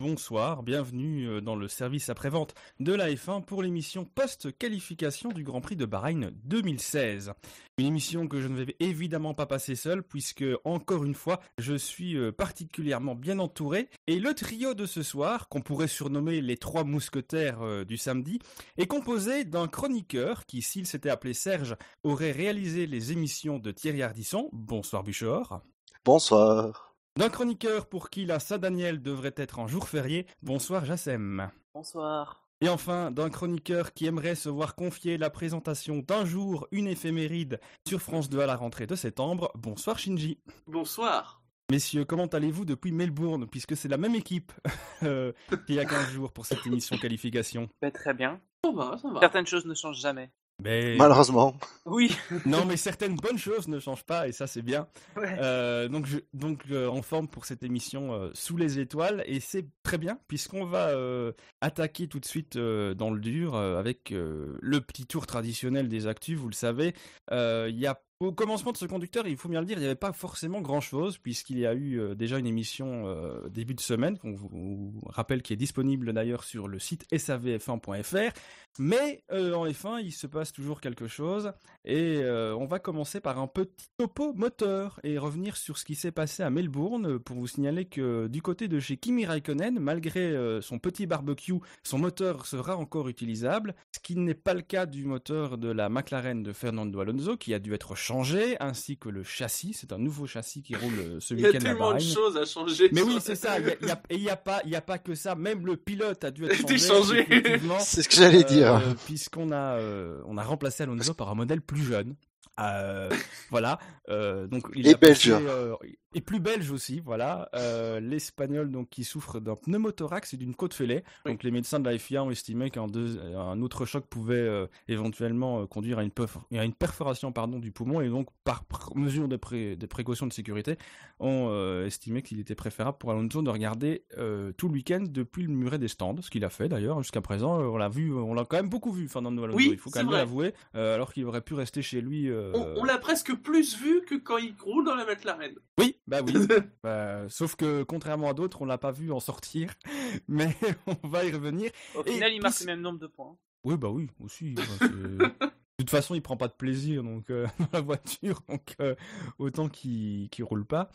bonsoir, bienvenue euh, dans le service après-vente de la F1 pour l'émission post-qualification du Grand Prix de Bahreïn 2016. Une émission que je ne vais évidemment pas passer seul puisque, encore une fois, je suis euh, particulièrement bien entouré et le trio de ce soir, qu'on pourrait surnommer les trois mousquetaires euh, du samedi, est composé d'un chroniqueur qui, s'il s'était appelé Serge, aurait réalisé les émissions de Thierry Ardisson. Bonsoir Buchor. Bonsoir. D'un chroniqueur pour qui la Saint-Daniel devrait être un jour férié, bonsoir Jassem. Bonsoir. Et enfin, d'un chroniqueur qui aimerait se voir confier la présentation d'un jour, une éphéméride sur France 2 à la rentrée de septembre, bonsoir Shinji. Bonsoir. Messieurs, comment allez-vous depuis Melbourne, puisque c'est la même équipe euh, qu'il y a 15 jours pour cette émission qualification? Bah, très bien. Ça va, ça va. Certaines choses ne changent jamais. Mais... Malheureusement. Oui. Non, mais certaines bonnes choses ne changent pas, et ça c'est bien. Ouais. Euh, donc, je, donc euh, en forme pour cette émission euh, sous les étoiles et c'est très bien puisqu'on va euh, attaquer tout de suite euh, dans le dur euh, avec euh, le petit tour traditionnel des actus. Vous le savez, Euh, il y a au commencement de ce conducteur, il faut bien le dire, il n'y avait pas forcément grand-chose puisqu'il y a eu euh, déjà une émission euh, début de semaine qu'on vous, rappelle qui est disponible d'ailleurs sur le site savf1.fr. Mais euh, en F1, il se passe toujours quelque chose et on va commencer par un petit topo moteur et revenir sur ce qui s'est passé à Melbourne pour vous signaler que du côté de chez Kimi Raikkonen, malgré son petit barbecue, son moteur sera encore utilisable, ce qui n'est pas le cas du moteur de la McLaren de Fernando Alonso qui a dû être changé, ainsi que le châssis. C'est un nouveau châssis qui roule euh, ce Il y a week-end tellement de choses à changer. Mais oui, c'est ça. Il y a- il y a- Et il n'y a, pas- il y a pas que ça. Même le pilote a dû être changé. C'est ce que j'allais dire. Euh, Puisqu'on a, euh, on a remplacé Alonso par un modèle plus jeune. Euh, voilà. Euh, donc il Et a belge. euh, et plus belge aussi. Voilà. Euh, L'espagnol donc qui souffre d'un pneumothorax et d'une côte fêlée. Oui. Donc les médecins de la FIA ont estimé qu'un un autre choc pouvait euh, éventuellement euh, conduire à une, perf- à une perforation pardon du poumon et donc par mesure de, pré- de précaution de sécurité ont estimé qu'il était préférable pour Alonso de regarder tout le week-end depuis le muret des stands, ce qu'il a fait d'ailleurs jusqu'à présent. on l'a vu, on l'a quand même beaucoup vu Fernando Alonso. Oui, il faut quand même l'avouer, alors qu'il aurait pu rester chez lui. On, on l'a presque plus vu que quand il roule dans la McLaren. Oui, bah oui. Bah, sauf que contrairement à d'autres, on l'a pas vu en sortir, mais on va y revenir. Au Et final, il marque le même nombre de points. Oui, bah oui, aussi. bah, c'est- de toute façon, il prend pas de plaisir donc euh, dans la voiture, donc euh, autant qu'il qu'il roule pas.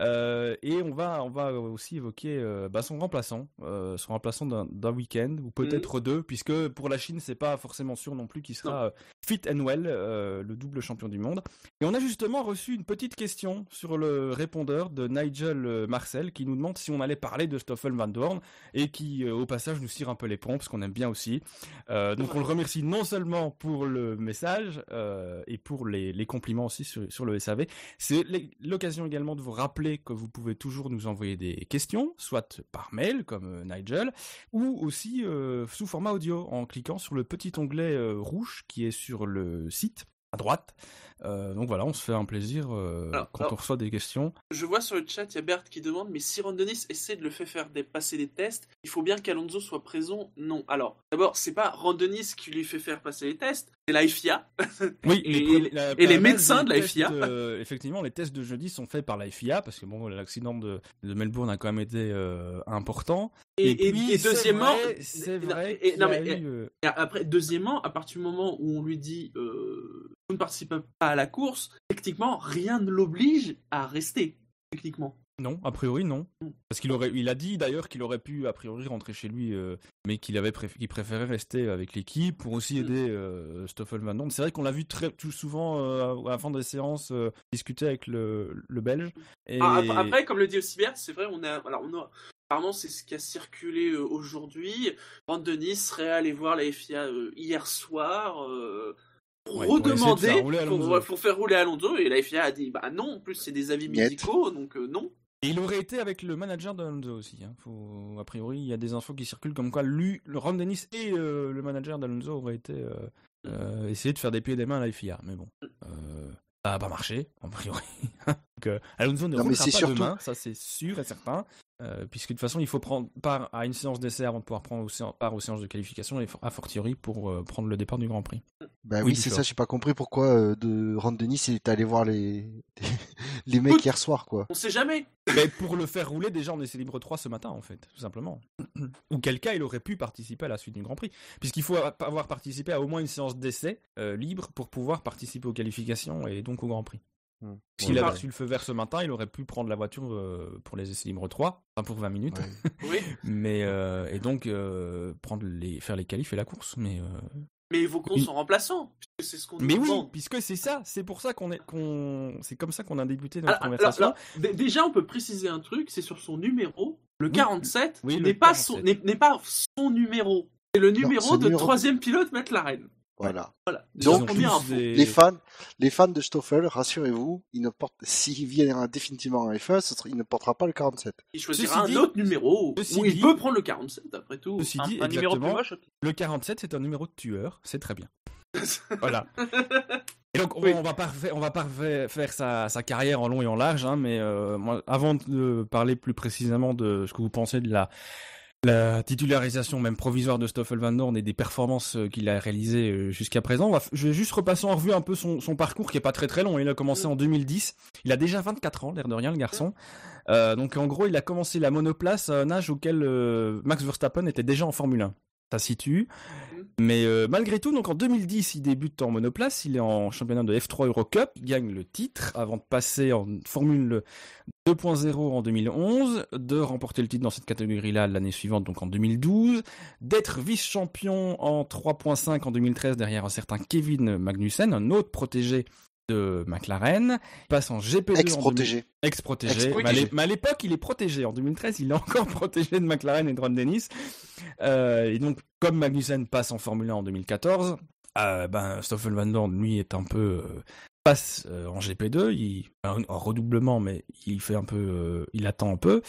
Euh, et on va, on va aussi évoquer bah, son remplaçant, son remplaçant d'un week-end ou peut-être deux, puisque pour la Chine, c'est pas forcément sûr non plus qu'il sera fit and well, le double champion du monde. Et on a justement reçu une petite question sur le répondeur de Nigel Marcel qui nous demande si on allait parler de Stoffel Van Dorn et qui, au passage, nous tire un peu les pompes, parce qu'on aime bien aussi. Donc on le remercie non seulement pour le message euh, et pour les, compliments aussi sur, le SAV. C'est l'occasion également de vous rappeler que vous pouvez toujours nous envoyer des questions, soit par mail comme euh, Nigel, ou aussi euh, sous format audio en cliquant sur le petit onglet rouge qui est sur le site à droite. Euh, donc voilà, on se fait un plaisir euh, Alors, quand alors- on reçoit des questions. Je vois sur le chat, il y a Bert qui demande Mais si Ron Dennis essaie de le faire faire des, passer des tests, il faut bien qu'Alonso soit présent? Non. Alors, d'abord, c'est pas Ron Dennis qui lui fait faire passer les tests, c'est la FIA. Oui, Et- premiers- la- et les médecins de la tests, FIA. euh, effectivement, les tests de jeudi sont faits par la FIA parce que bon, l'accident de, de Melbourne a quand même été euh, important. Et, et- puis, et c'est deuxièmement, vrai- c'est vrai non, mais- eu, euh, après, deuxièmement, à partir du moment où on lui dit vous ne participez pas à la course, techniquement, rien ne l'oblige à rester. Techniquement. Non, a priori non. Mm. Parce qu'il aurait, il a dit d'ailleurs qu'il aurait pu a priori rentrer chez lui, euh, mais qu'il avait préf- préférait rester avec l'équipe pour aussi Mm. aider euh, Stoffel. C'est vrai qu'on l'a vu très tout souvent euh, à la fin des séances euh, discuter avec le, le Belge. Et... Ah, ap- Après, comme le dit aussi Bert, c'est vrai, on a, alors on a, apparemment c'est ce qui a circulé euh, aujourd'hui. Ron Denis serait allé voir la FIA hier soir Ouais, rouler pour, faire rouler Alonso et la FIA a dit bah non, en plus c'est des avis médicaux donc euh, non. Et il aurait été avec le manager d'Alonso aussi. Hein. Faut, a priori, il y a des infos qui circulent comme quoi lui, le Ron Dennis et euh, le manager d'Alonso auraient été euh, euh, essayer de faire des pieds et des mains à la FIA. Mais bon, euh, ça n'a pas marché, a priori. Donc, euh, Alonso ne Non, mais pas surtout- demain, ça c'est sûr et certain. Euh, puisque de toute façon, il faut prendre part à une séance d'essai avant de pouvoir prendre aussi- part aux séances de qualification et a fortiori pour euh, prendre le départ du Grand Prix. Bah Oui, oui, c'est ça, j'ai pas compris pourquoi euh, de Ron Denis il est allé voir les, les mecs hier soir, quoi. On sait jamais. Mais pour le faire rouler déjà en essai libre 3 ce matin, en fait, tout simplement. Ou quel cas il aurait pu participer à la suite du Grand Prix. Puisqu'il faut avoir participé à au moins une séance d'essai euh, libre pour pouvoir participer aux qualifications et donc au Grand Prix. Hmm. S'il avait ouais. reçu le feu vert ce matin, il aurait pu prendre la voiture euh, pour les essais libres 3, enfin pour 20 minutes, Ouais. Oui. mais euh, et donc euh, prendre les, faire les qualifs et la course. Mais, euh, Mais évoquons Il- son remplaçant. puisque C'est ce qu'on mais oui, puisque c'est ça, c'est pour ça qu'on est, qu'on, c'est comme ça qu'on a débuté notre alors, conversation. alors, d- déjà, on peut préciser un truc, c'est sur son numéro. Le 47 Oui, le n'est pas son 47. n'est n'est pas son numéro. C'est le numéro de numéro- troisième pilote McLaren. Voilà. Des- Les fans, les fans de Stoffel, rassurez-vous, il ne porte, s'il vient définitivement en F1, ce sera- il ne portera pas le 47. Il choisira Ceci un dit- autre numéro. il dit- peut prendre le 47 après tout. Ceci dit, Un numéro plus moche. Le 47, c'est un numéro de tueur, c'est très bien. Voilà. Et donc, on, Oui. on va pas refaire, on va pas refaire- faire sa, sa carrière en long et en large, hein, mais euh, moi, avant de parler plus précisément de ce que vous pensez de la, la titularisation même provisoire de Stoffel Van Dorn et des performances euh, qu'il a réalisées euh, jusqu'à présent, je vais juste repasser en revue un peu son, parcours qui est pas très très long. Il a commencé en 2010. Il a déjà 24 ans, l'air de rien, le garçon. Euh, donc en gros, il a commencé la monoplace à un âge auquel Max Verstappen était déjà en Formule 1. Ça situe. Mais euh, malgré tout, donc en 2010, il débute en monoplace. Il est en championnat de F3 Eurocup. Il gagne le titre avant de passer en Formule 2.0 en 2011, de remporter le titre dans cette catégorie-là l'année suivante, donc en 2012, d'être vice-champion en 3.5 en 2013 derrière un certain Kevin Magnussen, un autre protégé de McLaren. Passe en GP2 en 2000 Ex-protégé. Ex-protégé. Mais à l'é- mais à l'époque, il est protégé. En 2013, il est encore protégé de McLaren et de Ron Dennis. Euh, et donc, comme Magnussen passe en Formule 1 en 2014, euh, ben, Stoffel Van Dorn, lui, est un peu... euh, passe euh, en GP2, il, en, en redoublement, mais il fait un peu... euh, il attend un peu.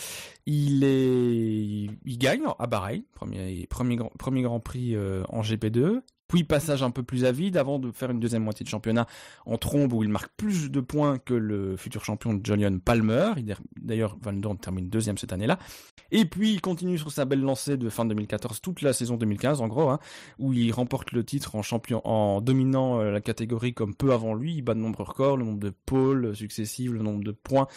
Il est... Il gagne à Bahreïn, premier, premier, grand, premier Grand Prix euh, en GP2. Puis passage un peu plus avide avant de faire une deuxième moitié de championnat en trombe où il marque plus de points que le futur champion Julian Palmer. Il est- D'ailleurs, Van Dorn termine deuxième cette année-là. Et puis, il continue sur sa belle lancée de fin 2014, toute la saison 2015 en gros, hein, où il remporte le titre en champion, en dominant euh, la catégorie comme peu avant lui. Il bat de nombreux records, le nombre de pôles successifs, le nombre de points,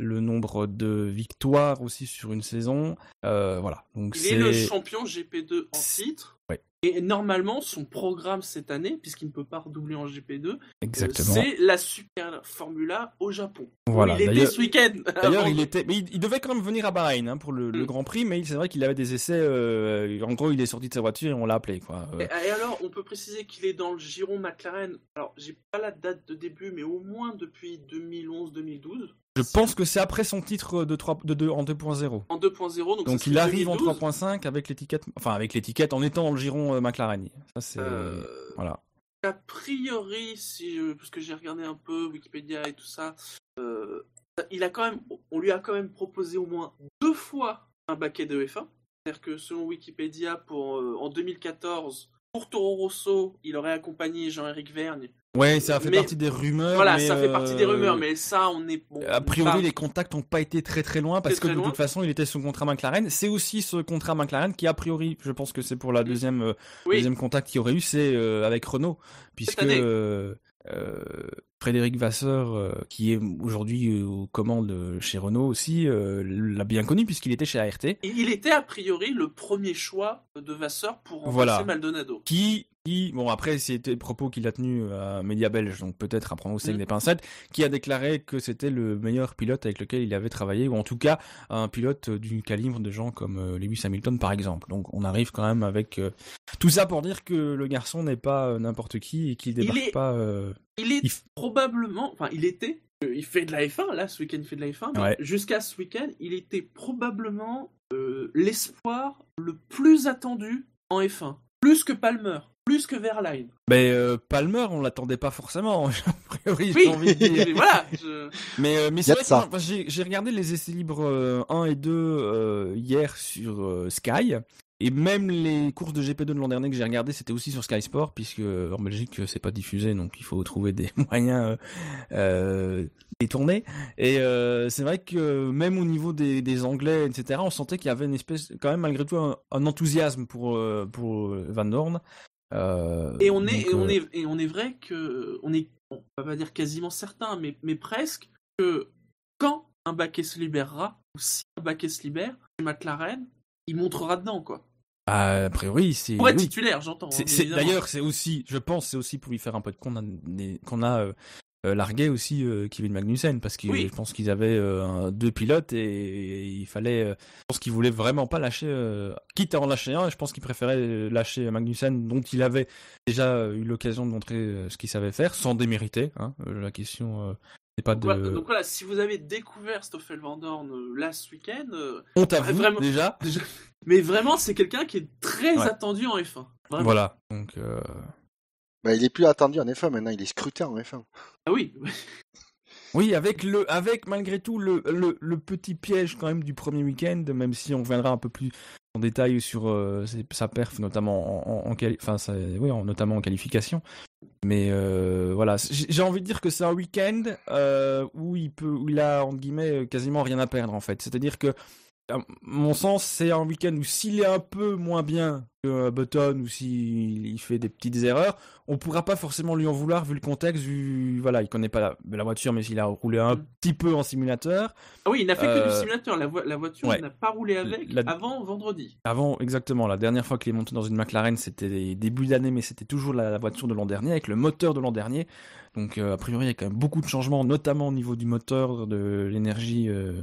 le nombre de victoires aussi sur une saison. Euh, voilà. Donc Il est le c'est champion GP2 en titre. Ouais. Et normalement, son programme cette année, puisqu'il ne peut pas redoubler en GP2, euh, c'est la Super Formula au Japon. Voilà. il était ce week-end. D'ailleurs, il était, mais il, il devait quand même venir à Bahreïn hein, pour le, le Mm. Grand Prix, mais c'est vrai qu'il avait des essais. euh, en gros, il est sorti de sa voiture et on l'a appelé, quoi. Euh, Et, et alors, on peut préciser qu'il est dans le giron McLaren. Alors, j'ai pas la date de début, mais au moins depuis 2011-2012. Je pense que c'est après son titre de 3, de 2 en 2.0. En 2.0. Donc, Donc il arrive en 2012. 3.5 avec l'étiquette, enfin avec l'étiquette en étant dans le giron euh, McLaren. Ça c'est Euh, voilà. A priori, si je- parce que j'ai regardé un peu Wikipédia et tout ça, euh, il a quand même, on lui a quand même proposé au moins deux fois un baquet de F1. C'est-à-dire que selon Wikipédia, pour, en 2014, pour Toro Rosso, il aurait accompagné Jean-Éric Vergne. Ouais, ça fait mais- partie des rumeurs. voilà, mais, ça fait partie des euh, rumeurs, mais ça, on est bon. A priori, pas- les contacts n'ont pas été très très loin parce Très, que de loin. toute façon, il était sous contrat McLaren. C'est aussi ce contrat McLaren qui, a priori, je pense que c'est pour la deuxième euh, Oui. deuxième contact qu'il aurait eu, c'est euh, avec Renault, puisque euh, Frédéric Vasseur, euh, qui est aujourd'hui euh, aux commandes euh, chez Renault aussi, euh, l'a bien connu puisqu'il était chez ART. Et Il était a priori le premier choix de Vasseur pour remplacer Voilà. Maldonado. qui, qui bon après c'était des propos qu'il a tenus à Média Belge, donc peut-être à prendre aussi avec Mm. des pincettes, qui a déclaré que c'était le meilleur pilote avec lequel il avait travaillé, ou en tout cas un pilote du calibre de gens comme euh, Lewis Hamilton par exemple. Donc on arrive quand même avec euh, tout ça pour dire que le garçon n'est pas euh, n'importe qui et qu'il débarque est- pas. euh, Il est il probablement, enfin, il était, euh, il fait de la F1, là, ce week-end, il fait de la F1, mais Ouais. jusqu'à ce week-end, il était probablement euh, l'espoir le plus attendu en F1. Plus que Palmer, plus que Verlaine. Mais euh, Palmer, on l'attendait pas forcément. a priori, Oui, j'ai envie de dire. mais voilà. je- Mais, euh, mais c'est vrai que j'ai regardé les essais libres euh, 1 et 2 euh, hier sur euh, Sky. et même les courses de GP2 de l'an dernier que j'ai regardé, c'était aussi sur Sky Sport, puisque en Belgique c'est pas diffusé, donc il faut trouver des moyens euh, euh, détournés. Et euh, c'est vrai que même au niveau des, des Anglais, etc., on sentait qu'il y avait une espèce, quand même malgré tout, un, un enthousiasme pour euh, pour Van Dorn. Euh, Et on est, donc, et on euh, est, et on est vrai que, on est, on va pas dire quasiment certain, mais, mais presque que quand un baquet se libérera, ou si un baquet se libère, McLaren, il montrera dedans, quoi. ah, a priori, c'est Pour être oui. titulaire, j'entends. Hein. D'ailleurs, c'est aussi, je pense, c'est aussi pour lui faire un peu de qu'on a, qu'on a euh, euh, largué aussi euh, Kevin Magnussen parce que Oui. je pense qu'ils avaient euh, un- deux pilotes et, et il fallait, je pense qu'ils voulaient vraiment pas lâcher, quitte à en lâcher un, je pense qu'ils préféraient lâcher Magnussen dont il avait déjà eu l'occasion de montrer ce qu'il savait faire sans démériter. Hein, la question n'est pas Donc, de voilà, donc voilà, si vous avez découvert Stoffel Van Dorn euh, là ce week-end, euh, à vous vraiment- déjà. mais vraiment c'est quelqu'un qui est très Ouais. attendu en F1. Vraiment. Voilà. Donc euh, Bah, il est plus attendu en F1 maintenant, il est scruté en F1. Ah oui, Oui, avec le, avec malgré tout le, le, le petit piège quand même du premier week-end, même si on reviendra un peu plus en détail sur euh, sa perf, notamment en, en, en quali- enfin, ça- oui, en- notamment en qualification. Mais euh, voilà, j'ai j'ai envie de dire que c'est un week-end euh, où il peut, où il a entre guillemets quasiment rien à perdre en fait. C'est-à-dire que, à mon sens, c'est un week-end où s'il est un peu moins bien que euh, Button ou s'il il fait des petites erreurs, on pourra pas forcément lui en vouloir vu le contexte, vu voilà, il connaît pas la, la voiture, mais s'il a roulé un Mm. petit peu en simulateur. ah oui, il n'a fait que Euh, du simulateur. La, vo- la voiture, ouais. il n'a pas roulé avec La- avant vendredi. Avant, exactement, la dernière fois qu'il est monté dans une McLaren, c'était début d'année, mais c'était toujours la, voiture de l'an dernier, avec le moteur de l'an dernier. Donc, euh, a priori, il y a quand même beaucoup de changements, notamment au niveau du moteur, de l'énergie, euh, euh,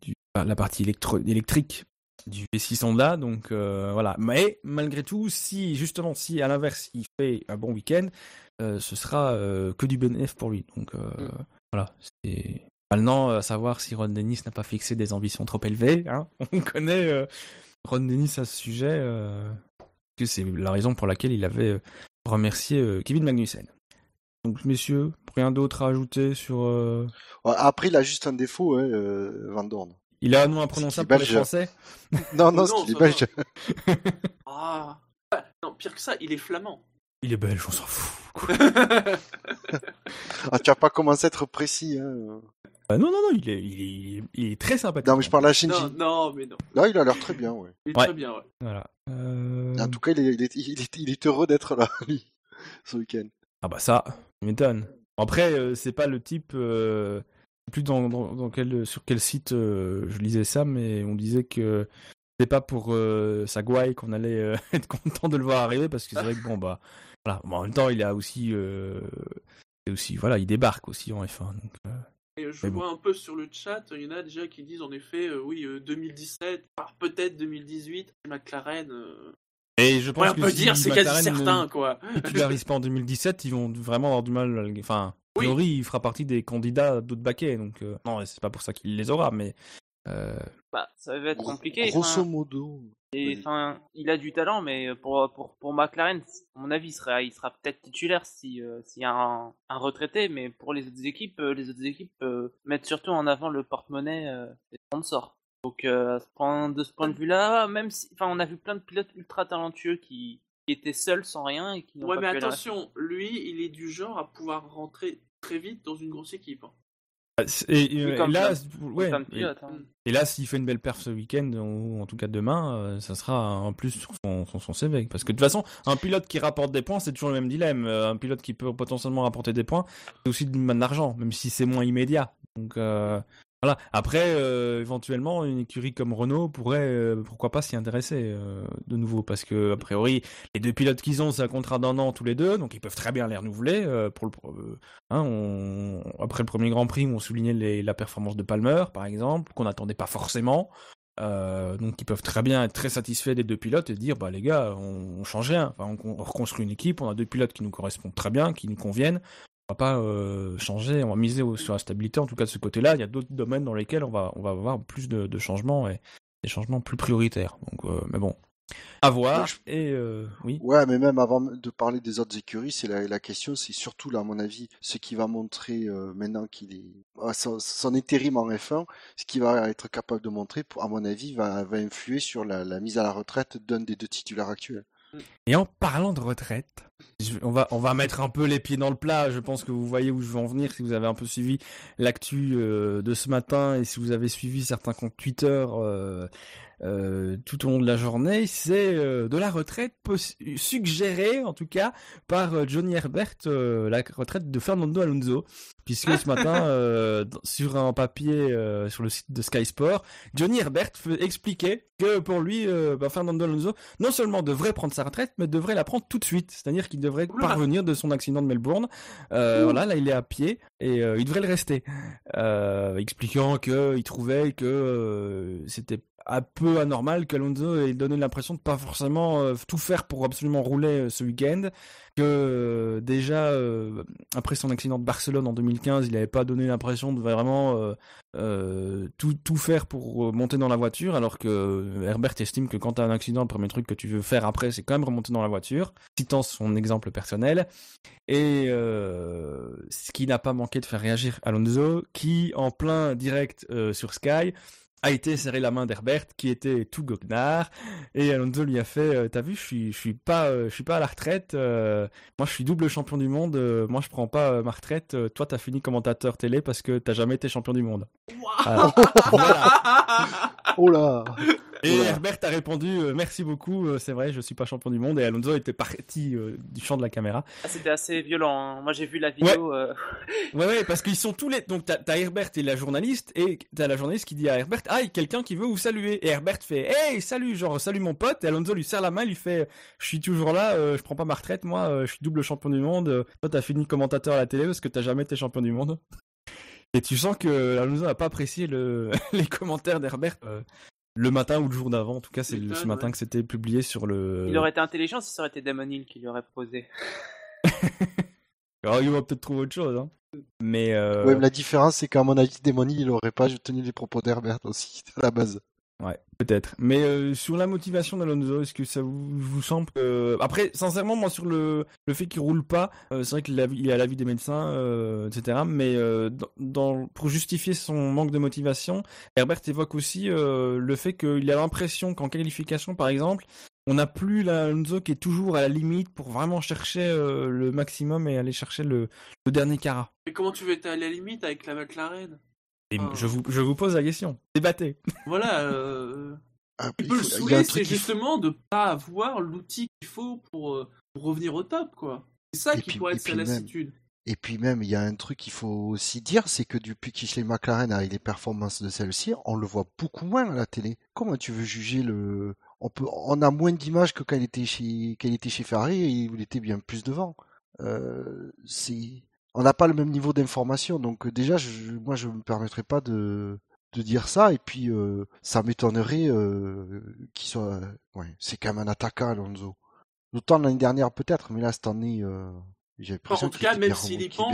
du- la partie électro- électrique du V6 Honda. Donc, euh, voilà. Mais, malgré tout, si, justement, si à l'inverse, il fait un bon week-end, euh, ce sera euh, que du bénéfice pour lui. Donc, Mm. voilà. C'est. Maintenant, à savoir si Ron Dennis n'a pas fixé des ambitions trop élevées. Hein. On connaît euh, Ron Dennis à ce sujet, euh, que c'est la raison pour laquelle il avait remercié euh, Kevin Magnussen. Donc, messieurs, rien d'autre à ajouter sur. euh, Après, il a juste un défaut, hein, euh, Van Dorn. Il a un nom imprononçable pour les. Français? Non, non, Non, c'est qu'il est ça belge. Ah. Non, pire que ça, il est flamand. Il est belge, on s'en fout. quoi. Ah, tu vas pas commencé à être précis. Hein. Ah, non, non, non, il est, il est, il est très sympathique. Non, mais je parle à Shinji. non, non, mais non. Là, il a l'air très bien, ouais. Il est Ouais. très bien, ouais. Voilà. Euh, En tout cas, il est, il est, il est, il est heureux d'être là, lui, ce week-end. Ah bah ça m'étonne. Après, euh, c'est pas le type. euh, plus dans, dans, dans quel, sur quel site euh, je lisais ça, mais on disait que c'est pas pour euh, Sagwai qu'on allait euh, être content de le voir arriver parce que c'est vrai que bon bah voilà. Bon, en même temps, il a aussi, euh, aussi voilà, il débarque aussi en F1. Donc, euh, Et je bon. vois un peu sur le chat, il y en a déjà qui disent en effet, oui, euh, 2017, voire peut-être 2018, McLaren. Et je pense Ouais, on que peut si dire, c'est quasi McLaren ne certain, quoi. titularise pas en 2017, ils vont vraiment avoir du mal. à le- Enfin, Oui. il fera partie des candidats d'autres baquets. Donc euh, non, c'est pas pour ça qu'il les aura, mais euh, Bah, ça va être compliqué. Grosso enfin, modo. et, enfin, il a du talent, mais pour, pour, pour McLaren, à mon avis, il sera, il sera peut-être titulaire si, euh, s'il y a un, un retraité, mais pour les autres équipes, euh, les autres équipes euh, mettent surtout en avant le porte-monnaie euh, des sponsors. Donc, euh, à ce point- de ce point de vue-là, même si, enfin, on a vu plein de pilotes ultra talentueux qui, qui étaient seuls sans rien et qui n'ont Ouais, pas mais attention, lui, il est du genre à pouvoir rentrer très vite dans une grosse équipe. hein. et, et- là, ouais, hein. Et là, s'il fait une belle perf ce week-end, ou en tout cas demain, euh, ça sera un plus sur son, son CV. Parce que de toute façon, un pilote qui rapporte des points, c'est toujours le même dilemme. Euh, un pilote qui peut potentiellement rapporter des points, c'est aussi de l'argent, même si c'est moins immédiat. Donc euh, voilà. Après, euh, éventuellement, une écurie comme Renault pourrait, euh, pourquoi pas, s'y intéresser euh, de nouveau. Parce que, a priori, les deux pilotes qu'ils ont, c'est un contrat d'un an tous les deux, donc ils peuvent très bien les renouveler. pour le, Hein. Après le premier Grand Prix, on soulignait la performance de Palmer, par exemple, qu'on n'attendait pas forcément. Donc ils peuvent très bien être très satisfaits des deux pilotes et dire bah les gars on, change rien on, on reconstruit une équipe on a deux pilotes qui nous correspondent très bien qui nous conviennent on va pas euh, changer on va miser sur la stabilité en tout cas de ce côté là il y a d'autres domaines dans lesquels on va on va avoir plus de, de changements et des changements plus prioritaires donc euh, mais bon À voir. Ouais, je- Et euh, oui. Ouais, mais même avant de parler des autres écuries, c'est la, la question, c'est surtout là, à mon avis, ce qui va montrer euh, maintenant qu'il est ah, son, son intérim en F1, ce qu'il va être capable de montrer, pour, à mon avis, va, va influer sur la, la mise à la retraite d'un des deux titulaires actuels. Et en parlant de retraite, on va on va mettre un peu les pieds dans le plat. Je pense que vous voyez où je veux en venir si vous avez un peu suivi l'actu euh, de ce matin et si vous avez suivi certains comptes Twitter euh, euh, tout au long de la journée, c'est de la retraite suggérée en tout cas par Johnny Herbert, la retraite de Fernando Alonso, puisque ce matin sur un papier sur le site de Sky Sport, Johnny Herbert expliquait que pour lui, bah, Fernando Alonso non seulement devrait prendre sa retraite, mais devrait la prendre tout de suite. C'est-à-dire qu'il devrait Oula. parvenir de son accident de Melbourne. Euh, voilà, là, il est à pied et euh, il devrait le rester. Euh, expliquant que il trouvait que c'était un peu anormal qu'Alonso ait donné l'impression de pas forcément tout faire pour absolument rouler ce week-end. Euh, déjà, euh, après son accident de Barcelone en 2015, il n'avait pas donné l'impression de vraiment euh, tout, tout faire pour monter dans la voiture, alors que Herbert estime que quand tu as un accident, le premier truc que tu veux faire après, c'est quand même remonter dans la voiture, citant son exemple personnel. Et ce qui n'a pas manqué de faire réagir Alonso, qui, en plein direct sur Sky, a été serrer la main d'Herbert, qui était tout goguenard, et Alonso lui a fait euh, T'as vu, je suis, je suis pas, euh, je suis pas à la retraite. euh, moi, je suis double champion du monde. euh, moi, je prends pas euh, ma retraite. euh, toi, t'as fini commentateur télé parce que t'as jamais été champion du monde. Voilà. Oh là Et Voilà. Herbert a répondu euh, Merci beaucoup. euh, c'est vrai, je suis pas champion du monde. Et Alonso était parti euh, du champ de la caméra. Ah, C'était assez violent. hein. Moi j'ai vu la vidéo. euh, Ouais, ouais, parce qu'ils sont tous les. Donc, t'as Herbert et la journaliste, et t'as la journaliste qui dit à Herbert Ah, il y a quelqu'un qui veut vous saluer. Et Herbert fait Hey, salut, genre, salut mon pote. Et Alonso lui serre la main, lui fait Je suis toujours là, euh, je prends pas ma retraite, moi, euh, je suis double champion du monde. euh, toi, t'as fini commentateur à la télé parce que t'as jamais été champion du monde. Et tu sens que Alonso n'a pas apprécié le... les commentaires d'Herbert euh, le matin ou le jour d'avant. En tout cas, c'est le- ce matin ouais. que c'était publié sur le. Il aurait été intelligent si ça aurait été Damon Hill qui lui aurait proposé. Alors, il va peut-être trouver autre chose. Hein. Mais. euh, Ouais, mais la différence, c'est qu'à mon avis, Démoni, il aurait pas tenu les propos d'Herbert aussi, à la base. Ouais, peut-être. Mais euh, sur la motivation d'Alonso, est-ce que ça vous, vous semble que... Après, sincèrement, moi, sur le, le fait qu'il roule pas, euh, c'est vrai qu'il a, il a l'avis des médecins, euh, etc. Mais euh, dans, dans- pour justifier son manque de motivation, Herbert évoque aussi euh, le fait qu'il a l'impression qu'en qualification, par exemple, on n'a plus l'Alonso qui est toujours à la limite pour vraiment chercher euh, le maximum et aller chercher le, le dernier carat. Mais comment tu veux être à la limite avec la McLaren? Et Ah. je, vous, je vous pose la question. Débattez. Voilà. Euh... Ah, Il le un c'est justement de pas avoir l'outil qu'il faut pour, euh, pour revenir au top, quoi. C'est ça Et qui puis- pourrait être sa lassitude. Et puis même, il y a un truc qu'il faut aussi dire, c'est que depuis qu'Ishley McLaren a eu les performances de celle-ci, on le voit beaucoup moins à la télé. Comment tu veux juger le... On, peut... on a moins d'images que quand il était chez, quand il était chez Ferrari et il était bien plus devant. Euh, c'est... On n'a pas le même niveau d'information, donc euh, déjà, je... moi, je me permettrais pas de, de dire ça, et puis euh, ça m'étonnerait euh, qu'il soit... Ouais, c'est quand même un attaquant, Alonso. Autant l'année dernière peut-être, mais là, cette année... Euh... J'ai Enfin, l'impression en tout qu'il cas, même bien s'il y pense,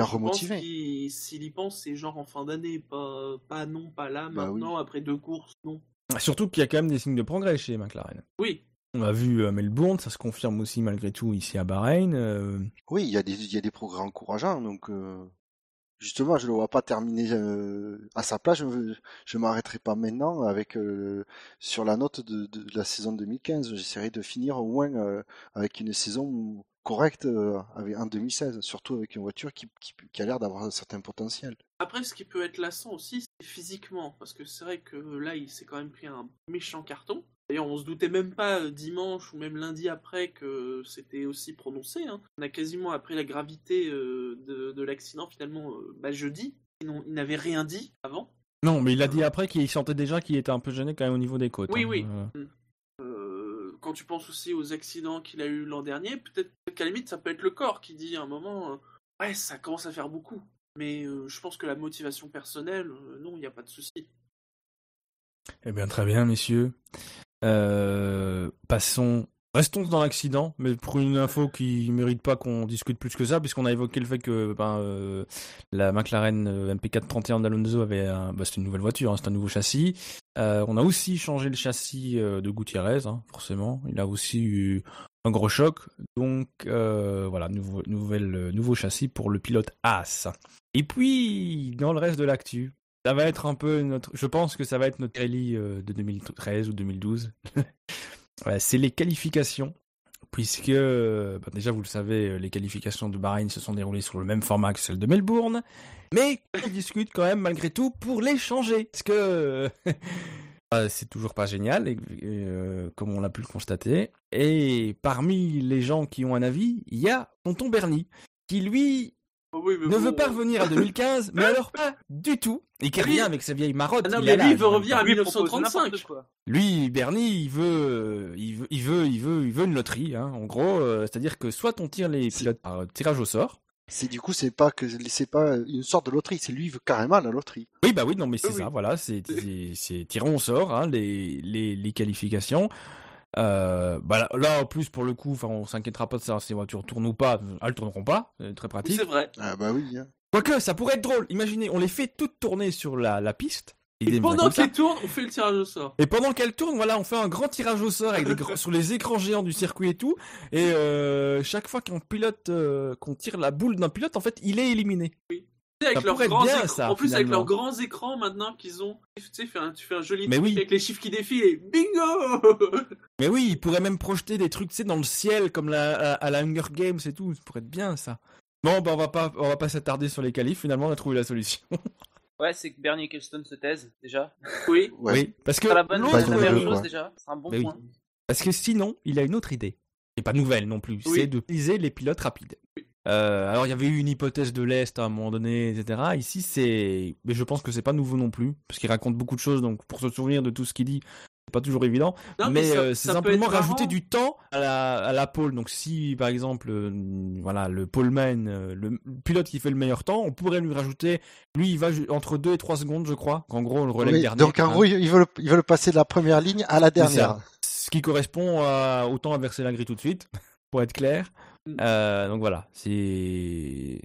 s'il y pense, c'est genre en fin d'année, pas, pas non, pas là, Bah oui. maintenant, après deux courses, non. Surtout qu'il y a quand même des signes de progrès chez McLaren. Oui, On a vu à Melbourne, ça se confirme aussi malgré tout ici à Bahreïn. euh, Oui, il y a des, il y a des progrès encourageants, donc euh, justement, je ne le vois pas terminer euh, à sa place. Je ne m'arrêterai pas maintenant avec euh, sur la note de, de la saison 2015. J'essaierai de finir au moins euh, avec une saison correcte euh, avec, en 2016, surtout avec une voiture qui, qui, qui a l'air d'avoir un certain potentiel. Après, ce qui peut être lassant aussi, c'est physiquement, parce que c'est vrai que là, il s'est quand même pris un méchant carton. D'ailleurs, on se doutait même pas euh, dimanche ou même lundi après que c'était aussi prononcé. hein. On a quasiment appris la gravité euh, de, de l'accident finalement euh, bah, jeudi. Il n'avait rien dit avant. Non, mais il a dit après qu'il sentait déjà qu'il était un peu gêné quand même au niveau des côtes. Oui, hein. oui. Euh, Euh, quand tu penses aussi aux accidents qu'il a eu l'an dernier, peut-être qu'à la limite, ça peut être le corps qui dit à un moment Ouais, ça commence à faire beaucoup. Mais je pense que la motivation personnelle, non, il n'y a pas de souci. Eh bien, très bien, messieurs. Euh, passons Restons dans l'accident, mais pour une info qui mérite pas qu'on discute plus que ça, puisqu'on a évoqué le fait que ben, euh, la McLaren euh, MP431 d'Alonso avait un, bah, c'est une nouvelle voiture, hein, c'est un nouveau châssis. On a aussi changé le châssis de Gutiérrez, hein, forcément. Il a aussi eu un gros choc, donc voilà, nouveau, nouveau châssis pour le pilote As. Et puis dans le reste de l'actu, ça va être un peu notre, je pense que ça va être notre rallye euh, de 2013 ou 2012. Ouais, c'est les qualifications, puisque euh, bah, déjà vous le savez, euh, les qualifications de Bahreïn se sont déroulées sur le même format que celles de Melbourne, mais on discute quand même malgré tout pour les changer, parce que euh, c'est toujours pas génial, comme on l'a pu le constater. Et parmi les gens qui ont un avis, il y a Tonton Bernie, qui lui oui, mais ne bon, veut pas revenir à 2015, mais alors pas du tout, et qui revient avec sa vieille marotte. Ah non, il mais lui, il veut revenir à Lui propose 1935. n'importe quoi. Lui, Bernie, il veut, euh, il veut, il veut, il veut, il veut une loterie. Hein. En gros, euh, c'est-à-dire que soit on tire les pilotes par euh, tirage au sort. C'est du coup, c'est pas que c'est pas une sorte de loterie, c'est lui il veut carrément la loterie. Oui, bah oui, non, mais c'est Oui, ça. Voilà, c'est, c'est, c'est tirons au sort hein, les, les, les qualifications. Euh, bah là, là, en plus, pour le coup, enfin, on s'inquiétera pas de savoir si les voitures tournent ou pas. Elles tourneront pas, c'est très pratique. C'est vrai. Ah bah oui. Hein. Quoique, ça pourrait être drôle. Imaginez, on les fait toutes tourner sur la, la piste. Et des- pendant comme ça. qu'il tourne, on fait le tirage au sort. Et pendant qu'elle tourne, voilà, on fait un grand tirage au sort avec des grands- sur les écrans géants du circuit et tout. Et euh, chaque fois qu'on pilote, euh, qu'on tire la boule d'un pilote, en fait, il est éliminé. Avec Ça leurs grands bien, écrans- ça, en plus, avec leurs grands écrans maintenant qu'ils ont, tu sais, fais un- tu fais un joli Mais truc oui. avec les chiffres qui défilent et bingo Mais oui, il pourrait même projeter des trucs, tu sais, dans le ciel, comme la, à, à la Hunger Games et tout. Ça pourrait être bien, ça. Bon, bah, on va pas, on va pas s'attarder sur les qualifs. Finalement, on a trouvé la solution. Ouais, c'est que Bernie Ecclestone se taise déjà. Oui. Ouais. Oui, parce que C'est la bonne première chose déjà. C'est un bon Mais oui. point. Parce que sinon, il a une autre idée. Et pas nouvelle non plus. Oui. C'est d'utiliser les pilotes rapides. Euh, alors, il y avait eu une hypothèse de l'Est à un moment donné, etc. Ici, c'est. Mais je pense que c'est pas nouveau non plus. Parce qu'il raconte beaucoup de choses. Donc, pour se souvenir de tout ce qu'il dit, c'est pas toujours évident. Non, mais euh, c'est simplement rajouter du temps à la, à la pole. Donc, si, par exemple, euh, voilà, le poleman, euh, le pilote qui fait le meilleur temps, on pourrait lui rajouter. Lui, il va entre 2 et 3 secondes, je crois. En gros, le relais Oui, dernier. donc en hein. gros, ils veulent, ils veulent passer de la première ligne à la dernière. Ce qui correspond à autant inverser la grille tout de suite, pour être clair. Mm. Euh, donc voilà, c'est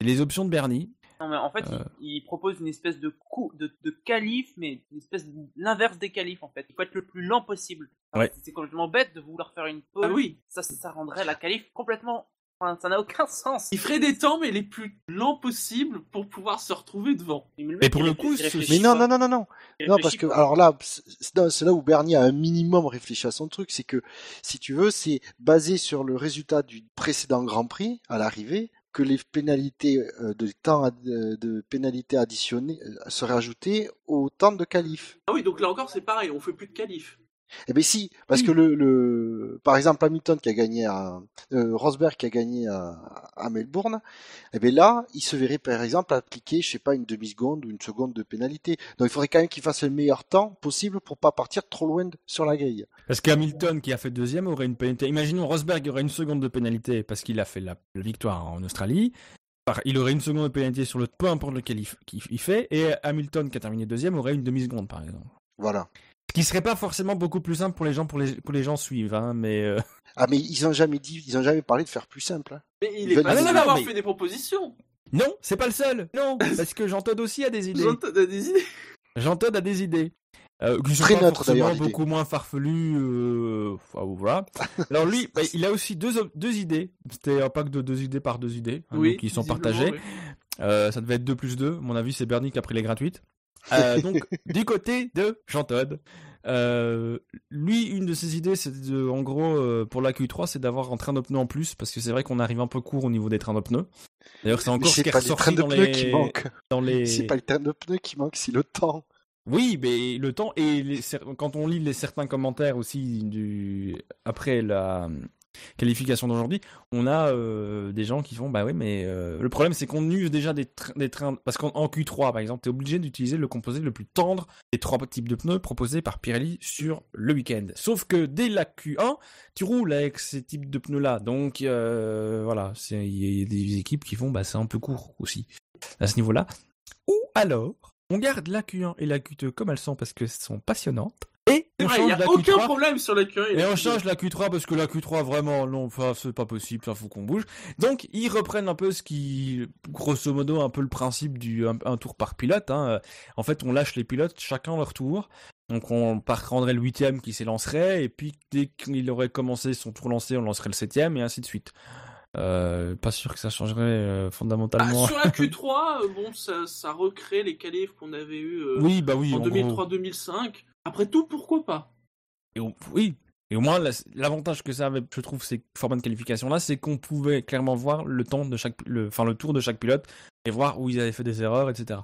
les options de Bernie. Non, mais en fait, Euh. il, il propose une espèce de coup, de, de qualif, mais une espèce de l'inverse des qualifs en fait. Il faut être le plus lent possible. Ouais. C'est complètement bête de vouloir faire une. Ah oui. Ça, ça rendrait la qualif complètement. Enfin, ça n'a aucun sens. Il ferait des temps, mais les plus lents possibles pour pouvoir se retrouver devant. Mais, pour le coup, Mais non, non, non, non, non. Non, parce que, alors là, c'est là où Bernie a un minimum réfléchi à son truc, c'est que, si tu veux, c'est basé sur le résultat du précédent Grand Prix, à l'arrivée, que les pénalités euh, de temps, euh, de pénalités additionnées euh, seraient ajoutées au temps de qualif. Ah oui, donc là encore, c'est pareil, on fait plus de qualif. Eh ben si, parce que le, le, par exemple Hamilton qui a gagné à, euh, Rosberg qui a gagné à, à Melbourne, eh ben là, il se verrait par exemple appliquer, je sais pas, une demi seconde ou une seconde de pénalité. Donc il faudrait quand même qu'il fasse le meilleur temps possible pour pas partir trop loin de- sur la grille. Parce qu'Hamilton, qui a fait deuxième, aurait une pénalité. Imaginons Rosberg aurait une seconde de pénalité parce qu'il a fait la, la victoire en Australie. Il aurait une seconde de pénalité sur le peu importe lequel il, fait. Et Hamilton, qui a terminé deuxième, aurait une demi-seconde, par exemple. Voilà. Ce qui serait pas forcément beaucoup plus simple pour les gens, pour les, pour les gens suivre, hein, mais euh, Ah mais ils ont jamais dit, ils ont jamais parlé de faire plus simple. hein. Mais il Ils est pas Ah non, seul non, à non, avoir mais- fait des propositions. non, c'est pas le seul. Non, parce que Jean Todt aussi a des idées. Jean Todt a des idées. Jean Todt a des idées. Euh, qui sont Très pas neutre, forcément beaucoup moins farfelues. Euh... enfin, voilà. Alors lui, bah, il a aussi deux, deux idées. C'était un pack de deux idées par deux idées, hein, donc qui sont partagées. oui. Euh, ça devait être 2 plus 2. À mon avis, c'est Bernie qui a pris les gratuites. Euh, donc, du côté de Jean Todt, euh, lui, une de ses idées, c'est de, en gros, euh, pour la Q3, c'est d'avoir un train de pneus en plus, parce que c'est vrai qu'on arrive un peu court au niveau des trains de pneus. D'ailleurs, c'est encore ce qui est ressorti dans pneus les, qui manquent. dans les... C'est pas les trains de pneus qui manquent, c'est le temps. Oui, mais le temps et les, quand on lit les certains commentaires aussi du après la qualification d'aujourd'hui, on a euh, des gens qui font bah oui, mais euh, le problème c'est qu'on use déjà des, tra- des trains parce qu'en en Q3 par exemple, tu es obligé d'utiliser le composé le plus tendre des trois types de pneus proposés par Pirelli sur le week-end. Sauf que dès la Q1, tu roules avec ces types de pneus là. Donc euh, voilà, il y a des équipes qui font bah c'est un peu court aussi à ce niveau-là. Ou alors, on garde la Q1 et la Q2 comme elles sont parce qu'elles sont passionnantes. C'est vrai, il n'y a la aucun Q3. problème sur la Curie. Et on change la Q3 parce que la Q3 vraiment non, enfin c'est pas possible, ça faut qu'on bouge. Donc ils reprennent un peu ce qui, grosso modo, un peu le principe du un, un tour par pilote. Hein. En fait, on lâche les pilotes chacun leur tour. Donc on prendrait le huitième qui s'élancerait et puis dès qu'il aurait commencé son tour lancé, on lancerait le septième et ainsi de suite. Euh, pas sûr que ça changerait euh, fondamentalement. sur la Q3, euh, bon, ça, ça recrée les qualifs qu'on avait eu oui, bah oui. en en gros. 2003-2005. Après tout, pourquoi pas? Et au- oui. Et au moins, la- l'avantage que ça avait, je trouve, ces formats de qualification là, c'est qu'on pouvait clairement voir le temps de chaque, le, enfin, le tour de chaque pilote et voir où ils avaient fait des erreurs, etc.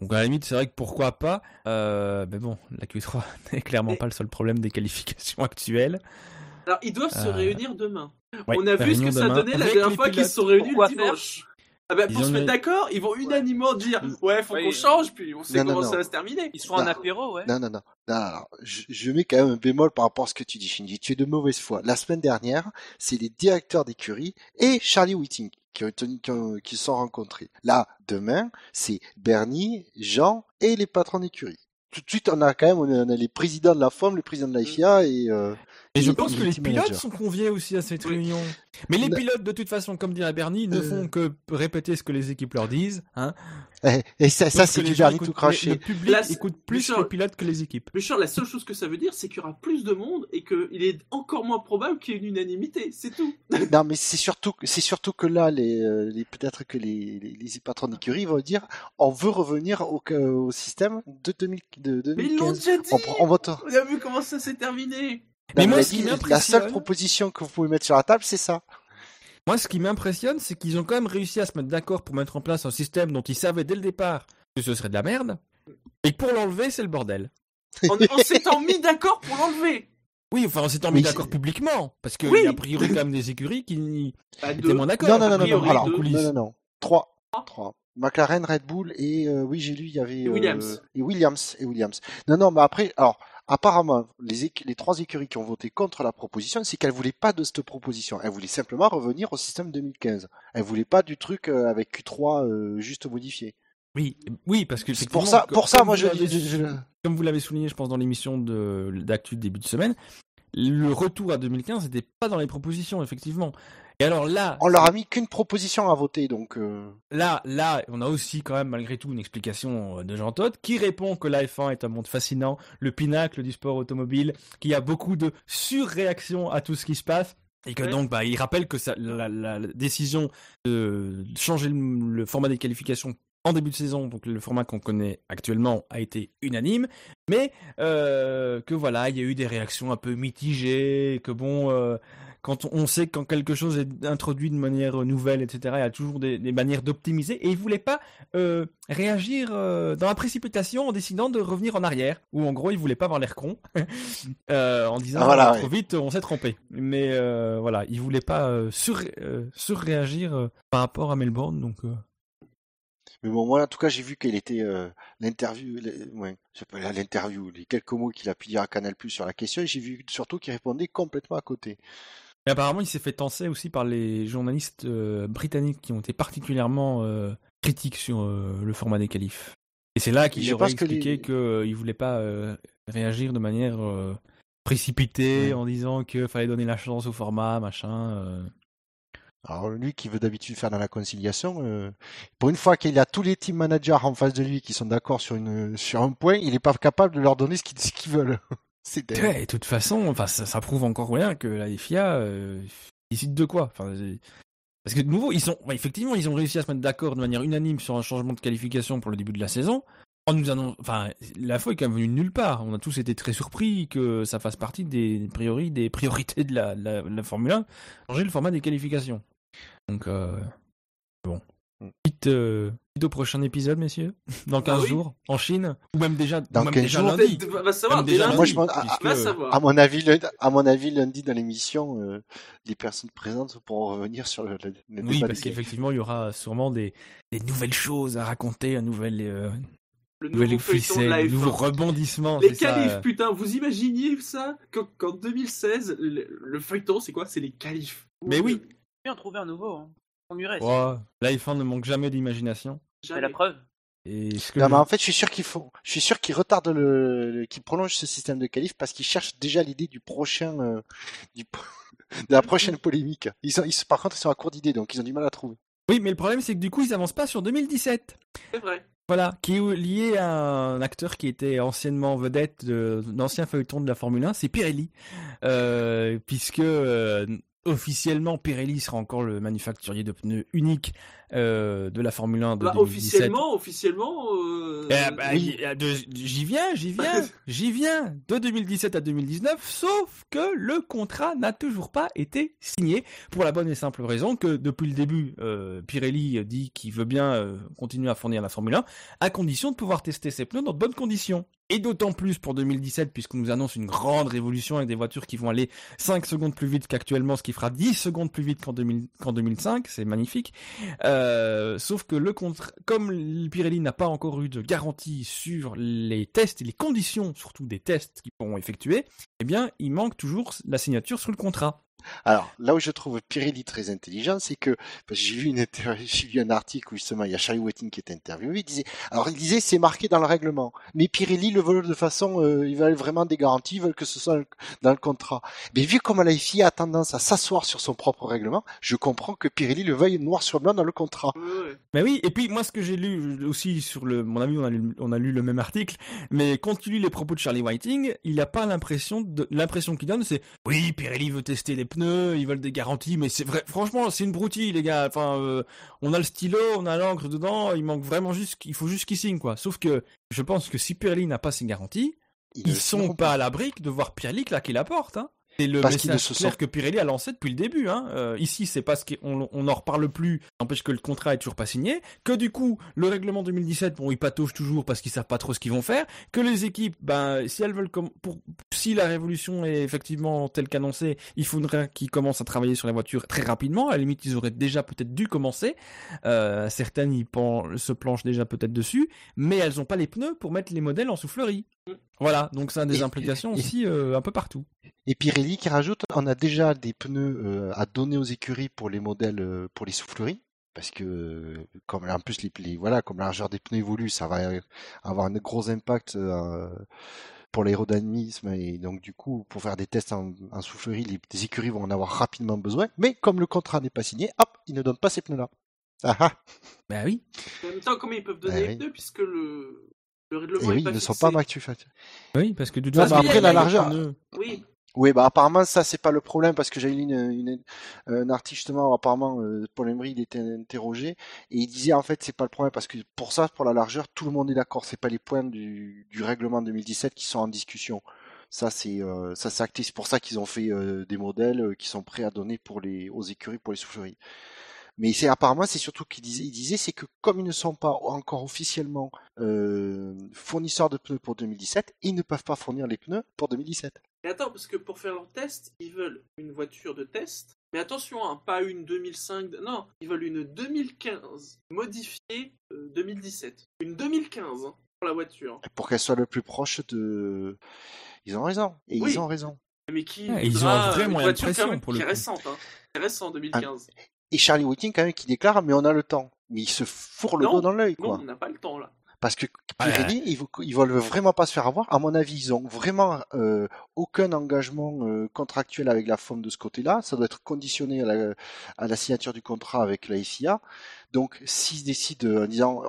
Donc, à la limite, c'est vrai que pourquoi pas, euh, mais bon, la Q3 n'est clairement Et- pas le seul problème des qualifications actuelles. Alors, ils doivent se Euh, réunir demain. Ouais, On a vu ce que ça donnait la dernière fois qu'ils se sont réunis le dimanche. Ah bah, pour se mettre d'accord, ils vont unanimement dire Ouais, faut qu'on change, puis on sait Non, comment non. ça va se terminer. Ils se font un apéro, ouais. Non, non, non. non, non, non. Je, je mets quand même un bémol par rapport à ce que tu dis, Shinji. Tu es de mauvaise foi. La semaine dernière, c'est les directeurs d'écurie et Charlie Whiting qui, ont qui, ont- qui se sont rencontrés. Là, demain, c'est Bernie, Jean et les patrons d'écurie. Tout de suite, on a quand même, on a, on a les présidents de la FOM, le président de la FIA et, euh, Et je pense que les pilotes sont conviés aussi à cette Oui. réunion. Mais les pilotes, de toute façon, comme dirait Bernie, ne Euh. font que répéter ce que les équipes leur disent. Hein. et, et ça, c'est du Bernie écoutent- tout Le, craché. le public écoute plus Richard- les pilotes que les équipes. Mais Charles, la seule chose que ça veut dire, c'est qu'il y aura plus de monde et qu'il est encore moins probable qu'il y ait une unanimité. C'est tout. Non, mais c'est surtout, c'est surtout que là, les, euh, les peut-être que les, les, les patrons d'écurie vont dire, on veut revenir au, au système de, 2000, de Mais ils l'ont 2015. déjà dit. On, on vote. On a vu comment ça s'est terminé. Mais moi, ce qui dit, la m'impressionne- seule proposition que vous pouvez mettre sur la table, c'est ça. Moi, ce qui m'impressionne, c'est qu'ils ont quand même réussi à se mettre d'accord pour mettre en place un système dont ils savaient dès le départ que ce serait de la merde. Et que pour l'enlever, c'est le bordel. On, on s'étant mis d'accord pour l'enlever. Oui, enfin, on s'étant Oui, mis d'accord publiquement. Parce qu'il Oui. y a a priori quand même des écuries qui Bah, étaient moins d'accord. Non, non, non, a non, Alors, non, non, non. Trois. Trois. McLaren, Red Bull et euh, oui, j'ai lu, il y avait Et euh, Williams. et Williams et Williams. Non, non, mais après, alors apparemment, les, trois écuries qui ont voté contre la proposition, c'est qu'elles voulaient pas de cette proposition. Elles voulaient simplement revenir au système 2015. Elles voulaient pas du truc euh, avec Q3 euh, juste modifié. Oui, oui, parce que C'est pour ça, pour ça, comme moi, vous je, l'avez- je- je- comme vous l'avez souligné, je pense, dans l'émission d'actu de début de semaine, le retour à 2015 n'était pas dans les propositions, effectivement. Et alors là, on leur a mis qu'une proposition à voter, donc. euh, là, là, on a aussi quand même malgré tout une explication euh, de Jean Todt qui répond que la F1 est un monde fascinant, le pinacle du sport automobile, qu'il y a beaucoup de surréaction à tout ce qui se passe. Et que Ouais. donc, bah, il rappelle que ça, la, la- la décision de changer le, le format des qualifications en début de saison, donc le format qu'on connaît actuellement, a été unanime, mais euh, que voilà, il y a eu des réactions un peu mitigées, que bon, euh, quand on sait que quand quelque chose est introduit de manière nouvelle, etc., il y a toujours des, des manières d'optimiser, et il voulait pas euh, réagir euh, dans la précipitation en décidant de revenir en arrière, ou en gros, il voulait pas avoir l'air con, euh, en disant Ah, voilà, trop ouais. vite, on s'est trompé. Mais euh, voilà, il voulait pas euh, sur, euh, surréagir euh, par rapport à Melbourne, donc. euh, Mais bon, moi, en tout cas, j'ai vu qu'elle était euh, l'interview, ouais, l'interview, les quelques mots qu'il a pu dire à Canal Plus sur la question, et j'ai vu surtout qu'il répondait complètement à côté. Et apparemment, il s'est fait tenser aussi par les journalistes euh, britanniques qui ont été particulièrement euh, critiques sur euh, le format des qualifs. Et c'est là qu'il Je leur a pense que expliqué qu'il voulait pas réagir de manière précipitée Ouais. en disant qu'il fallait donner la chance au format, machin. Alors lui qui veut d'habitude faire dans la conciliation, euh, pour une fois qu'il a tous les team managers en face de lui qui sont d'accord sur une sur un point, il est pas capable de leur donner ce qu'ils ce qu'ils veulent. C'est. Ouais, de toute façon, enfin, ça, prouve encore rien que la FIA euh, décide de quoi. Parce que de nouveau, ils sont, effectivement, ils ont réussi à se mettre d'accord de manière unanime sur un changement de qualification pour le début de la saison. En nous annonçant, enfin, la fois est quand même venue de nulle part. On a tous été très surpris que ça fasse partie des priori, des priorités de la Formule 1, changer le format des qualifications. Donc, euh, bon. Vite, euh, vite au prochain épisode, messieurs. Dans 15 oui. jours, en Chine. Ou même déjà, Dans ou même 15 déjà jours. lundi. Va, va savoir, Même déjà lundi. Moi, je puisque- Va savoir. À mon avis, lundi, à mon avis, lundi dans l'émission, euh, les personnes présentes pourront revenir sur le, le, le Oui, débat parce qu'effectivement, il y aura sûrement des, des nouvelles choses à raconter, un nouvel, euh, Le nouveau de ficelle, la un F1. nouveau rebondissement. Les ça, euh. putain, vous imaginiez ça Qu'en qu'en 2016, le, le feuilleton, c'est quoi? C'est les qualifs. Mais oui. Bien trouver un nouveau. Hein. F1 ne manque jamais d'imagination. C'est la preuve. Et ce que Non, je- mais en fait, je suis sûr qu'ils font, je suis sûr qu'ils retardent le, le- qu'ils prolongent ce système de qualif parce qu'ils cherchent déjà l'idée du prochain, euh, du, de la prochaine polémique. Ils sont, ils, par contre, ils sont à court d'idées, donc ils ont du mal à trouver. Oui, mais le problème, c'est que du coup, ils avancent pas sur 2017. C'est vrai. Voilà, qui est lié à un acteur qui était anciennement vedette de- d'ancien feuilleton de la Formule 1, c'est Pirelli. Euh, puisque euh, officiellement Pirelli sera encore le manufacturier de pneus unique euh, de la Formule 1 de Bah, 2017. officiellement, officiellement. euh, Eh ben, J'y viens, j'y viens, j'y viens. De 2017 à 2019, sauf que le contrat n'a toujours pas été signé pour la bonne et simple raison que depuis le début, euh, Pirelli dit qu'il veut bien euh, continuer à fournir la Formule 1 à condition de pouvoir tester ses pneus dans de bonnes conditions. Et d'autant plus pour 2017 puisqu'on nous annonce une grande révolution avec des voitures qui vont aller 5 secondes plus vite qu'actuellement, ce qui fera 10 secondes plus vite qu'en 2000 qu'en 2005, c'est magnifique. Euh, sauf que le contre, comme Pirelli n'a pas encore eu de garantie sur les tests et les conditions, surtout des tests qu'ils pourront effectuer, eh bien, il manque toujours la signature sur le contrat. Alors, là où je trouve Pirelli très intelligent, c'est que j'ai une vu un article où justement il y a Charlie Whiting qui était interviewé. Il disait, alors il disait c'est marqué dans le règlement, mais Pirelli le veut de façon, euh, ils veulent vraiment des garanties, ils veulent que ce soit dans le contrat. Mais vu comme la FIA a tendance à s'asseoir sur son propre règlement, je comprends que Pirelli le veuille noir sur blanc dans le contrat. Mais oui, et puis moi ce que j'ai lu aussi sur le, mon ami, on a lu, on a lu le même article, mais quand tu lis les propos de Charlie Whiting, il n'a pas l'impression de, l'impression qu'il donne, c'est oui, Pirelli veut tester les pneus, ils veulent des garanties, mais c'est vrai, franchement, c'est une broutille, les gars. Enfin, euh, on a le stylo, on a l'encre dedans, il manque vraiment juste, il faut juste qu'il signe quoi. Sauf que je pense que si Pirelli n'a pas ses garanties, Ils sont pas à l'abri de voir Pirelli claquer la porte. Hein. C'est le Parce message se clair que Pirelli a lancé depuis le début. Hein. Euh, ici, c'est parce qu'on on en reparle plus, n'empêche que le contrat est toujours pas signé, que du coup, le règlement 2017, bon, ils pataugent toujours parce qu'ils savent pas trop ce qu'ils vont faire, que les équipes, ben, si elles veulent, com- pour, si la révolution est effectivement telle qu'annoncée, il faudrait qu'ils commencent à travailler sur les voitures très rapidement. À la limite, ils auraient déjà peut-être dû commencer. Euh, certaines pen- se planchent déjà peut-être dessus, mais elles ont pas les pneus pour mettre les modèles en soufflerie. Voilà, donc ça a des Et- implications et- aussi euh, un peu partout. Et Pirelli qui rajoute, on a déjà des pneus euh, à donner aux écuries pour les modèles, euh, pour les souffleries. Parce que, comme en plus les, les- voilà, comme la largeur des pneus évolue, ça va avoir un gros impact euh, pour l'aérodynamisme et donc du coup, pour faire des tests en, en soufflerie, les, les écuries vont en avoir rapidement besoin. Mais comme le contrat n'est pas signé, hop, ils ne donnent pas ces pneus-là. Ah ah. Bah oui. En même temps, comment ils peuvent donner Ouais, les oui. pneus puisque le, le Et règlement oui, est ils ne sont pas manufacturés. Oui, parce que de toute façon, mais après, la largeur-. Oui, Oui, bah apparemment ça c'est pas le problème parce que j'ai lu une, une- un article justement apparemment euh, Paul Emery il était interrogé et il disait en fait c'est pas le problème parce que pour ça pour la largeur tout le monde est d'accord c'est pas les points du, du règlement 2017 qui sont en discussion. Ça c'est euh, ça c'est acté c'est pour ça qu'ils ont fait euh, des modèles qui sont prêts à donner pour les aux écuries pour les souffleries mais c'est apparemment c'est surtout qu'il disait il disait c'est que comme ils ne sont pas encore officiellement euh, fournisseurs de pneus pour 2017 ils ne peuvent pas fournir les pneus pour 2017 Mais attends, parce que pour faire leur test, ils veulent une voiture de test. Mais attention, hein, pas une 2005. Non, ils veulent une 2015 modifiée euh, 2017. Une 2015 hein, pour la voiture. pour qu'elle soit le plus proche de. Ils ont raison. Et Oui. ils ont raison. Mais qui ils ont un vrai moyen de pression, pour le qui est coup. récente. Hein. C'est récent 2015. Et Charlie Whiting, quand même, qui déclare, mais on a le temps. Mais il se fourre le Non, dos dans l'œil, non, quoi. on n'a pas le temps là. Parce que Ah, Ouais. Pirelli, ils, veulent vraiment pas se faire avoir. À mon avis, ils ont vraiment euh, aucun engagement euh, contractuel avec la FOM de ce côté-là. Ça doit être conditionné à la, à la signature du contrat avec la FIA. Donc, s'ils décident euh, en disant,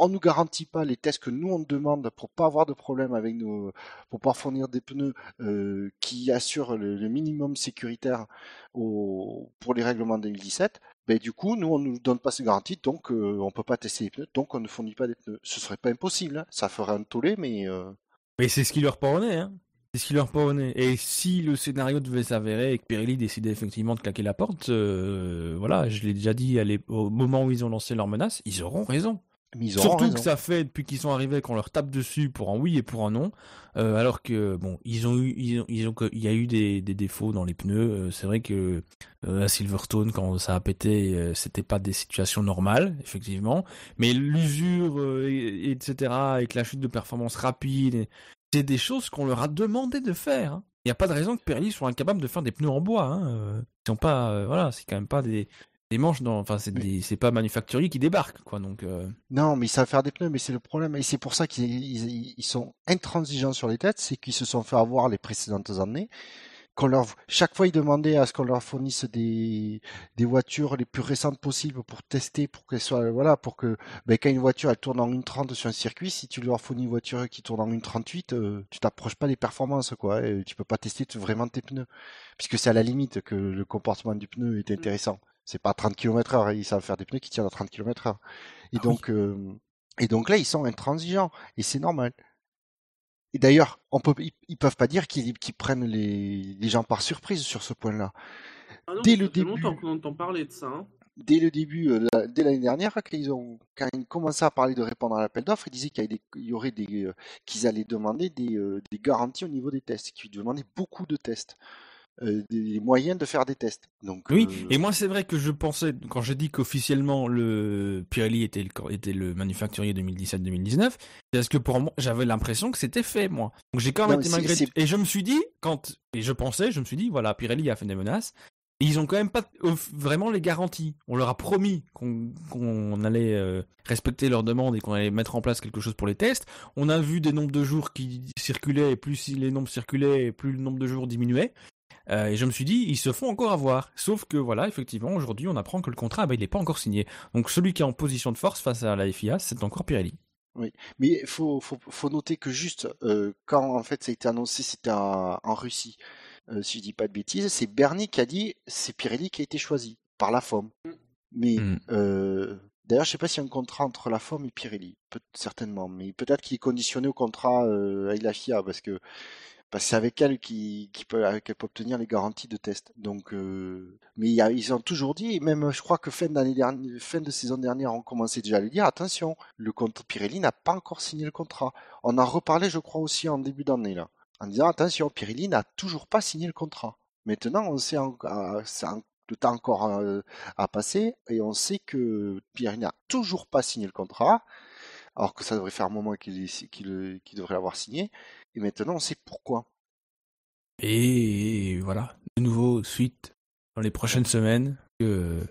on nous garantit pas les tests que nous on demande pour pas avoir de problème avec nos, pour pouvoir fournir des pneus euh, qui assurent le, le minimum sécuritaire au, pour les règlements 2017, ben du coup, nous on nous donne pas ces garanties, donc euh, on peut pas tester les pneus, donc on ne fournit pas des pneus. Ce serait pas impossible, hein. ça ferait un tollé, mais euh, Mais c'est ce qui leur nez, hein. C'est ce qui leur nez. Et si le scénario devait s'avérer et que Pirelli décidait effectivement de claquer la porte, euh, voilà, je l'ai déjà dit au moment où ils ont lancé leur menace, ils auront raison. Ils Surtout raison. que ça fait depuis qu'ils sont arrivés qu'on leur tape dessus pour un oui et pour un non, euh, alors que bon, ils ont eu, ils ont, ils ont- il y a eu des, des défauts dans les pneus. Euh, c'est vrai que euh, à Silverstone, quand ça a pété, euh, c'était pas des situations normales, effectivement. Mais l'usure, et- etc., avec la chute de performance rapide, c'est des choses qu'on leur a demandé de faire. hein. Il n'y a pas de raison que Pirelli soit incapable de faire des pneus en bois. Hein. Ils sont pas, voilà, c'est quand même pas des des manches dans, enfin c'est des, c'est pas manufacturier qui débarque quoi donc. euh, Non, mais ils savent faire des pneus, mais c'est le problème. Et c'est pour ça qu'ils ils- ils sont intransigeants sur les têtes, c'est qu'ils se sont fait avoir les précédentes années. Qu'on leur, chaque fois, ils demandaient à ce qu'on leur fournisse des, des voitures les plus récentes possibles pour tester, pour qu'elles soient, voilà, pour que, ben, quand une voiture elle tourne en 1.30 sur un circuit, si tu leur fournis une voiture qui tourne en 1.38, euh, tu t'approches pas des performances, quoi. Et tu peux pas tester vraiment tes pneus. Puisque c'est à la limite que le comportement du pneu est intéressant. C'est pas à 30 km heure, ils savent faire des pneus qui tiennent à 30 km heure. Et Ah oui. donc, euh, et donc là, ils sont intransigeants. Et c'est normal. Et d'ailleurs, on peut, ils, ils peuvent pas dire qu'ils prennent les, les gens par surprise sur ce point-là. Ah non, Dès ça le fait début. longtemps qu'on entend parler de ça. hein. Dès le début, euh, la- dès l'année dernière, quand ils ont, quand ils commençaient à parler de répondre à l'appel d'offres, ils disaient qu'il y, y aurait des, euh, qu'ils allaient demander des, des garanties au niveau des tests, qu'ils demandaient beaucoup de tests, euh, des moyens de faire des tests. Donc, Oui, euh, et moi c'est vrai que je pensais, quand j'ai dit qu'officiellement le Pirelli était le, était le manufacturier 2017-2019, c'est parce que pour moi, j'avais l'impression que c'était fait, moi. Donc j'ai quand même Non, été malgré Et je me suis dit, quand, et je pensais, je me suis dit, voilà, Pirelli a fait des menaces, et ils ont quand même pas off- vraiment les garanties. On leur a promis qu'on qu'on allait euh, respecter leurs demandes et qu'on allait mettre en place quelque chose pour les tests. On a vu des nombres de jours qui circulaient, et plus les nombres circulaient, plus le nombre de jours diminuait. Euh, et je me suis dit, ils se font encore avoir. Sauf que voilà, effectivement, aujourd'hui, on apprend que le contrat, bah, il n'est pas encore signé. Donc celui qui est en position de force face à la FIA, c'est encore Pirelli. Mais il faut, faut, faut noter que juste euh, quand en fait ça a été annoncé, c'était en, Russie, euh, si je dis pas de bêtises, c'est Bernie qui a dit c'est Pirelli qui a été choisi par la FOM. Mais Mm. euh, d'ailleurs, je sais pas s'il y a un contrat entre la FOM et Pirelli, peut certainement, mais peut-être qu'il est conditionné au contrat euh, avec la FIA parce que parce que c'est avec elle qui, peut, obtenir les garanties de test. Donc, euh, mais ils ont toujours dit, même je crois que fin de saison dernière, on commençait déjà à lui dire attention, le compte Pirelli n'a pas encore signé le contrat. On en reparlait, je crois aussi en début d'année en disant attention, Pirelli n'a toujours pas signé le contrat. Maintenant, on sait, en- ah, c'est en- le temps encore euh, à passer et on sait que Pirelli n'a toujours pas signé le contrat, alors que ça devrait faire un moment qu'il devrait l'avoir signé. Et maintenant, on sait pourquoi. Et voilà, de nouveau, suite dans les prochaines semaines, que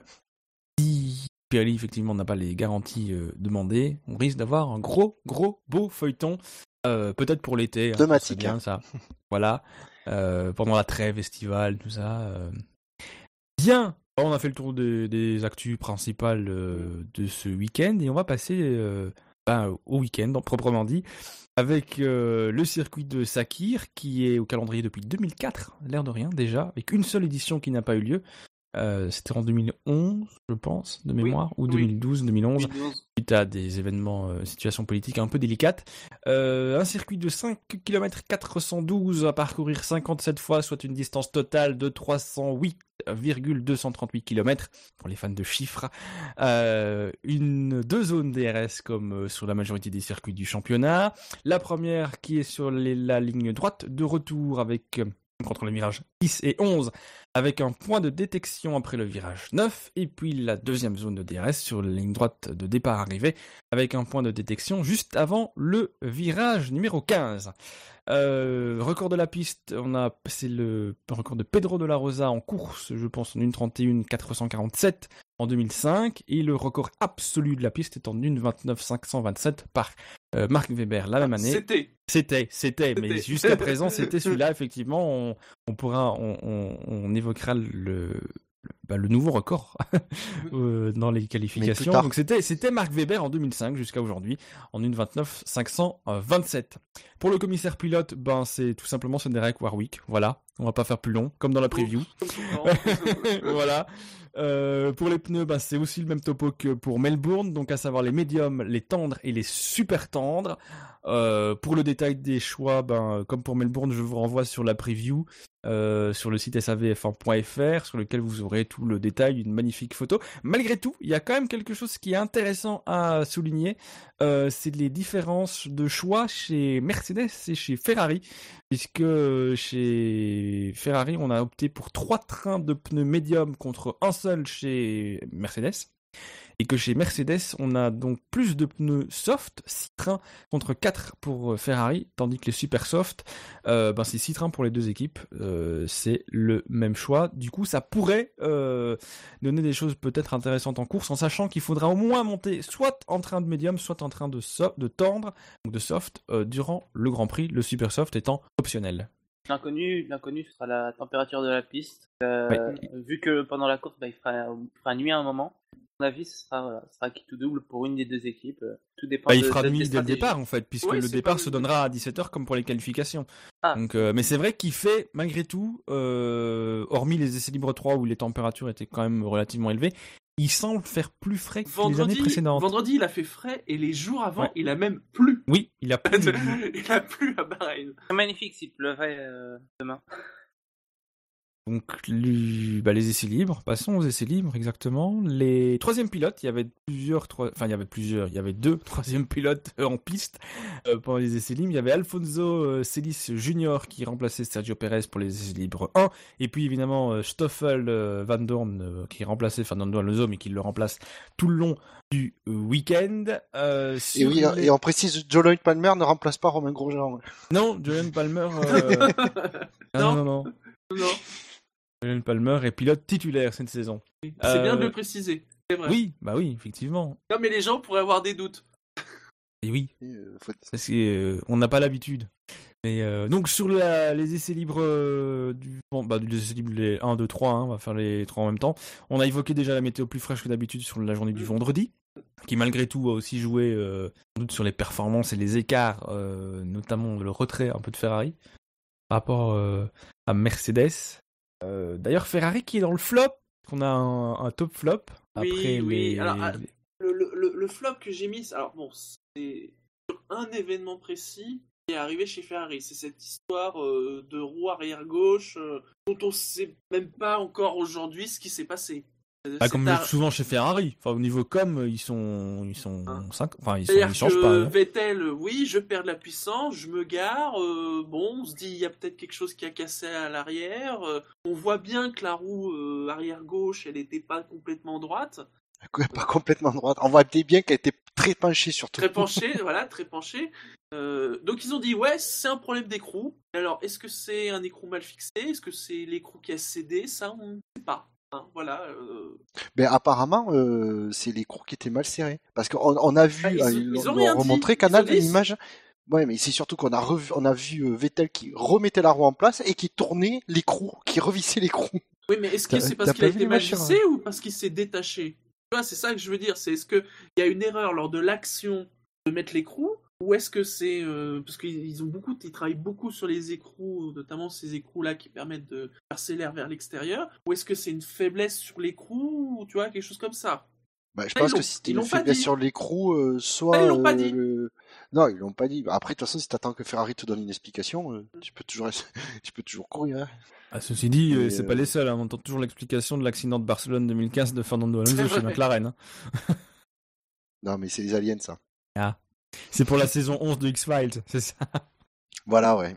si Pirelli, effectivement, n'a pas les garanties euh, demandées, on risque d'avoir un gros, gros, beau feuilleton, euh, peut-être pour l'été. hein, ça serait Thématique, bien, ça. voilà, euh, pendant la trêve estivale, tout ça. Bien, on a fait le tour de- des actus principales de ce week-end et on va passer ben, au week-end, proprement dit, avec euh, le circuit de Sakir qui est au calendrier depuis 2004, l'air de rien déjà, avec une seule édition qui n'a pas eu lieu. Euh, C'était en 2011, je pense, de Oui, mémoire, ou oui. 2012, 2011 2011. suite à des événements, euh, situations politiques un peu délicates. Euh, un circuit de 5 km 412 à parcourir 57 fois, soit une distance totale de 308,238 km pour les fans de chiffres. Euh, une deux zones DRS comme sur la majorité des circuits du championnat. La première qui est sur les- la ligne droite de retour avec contre les virages 10 et 11 avec un point de détection après le virage 9 et puis la deuxième zone de DRS sur la ligne droite de départ arrivée avec un point de détection juste avant le virage numéro 15. Euh, record de la piste, on a c'est le record de Pedro de la Rosa en course, je pense en 1.31 447 en 2005 et le record absolu de la piste est en 1.29 527 par euh, Mark Webber la même année. C'était. C'était, c'était, mais jusqu'à présent, c'était celui-là, effectivement, on, on pourra, on, on, on évoquera le, le, bah, le nouveau record euh, dans les qualifications. Donc c'était, c'était Mark Webber en 2005 jusqu'à aujourd'hui, en 1.29 527. Pour le commissaire pilote, ben, c'est tout simplement Derek Warwick, voilà. On va pas faire plus long, comme dans la preview. voilà. Euh, pour les pneus, bah, c'est aussi le même topo que pour Melbourne, donc à savoir les médiums, les tendres et les super tendres. Euh, pour le détail des choix, ben, comme pour Melbourne, je vous renvoie sur la preview euh, sur le site savf1.fr sur lequel vous aurez tout le détail, une magnifique photo. Malgré tout, il y a quand même quelque chose qui est intéressant à souligner, c'est les différences de choix chez Mercedes et chez Ferrari, puisque chez Ferrari, on a opté pour trois trains de pneus médiums contre un seul chez Mercedes. Et que chez Mercedes, on a donc plus de pneus soft, 6 trains contre 4 pour euh, Ferrari, tandis que les super soft, euh, ben c'est 6 trains pour les deux équipes. Euh, c'est le même choix. Du coup, ça pourrait euh, donner des choses peut-être intéressantes en course, en sachant qu'il faudra au moins monter soit en train de médium, soit en train de, so- de tendre, donc de soft, durant le Grand Prix, le super soft étant optionnel. L'inconnu, l'inconnu, ce sera la température de la piste. Euh. Vu que pendant la course, bah, il, fera, il fera nuit à un moment. À mon avis, ce sera, voilà, ce sera qui tout double pour une des deux équipes. Euh, Tout dépend Bah, il fera de- nuit des dès le départ en fait, puisque Ouais, le départ pas se donnera à 17h comme pour les qualifications. Ah. Donc, euh, mais c'est vrai qu'il fait, malgré tout, euh, hormis les essais libres 3 où les températures étaient quand même relativement élevées, il semble faire plus frais que les années Vendredi, précédentes. vendredi, il a fait frais et les jours avant, Ouais. il a même plu. Oui, il a plus de- il a plu à Bahreïn. C'est magnifique s'il pleuvait euh, demain. Donc, lui- bah, les essais libres, passons aux essais libres, exactement. Les troisième pilotes, il y avait plusieurs, trois... enfin, il y avait plusieurs, il y avait deux troisième pilotes euh, en piste euh, pendant les essais libres. Il y avait Alfonso euh, Celis Junior qui remplaçait Sergio Perez pour les essais libres 1, et puis évidemment euh, Stoffel euh, Van Dorn euh, qui remplaçait Fernando Alonso, mais qui le remplace tout le long du week-end. Euh, Et oui, les- et on précise, Joe Lloyd Palmer ne remplace pas Romain Grosjean. Non, Julian Palmer. euh, non, non, non. Non, Julian Palmer est pilote titulaire cette saison. c'est Euh, bien de le préciser. C'est vrai. Oui, bah oui, effectivement. Non, mais les gens pourraient avoir des doutes. Et oui, Euh, faut- parce que euh, on n'a pas l'habitude. Mais euh, donc sur la- les essais libres euh, du bon bah les essais libres les 1 2 3 hein, on va faire les trois en même temps. On a évoqué déjà la météo plus fraîche que d'habitude sur la journée du Mm. vendredi qui malgré tout a aussi joué euh, sans doute sur les performances et les écarts euh, notamment le retrait un peu de Ferrari par rapport euh, à Mercedes. Euh, d'ailleurs Ferrari qui est dans le flop, qu'on a un, un top flop après oui. les Alors, ah, Le, le- le- le flop que j'ai mis, alors bon, c'est sur un événement précis qui est arrivé chez Ferrari. C'est cette histoire euh, de roue arrière gauche euh, dont on sait même pas encore aujourd'hui ce qui s'est passé. Ah, C'est comme un- souvent chez Ferrari. Enfin, au niveau com, ils sont, ils sont Hein. cinq- enfin, ils, sont, ils changent que pas. hein. Vettel, euh, oui, je perds de la puissance, je me gare. euh, bon, on se dit il y a peut-être quelque chose qui a cassé à l'arrière. euh, on voit bien que la roue euh, arrière gauche, elle n'était pas complètement droite. Pas complètement droite. On voit bien qu'elle était très penchée surtout. Très penché, voilà, très penché. Euh, donc ils ont dit ouais, c'est un problème d'écrou. Alors est-ce que c'est un écrou mal fixé? Est-ce que c'est l'écrou qui a cédé? Ça on ne sait pas. Hein, voilà. euh, Mais apparemment, euh, c'est l'écrou qui était mal serré. Parce qu'on on a vu, Ah, ils- euh, ils ils ont remontré Canal une image. Ouais, mais c'est surtout qu'on a revu, on a vu euh, Vettel qui remettait la roue en place et qui tournait l'écrou, qui revissait l'écrou. Oui, mais est-ce que c'est parce qu'il a été mal vissé ou parce qu'il s'est détaché? Tu vois, c'est ça que je veux dire. C'est est-ce qu'il y a une erreur lors de l'action de mettre l'écrou ou est-ce que c'est euh, parce qu'ils ils ont beaucoup, ils travaillent beaucoup sur les écrous, notamment ces écrous là qui permettent de passer l'air vers l'extérieur, ou est-ce que c'est une faiblesse sur l'écrou ou tu vois quelque chose comme ça? Bah, je Ah, pense ils l'ont- que c'était ils une l'ont pas faiblesse dit. sur l'écrou, euh, soit. Ah, ils l'ont pas euh, dit. le- Non, ils l'ont pas dit. Bah, Après, de toute façon, si t'attends que Ferrari te donne une explication, euh, tu peux toujours, tu peux toujours courir. hein. Ah, ceci dit, euh, c'est euh, pas les seuls. hein. On entend toujours l'explication de l'accident de Barcelone 2015 de Fernando C'est Alonso chez. McLaren. hein. Non, mais c'est les aliens, ça. C'est pour la saison 11 de X-Files, c'est ça. Voilà, ouais.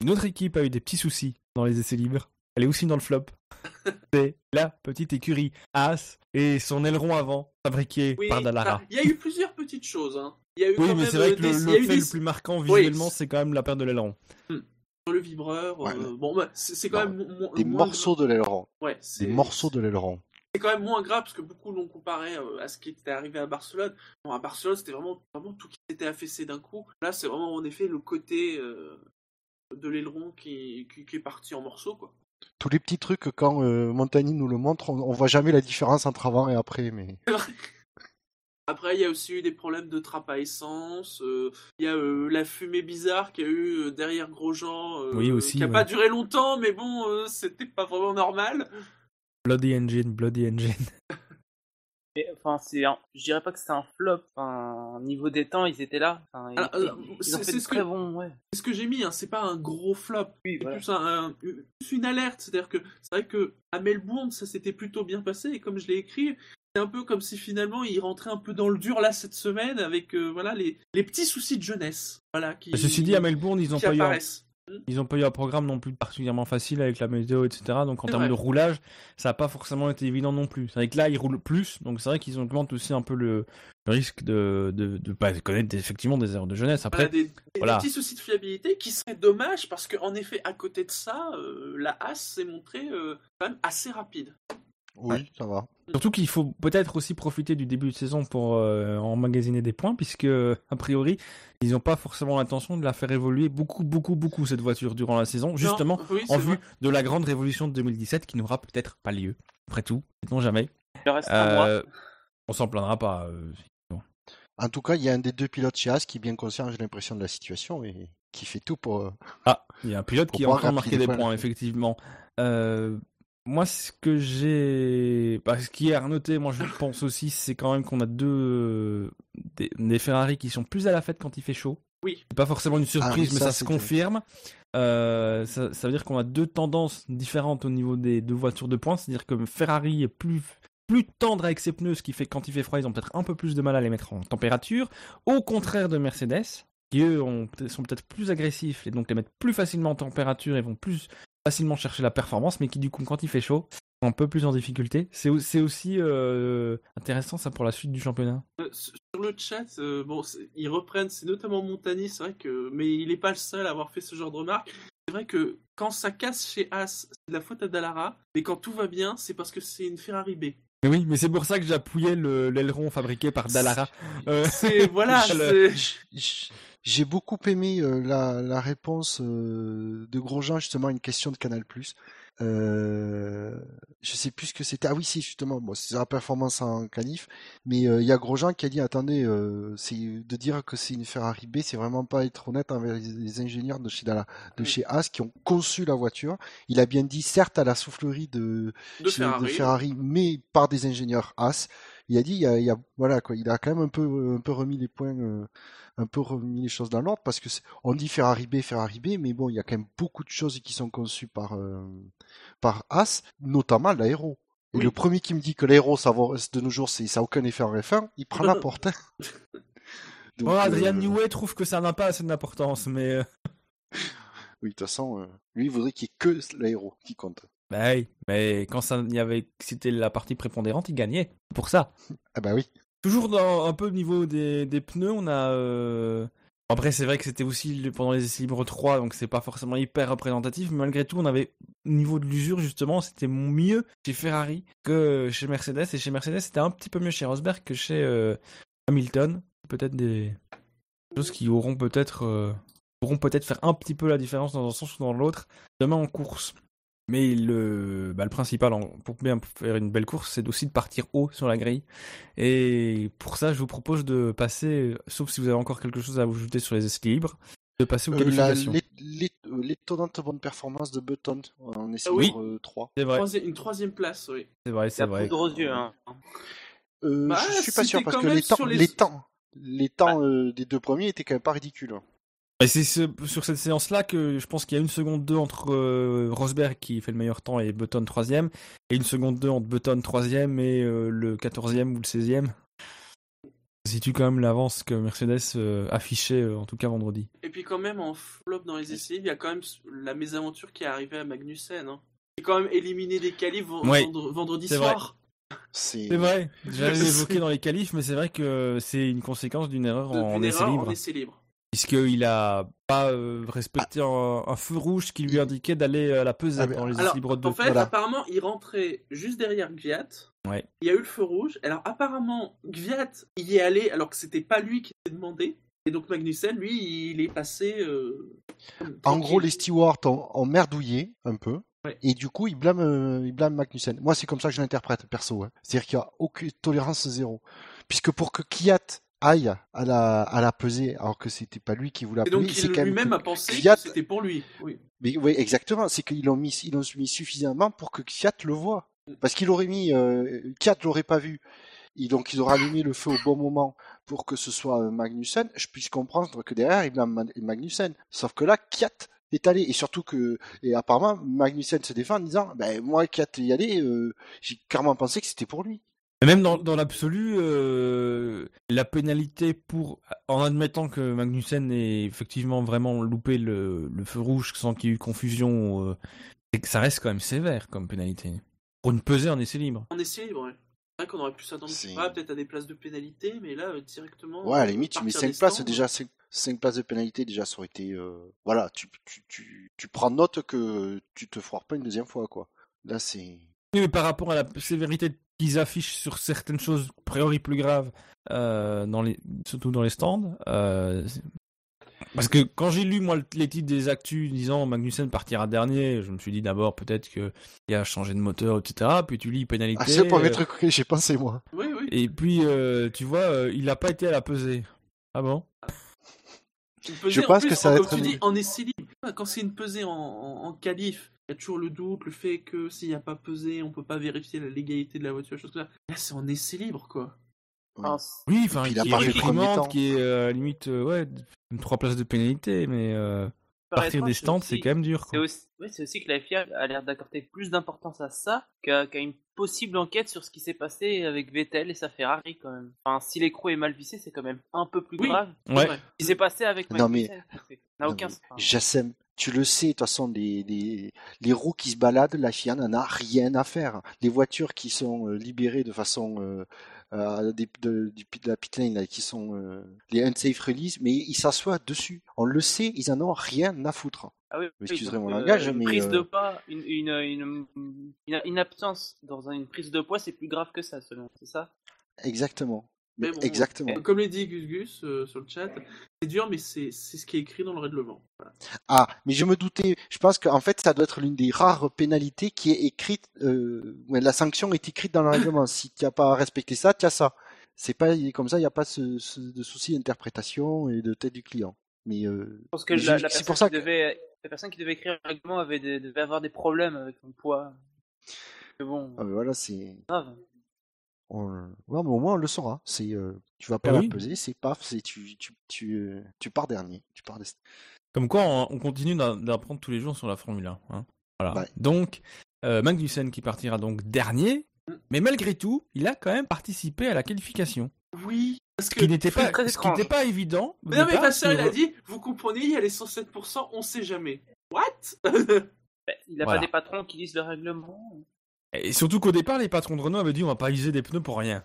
Une autre équipe a eu des petits soucis dans les essais libres. Elle est aussi dans le flop. c'est la petite écurie As et son aileron avant, fabriqué Oui, par Dallara. bah, il y a eu plusieurs petites choses. Hein. Il y a eu Oui, quand mais c'est vrai euh, que le, des- fait des- le plus marquant visuellement, c'est quand même la perte de l'aileron. sur le vibreur. Ouais, euh, bon, bah, c'est quand Non, même Des morceaux de l'aileron. Ouais, Des morceaux de l'aileron. C'est quand même moins grave parce que beaucoup l'ont comparé euh, à ce qui était arrivé à Barcelone. Bon, à Barcelone, c'était vraiment, vraiment tout qui s'était affaissé d'un coup. Là, c'est vraiment en effet le côté euh, de l'aileron qui, qui, qui est parti en morceaux, quoi. Tous les petits trucs, quand euh, Montagny nous le montre, on, on voit jamais la différence entre avant et après. Mais C'est vrai. Après, il y a aussi eu des problèmes de trappe à essence. euh, Il y a euh, la fumée bizarre qu'il y a eu derrière Grosjean, euh, Oui, aussi, qui n'a ouais. pas duré longtemps, mais bon, euh, c'était pas vraiment normal. Bloody Engine, Bloody Engine. Et, enfin, c'est un- je dirais pas que c'est un flop. Enfin, niveau des temps, ils étaient là. Enfin, ils, Alors, alors, ils- ils c'est- ont fait c'est de ce très que- bons, ouais. C'est ce que j'ai mis, hein, c'est pas un gros flop. Oui, voilà. plus, un- un- plus une alerte. C'est-à-dire que c'est vrai que à Melbourne, ça s'était plutôt bien passé. Et comme je l'ai écrit, c'est un peu comme si finalement il rentrait un peu dans le dur là cette semaine avec euh, voilà les, les petits soucis de jeunesse. Voilà, qui, Ceci dit, à Melbourne, ils ont pas eu un. Ils n'ont pas eu un programme non plus particulièrement facile avec la météo, etc. Donc en termes vrai. de roulage, ça n'a pas forcément été évident non plus. C'est vrai que là, ils roulent plus, donc c'est vrai qu'ils augmentent aussi un peu le, le risque de de, de pas connaître effectivement des erreurs de jeunesse. Après, Voilà, des, des- des voilà. petits soucis de fiabilité qui seraient dommages parce qu'en effet, à côté de ça, euh, la As s'est montrée euh, quand même assez rapide. Oui, ça va. Surtout qu'il faut peut-être aussi profiter du début de saison pour euh, emmagasiner des points, puisque a priori ils n'ont pas forcément l'intention de la faire évoluer beaucoup, beaucoup, beaucoup cette voiture durant la saison, justement Non, oui, en vue vrai. de la grande révolution de 2017 qui n'aura peut-être pas lieu. Après tout, sait-on jamais. Il reste un mois. Euh, on s'en plaindra pas. euh, En tout cas, il y a un des deux pilotes chez As qui est bien conscient, j'ai l'impression, de la situation et qui fait tout pour. euh, Ah, il y a un pilote qui est en pouvoir train de grappiller marquer des des points. points, effectivement. Euh, moi, ce que j'ai, bah, ce qui est à noter, moi je pense aussi, c'est quand même qu'on a deux des, des Ferrari qui sont plus à la fête quand il fait chaud. Oui. C'est pas forcément une surprise, Ah mais ça, ça, se confirme. Euh, ça, ça veut dire qu'on a deux tendances différentes au niveau des deux voitures de points. C'est-à-dire que Ferrari est plus plus tendre avec ses pneus, ce qui fait que quand il fait froid, ils ont peut-être un peu plus de mal à les mettre en température. Au contraire de Mercedes, qui eux ont, sont peut-être plus agressifs et donc les mettent plus facilement en température et vont plus facilement chercher la performance, mais qui du coup, quand il fait chaud, un peu plus en difficulté. C'est au- c'est aussi euh, intéressant ça pour la suite du championnat. Euh, Sur le chat, euh, bon, ils reprennent, c'est notamment Montagny, c'est vrai que, mais il n'est pas le seul à avoir fait ce genre de remarque. C'est vrai que quand ça casse chez As, c'est de la faute à Dallara, mais quand tout va bien, c'est parce que c'est une Ferrari B. Oui, mais c'est pour ça que j'appuyais le- l'aileron fabriqué par Dallara. C'est voilà, J'ai beaucoup aimé euh, la, la réponse euh, de Grosjean justement à une question de Canal+. Euh, je sais plus ce que c'était. Ah oui, si justement, bon, c'est la performance en canif, mais euh, il y a Grosjean qui a dit attendez, c'est de dire que c'est une Ferrari B, c'est vraiment pas être honnête envers les, les ingénieurs de chez Dalla- de Oui. chez As qui ont conçu la voiture. Il a bien dit certes à la soufflerie de, de chez- Ferrari. mais par des ingénieurs As. Il a dit, il y a, il y a- voilà quoi, il a quand même un peu, un peu remis les points, euh, un peu remis les choses dans l'ordre parce que on dit Ferrari B, Ferrari B, mais bon, il y a quand même beaucoup de choses qui sont conçues par, euh, par As, notamment l'aéro. Et Oui. le premier qui me dit que l'aéro, ça va, de nos jours, c'est, ça a aucun effet en F1, il prend la porte. hein. Donc, Bon, Adrian euh, Newey trouve que ça n'a pas assez d'importance, mais euh, Oui, de toute façon, lui, il voudrait qu'il y ait que l'aéro qui compte. Bah oui, mais quand ça y avait c'était la partie prépondérante, il gagnait. Pour ça. Ah bah oui. Toujours dans un peu au niveau des, des pneus, on a. euh, Après, c'est vrai que c'était aussi le- pendant les essais libres 3, donc c'est pas forcément hyper représentatif, mais malgré tout, on avait, au niveau de l'usure, justement, c'était mieux chez Ferrari que chez Mercedes, et chez Mercedes, c'était un petit peu mieux chez Rosberg que chez euh, Hamilton. Peut-être des choses qui auront peut-être. euh, pourront peut-être faire un petit peu la différence dans un sens ou dans l'autre demain en course. Mais le, bah, le principal pour bien faire une belle course, c'est aussi de partir haut sur la grille. Et pour ça, je vous propose de passer, sauf si vous avez encore quelque chose à vous ajouter sur les essais libres, de passer aux Euh, qualifications. l'é- l'é- euh, L'étonnante bonne performance de Button en essai Oui. libre, euh, 3. C'est vrai, Troisi- une troisième place, oui. c'est vrai, C'est vrai. poudre aux yeux. Hein. Euh, Bah, je suis pas sûr parce que les temps, les... les- temps, les temps euh, des deux premiers étaient quand même pas ridicules. Et c'est ce- sur cette séance-là que je pense qu'il y a une seconde 2 entre euh, Rosberg qui fait le meilleur temps et Button troisième, et une seconde 2 entre Button troisième et euh, le 14e ou le 16e. Ça situe quand même l'avance que Mercedes euh, affichait, euh, en tout cas vendredi. Et puis quand même en flop dans les essais, il y a quand même la mésaventure qui est arrivée à Magnussen. Hein. Il est quand même éliminé des qualifs ven- Ouais, vendre- vendredi c'est vrai. soir. C'est C'est vrai, j'avais C'est- évoqué dans les qualifs, mais c'est vrai que c'est une conséquence d'une erreur en d'une essai libre. en essai libre. Puisqu'il a pas euh, respecté un, un feu rouge qui lui indiquait d'aller à la pesée Ah, mais- dans les Alors, libres 2. en fait, Voilà. apparemment, il rentrait juste derrière Gviat. Ouais. Il y a eu le feu rouge. Alors, apparemment, Gviat y est allé alors que c'était pas lui qui était demandé. Et donc, Magnussen, lui, il est passé. euh, En gros, les stewards ont, ont merdouillé un peu. Ouais. Et du coup, ils blâment, euh, ils blâment Magnussen. Moi, c'est comme ça que je l'interprète, perso. hein. C'est-à-dire qu'il n'y a aucune tolérance zéro. Puisque pour que Kiat aille à la, à la pesée, alors que c'était pas lui qui voulait Et donc, appeler, c'est il lui-même a pensé que c'était pour lui. Oui. Mais oui, exactement. C'est qu'ils l'ont mis, ils l'ont mis suffisamment pour que Kiat le voit. Parce qu'il aurait mis, euh, Kiat l'aurait pas vu. Et donc, ils auraient allumé le feu au bon moment pour que ce soit euh, Magnussen. Je puisse comprendre que derrière, il blâme Ma- Magnussen. Sauf que là, Kiat est allé. Et surtout que, et apparemment, Magnussen se défend en disant, ben, moi, Kiat y allé, euh, j'ai clairement pensé que c'était pour lui. Et même dans, dans l'absolu, euh, la pénalité pour, en admettant que Magnussen ait effectivement vraiment loupé le, le feu rouge sans qu'il y ait eu confusion, euh, c'est que ça reste quand même sévère comme pénalité. Pour une pesée en essai libre. En essai libre, ouais. C'est vrai qu'on aurait pu s'attendre peut-être à des places de pénalité, mais là, euh, directement. Ouais, à la euh, limite, tu mets partir 5 des places stands. déjà, 5, places de pénalité déjà, ça aurait été. euh, Voilà, tu, tu, tu, tu prends note que tu te foires pas une deuxième fois, quoi. Là, c'est. Oui, mais par rapport à la sévérité qu'ils affichent sur certaines choses a priori plus graves, euh, dans les, surtout dans les stands, euh, parce que quand j'ai lu moi le- les titres des actus disant Magnussen partira dernier, je me suis dit d'abord peut-être que il a changé de moteur, etc. Puis tu lis pénalité. Ah, c'est le premier euh, truc auquel j'ai pensé, moi. Oui, oui. Et puis euh, tu vois, euh, il n'a pas été à la pesée. Ah bon? Je en pense plus, que ça va comme être tu un- dis, en essai libre. Quand c'est une pesée en, en, en qualif, il y a toujours le doute, le fait que s'il n'y a pas pesé, on peut pas vérifier la légalité de la voiture, chose comme ça. Là, c'est en essai libre, quoi. Oui. Enfin, c'est- Oui, enfin, puis il a pas réprimande, qui est euh, limite euh, ouais une trois places de pénalité, mais euh, par partir des stands c'est quand même dur. C'est aussi, ouais, c'est aussi que la FIA a l'air d'accorder plus d'importance à ça qu'à qu'à une possible enquête sur ce qui s'est passé avec Vettel et sa Ferrari quand même. Enfin, si l'écrou est mal vissé, c'est quand même un peu plus Oui. grave. Ouais. Ce qui s'est passé avec Non, mais- n'a Non, aucun mais Jassem, tu le sais, de toute façon, les, les, les roues qui se baladent, la FIA n'en a rien à faire. Les voitures qui sont euh, libérées de façon euh, euh, des- de, la pit lane, là, qui sont euh, les unsafe release, mais ils s'assoient dessus. On le sait, ils en ont rien à foutre. Ah oui, donc, mon langage, une mais, prise de une, une, une, une, une absence dans une prise de poids, c'est plus grave que ça, selon, c'est ça? Exactement. Mais bon, Exactement. Comme l'a dit Gus Gus euh, sur le chat, c'est dur, mais c'est c'est ce qui est écrit dans le règlement. Voilà. Ah, mais je me doutais, je pense qu'en fait, ça doit être l'une des rares pénalités qui est écrite, euh, la sanction est écrite dans le règlement. Si tu n'as pas respecté ça, tu as ça. C'est pas comme ça, il n'y a pas ce, ce- de souci d'interprétation et de tête du client. Mais euh, Je pense que Mais la, je- la c'est personne pour ça qui devait, la personne qui devait écrire le règlement avait, des- devait avoir des problèmes avec son poids. Mais bon, ah, mais voilà, c'est, grave. On... ouais, mais au moins on le saura. C'est, euh, tu vas pas Ah la peser, c'est paf, c'est tu, tu, tu, euh, tu pars dernier, tu pars des- Comme quoi, on, on continue d'apprendre tous les jours sur la Formule 1. hein. Voilà. Ouais. Donc, euh, Magnussen qui partira donc dernier, mais malgré tout, il a quand même participé à la qualification, Oui, parce ce que. qui n'était pas, très ce qui n'était pas évident. Mais non, mais départ, Pasteur, il a dit, vous comprenez, il y a les 107%, on sait jamais. What? Ben, il a Voilà. pas des patrons qui lisent le règlement. Et surtout qu'au départ, les patrons de Renault avaient dit on va pas user des pneus pour rien.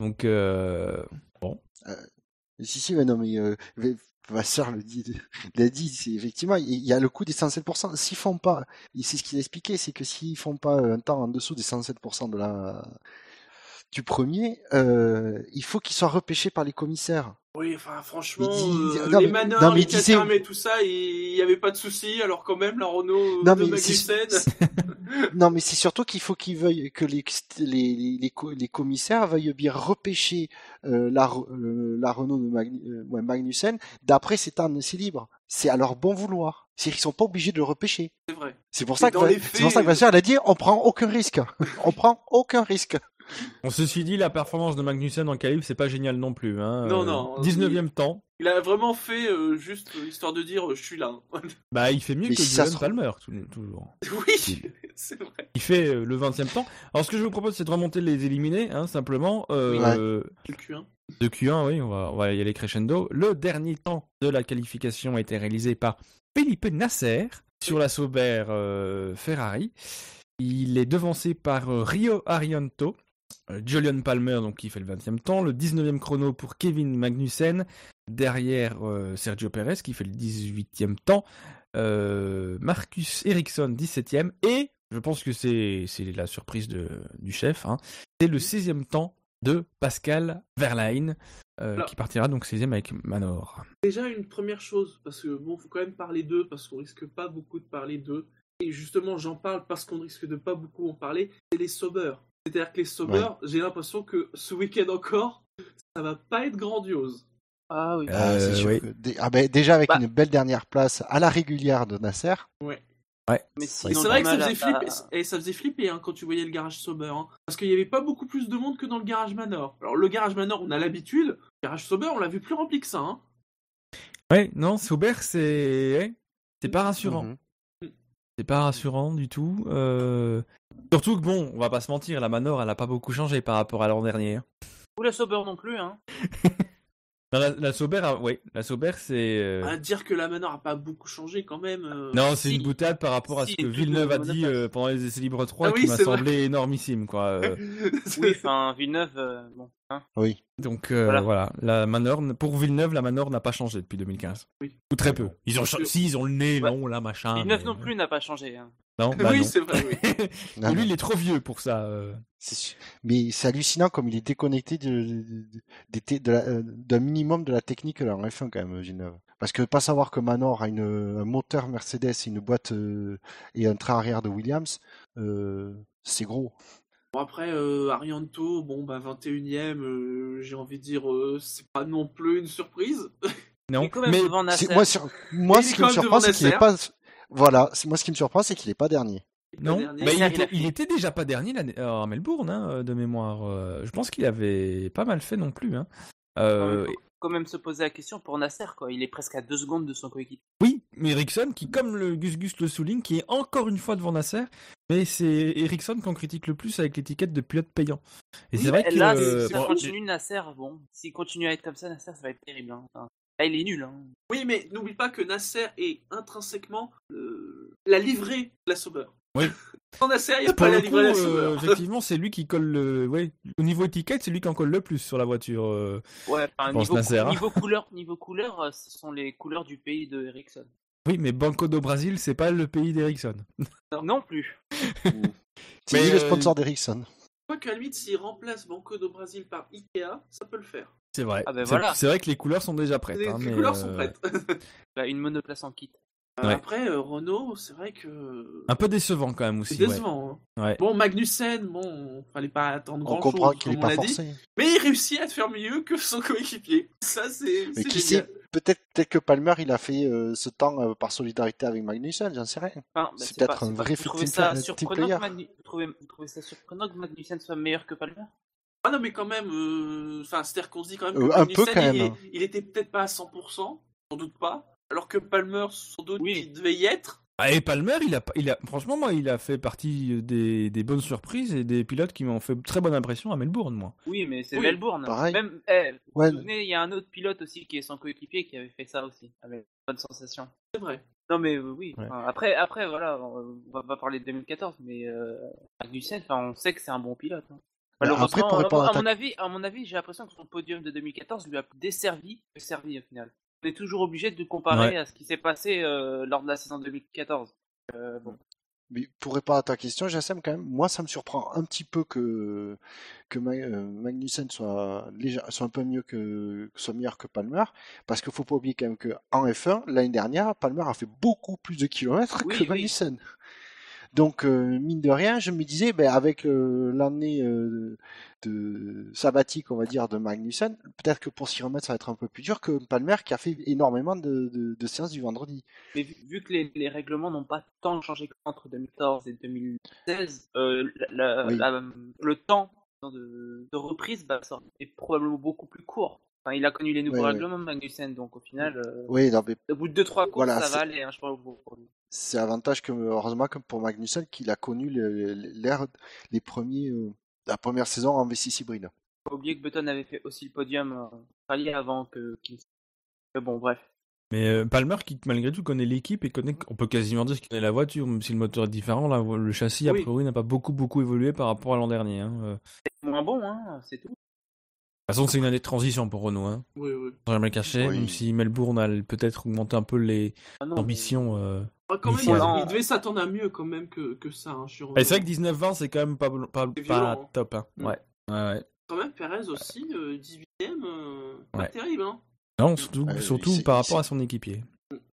Donc, euh, Si, si, mais non, mais euh, soeur le dit, l'a dit, c'est effectivement, il y a le coût des 107%. S'ils font pas, c'est ce qu'il a expliqué, c'est que s'ils font pas un temps en dessous des 107% de la du premier, euh, il faut qu'ils soient repêchés par les commissaires. Oui, enfin, franchement, dit- euh, non, les mais- non, mais les Caterham et tout ça, il n'y avait pas de souci, alors quand même, la Renault Non, de mais c'est- Magnussen. Non, mais c'est surtout qu'il faut qu'ils veuillent que les les, les, les, co- les commissaires veuillent bien repêcher euh, la, Re- euh, la Renault de euh, ouais, Magnussen d'après cet en essai libre. C'est à leur bon vouloir. C'est qu'ils sont pas obligés de le repêcher. C'est vrai. C'est pour Mais ça que c'est pour ça que faits- elle a dit on prend aucun risque. on prend aucun risque. On se suis dit la performance de Magnussen en qualif, c'est pas génial non plus. Hein. Non, Euh, non, 19ème temps. Il a vraiment fait euh, juste euh, histoire de dire, euh, je suis là. hein. Bah, il fait mieux Mais que si ça Dylan se Palmer, toujours. oui, c'est vrai. Il fait euh, le 20ème temps. Alors, ce que je vous propose, c'est de remonter les éliminés, hein, simplement. Euh, Le Q1. De Q1, oui, on va, on va y aller crescendo. Le dernier temps de la qualification a été réalisé par Felipe Nasser sur la Sauber euh, Ferrari. Il est devancé par euh, Rio Arianto, euh, Julian Palmer, donc qui fait le 20e temps, le 19e chrono pour Kevin Magnussen, derrière euh, Sergio Perez qui fait le 18e temps, euh, Marcus Ericsson 17e, et je pense que c'est c'est la surprise de, du chef, hein, c'est le 16e temps de Pascal Verlaine, euh, Alors- qui partira donc 16e avec Manor. Déjà, une première chose, parce que bon, faut quand même parler d'eux, parce qu'on risque pas beaucoup de parler d'eux. Et justement, j'en parle parce qu'on risque de pas beaucoup en parler, c'est les Saubers. C'est-à-dire que les Saubers, j'ai l'impression que ce week-end encore, ça va pas être grandiose. Ah oui. Euh, c'est sûr oui. que ah ben, déjà avec Bah. une belle dernière place à la régulière de Nasser. Ouais. Mais Et sinon, c'est vrai que ça faisait à- flipper, et ça faisait flipper hein, quand tu voyais le garage Sauber. hein. parce qu'il y avait pas beaucoup plus de monde que dans le garage Manor. Alors le garage Manor, on a l'habitude. Le garage Sauber, on l'a vu plus rempli que ça. hein. Ouais, non, Sauber, c'est ouais, c'est pas rassurant. Mhm. C'est pas rassurant du tout. Euh, Surtout que bon, on va pas se mentir, la Manor, elle a pas beaucoup changé par rapport à l'an dernier. hein. Ou la Sauber non plus, hein. Non, la, la Sauber, ouais, la Sauber, c'est. euh, À dire que la Manor a pas beaucoup changé quand même. euh, Non, c'est si. une boutade par rapport à Si, ce que Villeneuve le a dit euh, pendant les essais libres 3 Ah qui oui, m'a vrai. semblé énormissime, quoi. euh. Oui, enfin, Villeneuve, euh, bon. Hein. Oui. Donc euh, Voilà. voilà. la Manor, n- pour Villeneuve, la Manor n'a pas changé depuis 2015. Oui. Ou très peu. Ils ont que- si ils ont le nez Ouais. long là machin. Villeneuve mais- non plus n'a pas changé. Hein. Non, bah oui, non. c'est vrai, oui. Non, lui, non. il est trop vieux pour ça. euh. Mais c'est hallucinant comme il est déconnecté de, de- de- de- de la- euh, d'un minimum de la technique dans F1 quand même, Villeneuve. Parce que pas savoir que Manor a une, un moteur Mercedes et une boîte euh, et un train arrière de Williams, euh, c'est gros. Bon, après, euh, Arianto, bon, bah, 21ème, euh, j'ai envie de dire, euh, c'est pas non plus une surprise. Non, quand même mais devant moi, sur- moi ce qui me surprend, c'est qu'il est pas. Voilà, c'est- moi ce qui me surprend, c'est qu'il est pas dernier. non. dernier. Bah, il, était, il était déjà pas dernier l'année- euh, à Melbourne, hein, de mémoire. Je pense qu'il avait pas mal fait non plus. Hein. Euh, Il faut quand même se poser la question pour Nasser, quoi. Il est presque à deux secondes de son coéquipier. Oui, mais Ericsson, qui, comme le Gus Gus le souligne, qui est encore une fois devant Nasser, mais c'est Ericsson qu'on critique le plus avec l'étiquette de pilote payant. Et Oui, c'est vrai que. là, euh, si ça bon, continue, Nasser, bon, s'il continue à être comme ça, Nasser, ça va être terrible. Hein. Enfin, là, il est nul. Hein. Oui, mais n'oublie pas que Nasser est intrinsèquement euh, la livrée de la Sauber. Oui. Sans Nasser, il n'y a pas la livrée de la euh, Sauber. effectivement, c'est lui qui colle le. Ouais, au niveau étiquette, c'est lui qui en colle le plus sur la voiture. euh. Ouais, enfin, niveau, Nasser, hein. niveau couleur, niveau couleur, euh, ce sont les couleurs du pays de Ericsson. Oui, mais Banco do Brasil, c'est pas le pays d'Ericsson. Non, non plus. C'est Mais, lui le euh, sponsor d'Ericsson. Je crois qu'à limite, s'il remplace Banco do Brasil par Ikea, ça peut le faire. C'est vrai. Ah ben C'est- voilà. C'est vrai que les couleurs sont déjà prêtes. les hein, les mais, couleurs euh, sont prêtes. Bah, une monoplace en kit. Euh, Ouais. Après, euh, Renault, c'est vrai que. Un peu décevant quand même C'est aussi. ouais. décevant. hein. Ouais. Bon, Magnussen, bon, fallait pas attendre On grand comprend chose, qu'il est on pas dit. forcé. Mais il réussit à faire mieux que son coéquipier. Ça, c'est. Mais qui sait, peut-être peut-être que Palmer il a fait euh, ce temps euh, par solidarité avec Magnussen, j'en sais rien. Enfin, bah, C'est peut-être un vrai vous trouvez team ça surprenant que Magnu- vous trouvez, vous trouvez ça surprenant que Magnussen soit meilleur que Palmer Ah non, mais quand même, euh, enfin, c'est-à-dire qu'on se dit quand même que Euh, un peu Magnussen, quand il, même, est- hein. il était peut-être pas à 100%, sans doute pas. Alors que Palmer, sans doute, Oui. il devait y être. Ah, et Palmer, il a, pas- il a, franchement, moi, il a fait partie des, des bonnes surprises et des pilotes qui m'ont fait très bonne impression à Melbourne, moi. Oui, mais c'est Oui, Melbourne. pareil. Même, eh, vous Ouais. vous souvenez, il y a un autre pilote aussi qui est son coéquipier qui avait fait ça aussi, avec bonne sensation. C'est vrai. Non mais euh, oui. Ouais. enfin, après, après voilà, on va pas parler de 2014, mais euh, Magnussen, on sait que c'est un bon pilote. hein. Malheureusement, après, pour à- mon avis, à mon avis, j'ai l'impression que son podium de 2014 lui a desservi que servi au final. On est toujours obligé de comparer Ouais. à ce qui s'est passé euh, lors de la saison 2014. Euh, bon. Mais pour répondre à ta question, Jassem, quand même, moi ça me surprend un petit peu que, que euh, Magnussen soit, légère- soit un peu mieux que, que soit meilleur que Palmer, parce qu'il faut pas oublier quand même qu'en F1, l'année dernière, Palmer a fait beaucoup plus de kilomètres Oui, que oui. Magnussen. Donc, euh, mine de rien, je me disais, ben, avec euh, l'année euh, de sabbatique, on va dire, de Magnussen, peut-être que pour s'y remettre, ça va être un peu plus dur que Palmer qui a fait énormément de, de, de séances du vendredi. Mais vu, vu que les, les règlements n'ont pas tant changé entre 2014 et 2016, euh, la- la- Oui. la- le temps de, de reprise bah, est probablement beaucoup plus court. Enfin, il a connu les nouveaux Ouais, ouais. règlements, Magnussen, donc au final, euh, Oui, non, mais au bout de 2-3 courses, Voilà, ça c'est- va aller, hein, je pense, pour pour lui. C'est avantage que, heureusement, comme pour Magnussen, qu'il a connu le- l'ère, les premiers, euh, la première saison en V6 hybride. Faut pas oublier que Button avait fait aussi le podium euh, rallye avant que Mais bon, bref. Mais euh, Palmer, qui malgré tout connaît l'équipe et connaît, on peut quasiment dire qu'il connaît la voiture, même si le moteur est différent, là, le châssis, a Oui. priori, n'a pas beaucoup, beaucoup évolué par rapport à l'an dernier. hein. De Moins bon, hein, c'est tout. Toute façon, c'est une année de transition pour Renault, hein. Oui, oui. Sans jamais cacher, Oui. même si Melbourne a peut-être augmenté un peu les Ah non, ambitions. euh. Ouais, quand même, Initial. il, il devait s'attendre à mieux quand même que, que ça. Hein, sur, Et c'est vrai que 19-20, c'est quand même pas, hein. top. Hein. Mm. Ouais. Ouais, ouais. Quand même, Perez aussi, euh, 18ème, euh, pas Ouais. terrible. Hein. Non, surtout, par rapport à son équipier.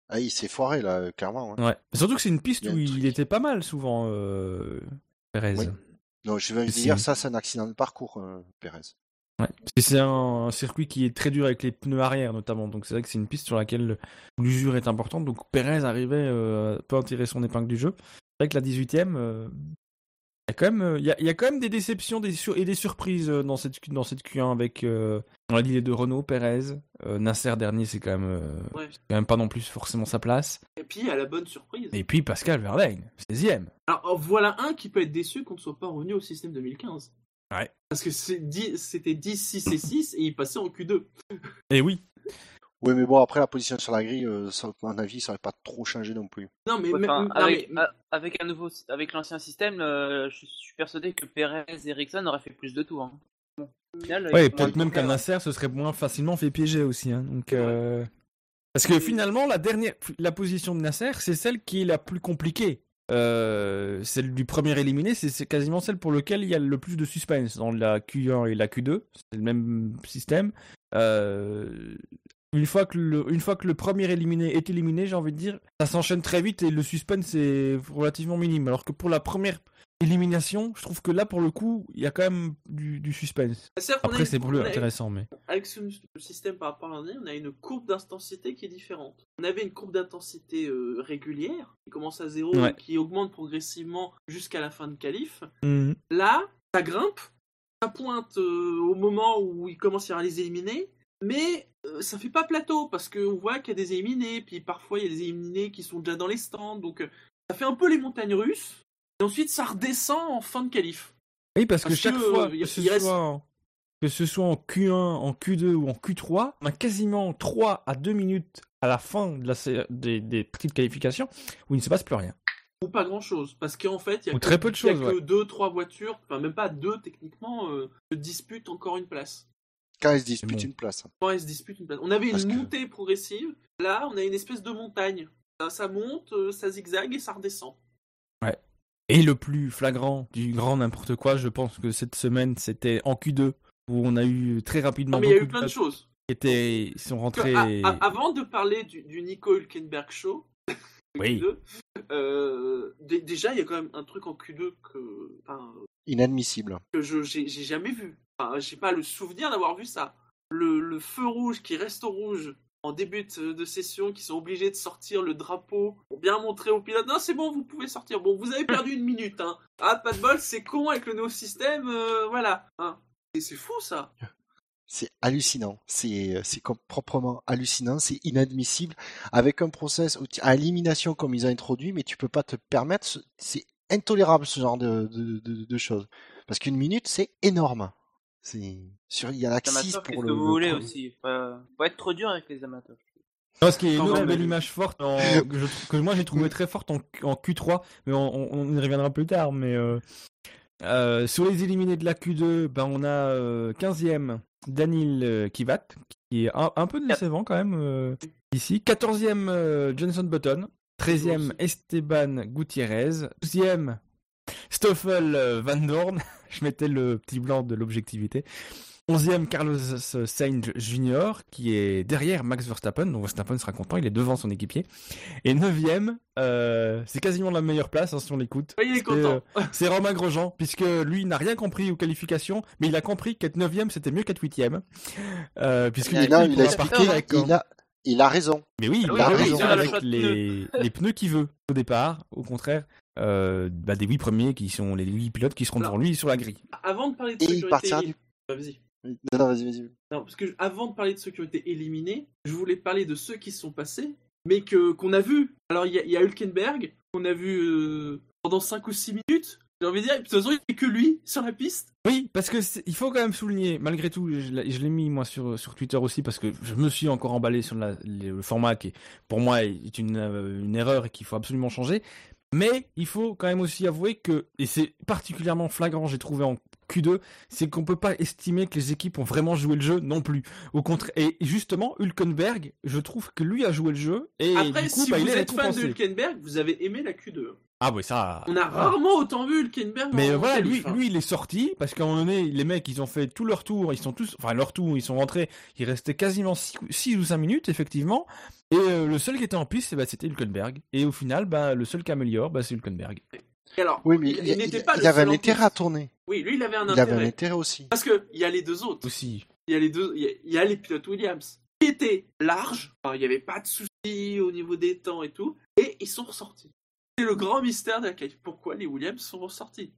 Ah, il s'est foiré, là, euh, clairement. Ouais. Surtout que c'est une piste Il où un il était pas mal souvent, euh, Perez. Oui. Non, je vais dire, ça, c'est un accident de parcours, euh, Perez. Ouais. Parce que c'est un, un circuit qui est très dur avec les pneus arrière notamment, donc c'est vrai que c'est une piste sur laquelle l'usure est importante. Donc Perez arrivait euh, peut en tirer son épingle du jeu. C'est vrai que la 18ème, euh, Il y a quand même, euh, il y a, il y a quand même des déceptions des sur- et des surprises euh, dans cette, dans cette Q1 avec, euh, on l'a dit, les deux Renault, Perez, euh, Nasser dernier, c'est quand même, euh, Ouais. quand même pas non plus forcément sa place. Et puis, à la bonne surprise. Et puis Pascal Verlaine, 16ème. Alors, oh, voilà un qui peut être déçu qu'on ne soit pas revenu au système 2015. Ouais. Parce que c'était 10, 6 et 6 et il passait en Q2. Et oui. Oui, mais bon, après la position sur la grille, euh, ça, à mon avis, ça n'aurait pas trop changé non plus. Non, mais, Ouais, mais- enfin, non, avec, mais- a- avec un nouveau, avec l'ancien système, euh, je suis persuadé que Perez et Ericsson auraient fait plus de tours. hein. Bon, Ouais, peut-être même qu'un Nasser se serait moins facilement fait piéger aussi. Hein. Donc, euh, Parce que finalement, la dernière, la position de Nasser, c'est celle qui est la plus compliquée. Euh, celle du premier éliminé, c'est quasiment celle pour laquelle il y a le plus de suspense dans la Q1 et la Q2. C'est le même système. Euh, une fois que le, une fois que le premier éliminé est éliminé, j'ai envie de dire, ça s'enchaîne très vite et le suspense est relativement minime. Alors que pour la première élimination, je trouve que là, pour le coup, il y a quand même du, du suspense. Après, c'est plus intéressant, mais. Avec ce système par rapport à l'année, on a une courbe d'intensité qui est différente. On avait une courbe d'intensité euh, régulière, qui commence à zéro, Ouais. et qui augmente progressivement jusqu'à la fin de qualif. Mhm. Là, ça grimpe, ça pointe euh, au moment où il commence à y avoir les éliminés, mais euh, ça fait pas plateau, parce qu'on voit qu'il y a des éliminés, puis parfois il y a des éliminés qui sont déjà dans les stands, donc euh, ça fait un peu les montagnes russes, et ensuite ça redescend en fin de qualif. Oui, parce que chaque que, fois, euh, que, ce reste- soit en, que ce soit en Q1, en Q2 ou en Q3, on a quasiment 3 à 2 minutes à la fin de la, sé- des, des petites qualifications où il ne se passe plus rien. Ou pas grand chose, parce qu'en fait, il y a Ou que, très peu de il y a choses, que ouais. deux, trois voitures, enfin même pas deux techniquement, euh, se disputent encore une place. Quand ils se disputent bon. une place. Quand elles se disputent une place. On avait Parce une que- montée progressive, là on a une espèce de montagne. Ça, ça monte, euh, ça zigzague et ça redescend. Et le plus flagrant du grand n'importe quoi, je pense que cette semaine, c'était en Q2 où on a eu très rapidement Non mais il y a eu plein de choses. qui étaient, sont Que, rentrés. a- a- avant de parler du, du Nico Hülkenberg show, Oui. Q2, euh, dé- déjà il y a quand même un truc en Q2 que, enfin, Inadmissible. que je j'ai j'ai jamais vu. Enfin, j'ai pas le souvenir d'avoir vu ça. Le, le feu rouge qui reste au rouge en début de session, qui sont obligés de sortir le drapeau pour bien montrer au pilote. Non, c'est bon, vous pouvez sortir. Bon, vous avez perdu une minute. Hein. Ah, pas de bol, c'est con avec le nouveau système. euh, voilà. Hein. Et c'est fou ça. C'est hallucinant. C'est comme- proprement hallucinant. C'est inadmissible. Avec un process à élimination comme ils ont introduit, mais tu peux pas te permettre. ce- C'est intolérable ce genre de, de, de choses. Parce qu'une minute, c'est énorme. C'est sur il y en a que Les 6 amateurs, pour le. que vous le voulez premier. aussi? Faut, faut être trop dur avec les amateurs. Non, ce qui est une autre belle image forte en- que, je trouve- que moi j'ai trouvé très forte en, en Q3, mais on, y reviendra plus tard. Mais euh, euh, sur les éliminés de la Q2, ben on a euh, 15e Daniel euh, Kivat, qui est un, un peu décevant quand même euh, ici. 14e euh, Johnson Button, 13e Esteban Gutiérrez, 12e Stoffel euh, Van Dorn, je mettais le petit blanc de l'objectivité. 11e Carlos Sainz Jr. qui est derrière Max Verstappen, donc Verstappen sera content, il est devant son équipier. Et 9e, euh, c'est quasiment la meilleure place hein, si on l'écoute. Oui, il est C'est, content. euh, C'est Romain Grosjean, puisque lui n'a rien compris aux qualifications, mais il a compris qu'être 9e c'était mieux qu'être 8e. Euh, puisqu'il il il a Il a, il a raison. mais oui, Ah il oui, a oui, raison il a avec les pneus qu'il veut au départ, au contraire, euh, bah, des huit premiers qui sont les huit pilotes qui seront devant lui sur la grille. Avant de parler de Et il sécurité, partira élim- du. Ah, vas-y. Non, non, vas-y, vas-y. Non, parce que avant de parler de ceux qui ont été éliminés, je voulais parler de ceux qui se sont passés, mais que qu'on a vu. Alors il y, a- il y a Hülkenberg qu'on a vu euh, pendant 5 ou 6 minutes. J'ai envie de dire, de toute façon, il n'y a que lui sur la piste. Oui, parce que il faut quand même souligner, malgré tout, je l'ai je l'ai mis moi sur, sur Twitter aussi parce que je me suis encore emballé sur la- le format qui, pour moi, est une, euh, une erreur et qu'il faut absolument changer. Mais il faut quand même aussi avouer que, et c'est particulièrement flagrant, j'ai trouvé en Q2, c'est qu'on peut pas estimer que les équipes ont vraiment joué le jeu non plus. Au contraire, et justement, Hülkenberg, je trouve que lui a joué le jeu et Après, du coup, si bah, vous il est êtes fan de récompensé. Hülkenberg, vous avez aimé la Q2. Ah oui, ça. On a rarement autant vu Hülkenberg. Mais en voilà, lui, lui, il est sorti parce qu'à un moment donné, les mecs, ils ont fait tout leur tour, ils sont tous, enfin leur tour, ils sont rentrés, il restait quasiment 6 ou 5 minutes, effectivement. Et euh, le seul qui était en piste, ben, c'était Hülkenberg. Et au final, bah, le seul qui améliore, bah, c'est Hülkenberg. Et alors, Oui, mais il, il, n'était pas il le avait seul un intérêt à tourner. Oui, lui, il avait un Il avait un intérêt. intérêt aussi. Parce que il y a les deux autres. Aussi. Il y a les deux, il y a, il y a les pilotes Williams qui étaient larges. Enfin, il n'y avait pas de soucis au niveau des temps et tout. Et ils sont ressortis. C'est le grand mystère de. Pourquoi les Williams sont ressortis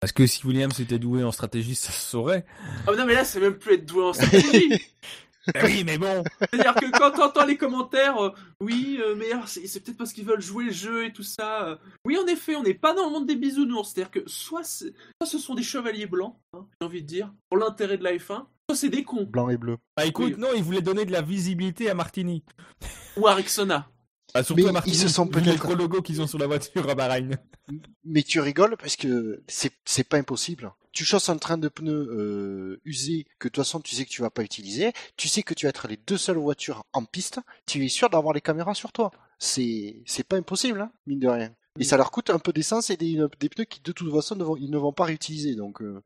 Parce que si Williams était doué en stratégie, ça se saurait. Ah non, mais là, c'est même plus être doué en stratégie. Eh oui, mais bon. C'est-à-dire que quand t'entends les commentaires, euh, oui, euh, mais c'est peut-être parce qu'ils veulent jouer le jeu et tout ça. euh. oui, en effet, on n'est pas dans le monde des bisounours. C'est-à-dire que soit, soit ce sont des chevaliers blancs, hein, j'ai envie de dire, pour l'intérêt de la F1, soit c'est des cons. Blanc et bleu. Bah écoute, Oui. non, il voulait donner de la visibilité à Martini. Ou à Rexona. Ah, surtout Mais à Martini, ils se sont peut-être- logos qu'ils ont sur la voiture à Bahreïn. Mais tu rigoles parce que c'est c'est pas impossible. Tu chausses un train de pneus euh, usé que de toute façon tu sais que tu vas pas utiliser. Tu sais que tu vas être les deux seules voitures en piste. Tu es sûr d'avoir les caméras sur toi. C'est c'est pas impossible, hein, mine de rien. Et ça leur coûte un peu d'essence et des, des pneus qui de toute façon ne vont, ils ne vont pas réutiliser. Donc euh,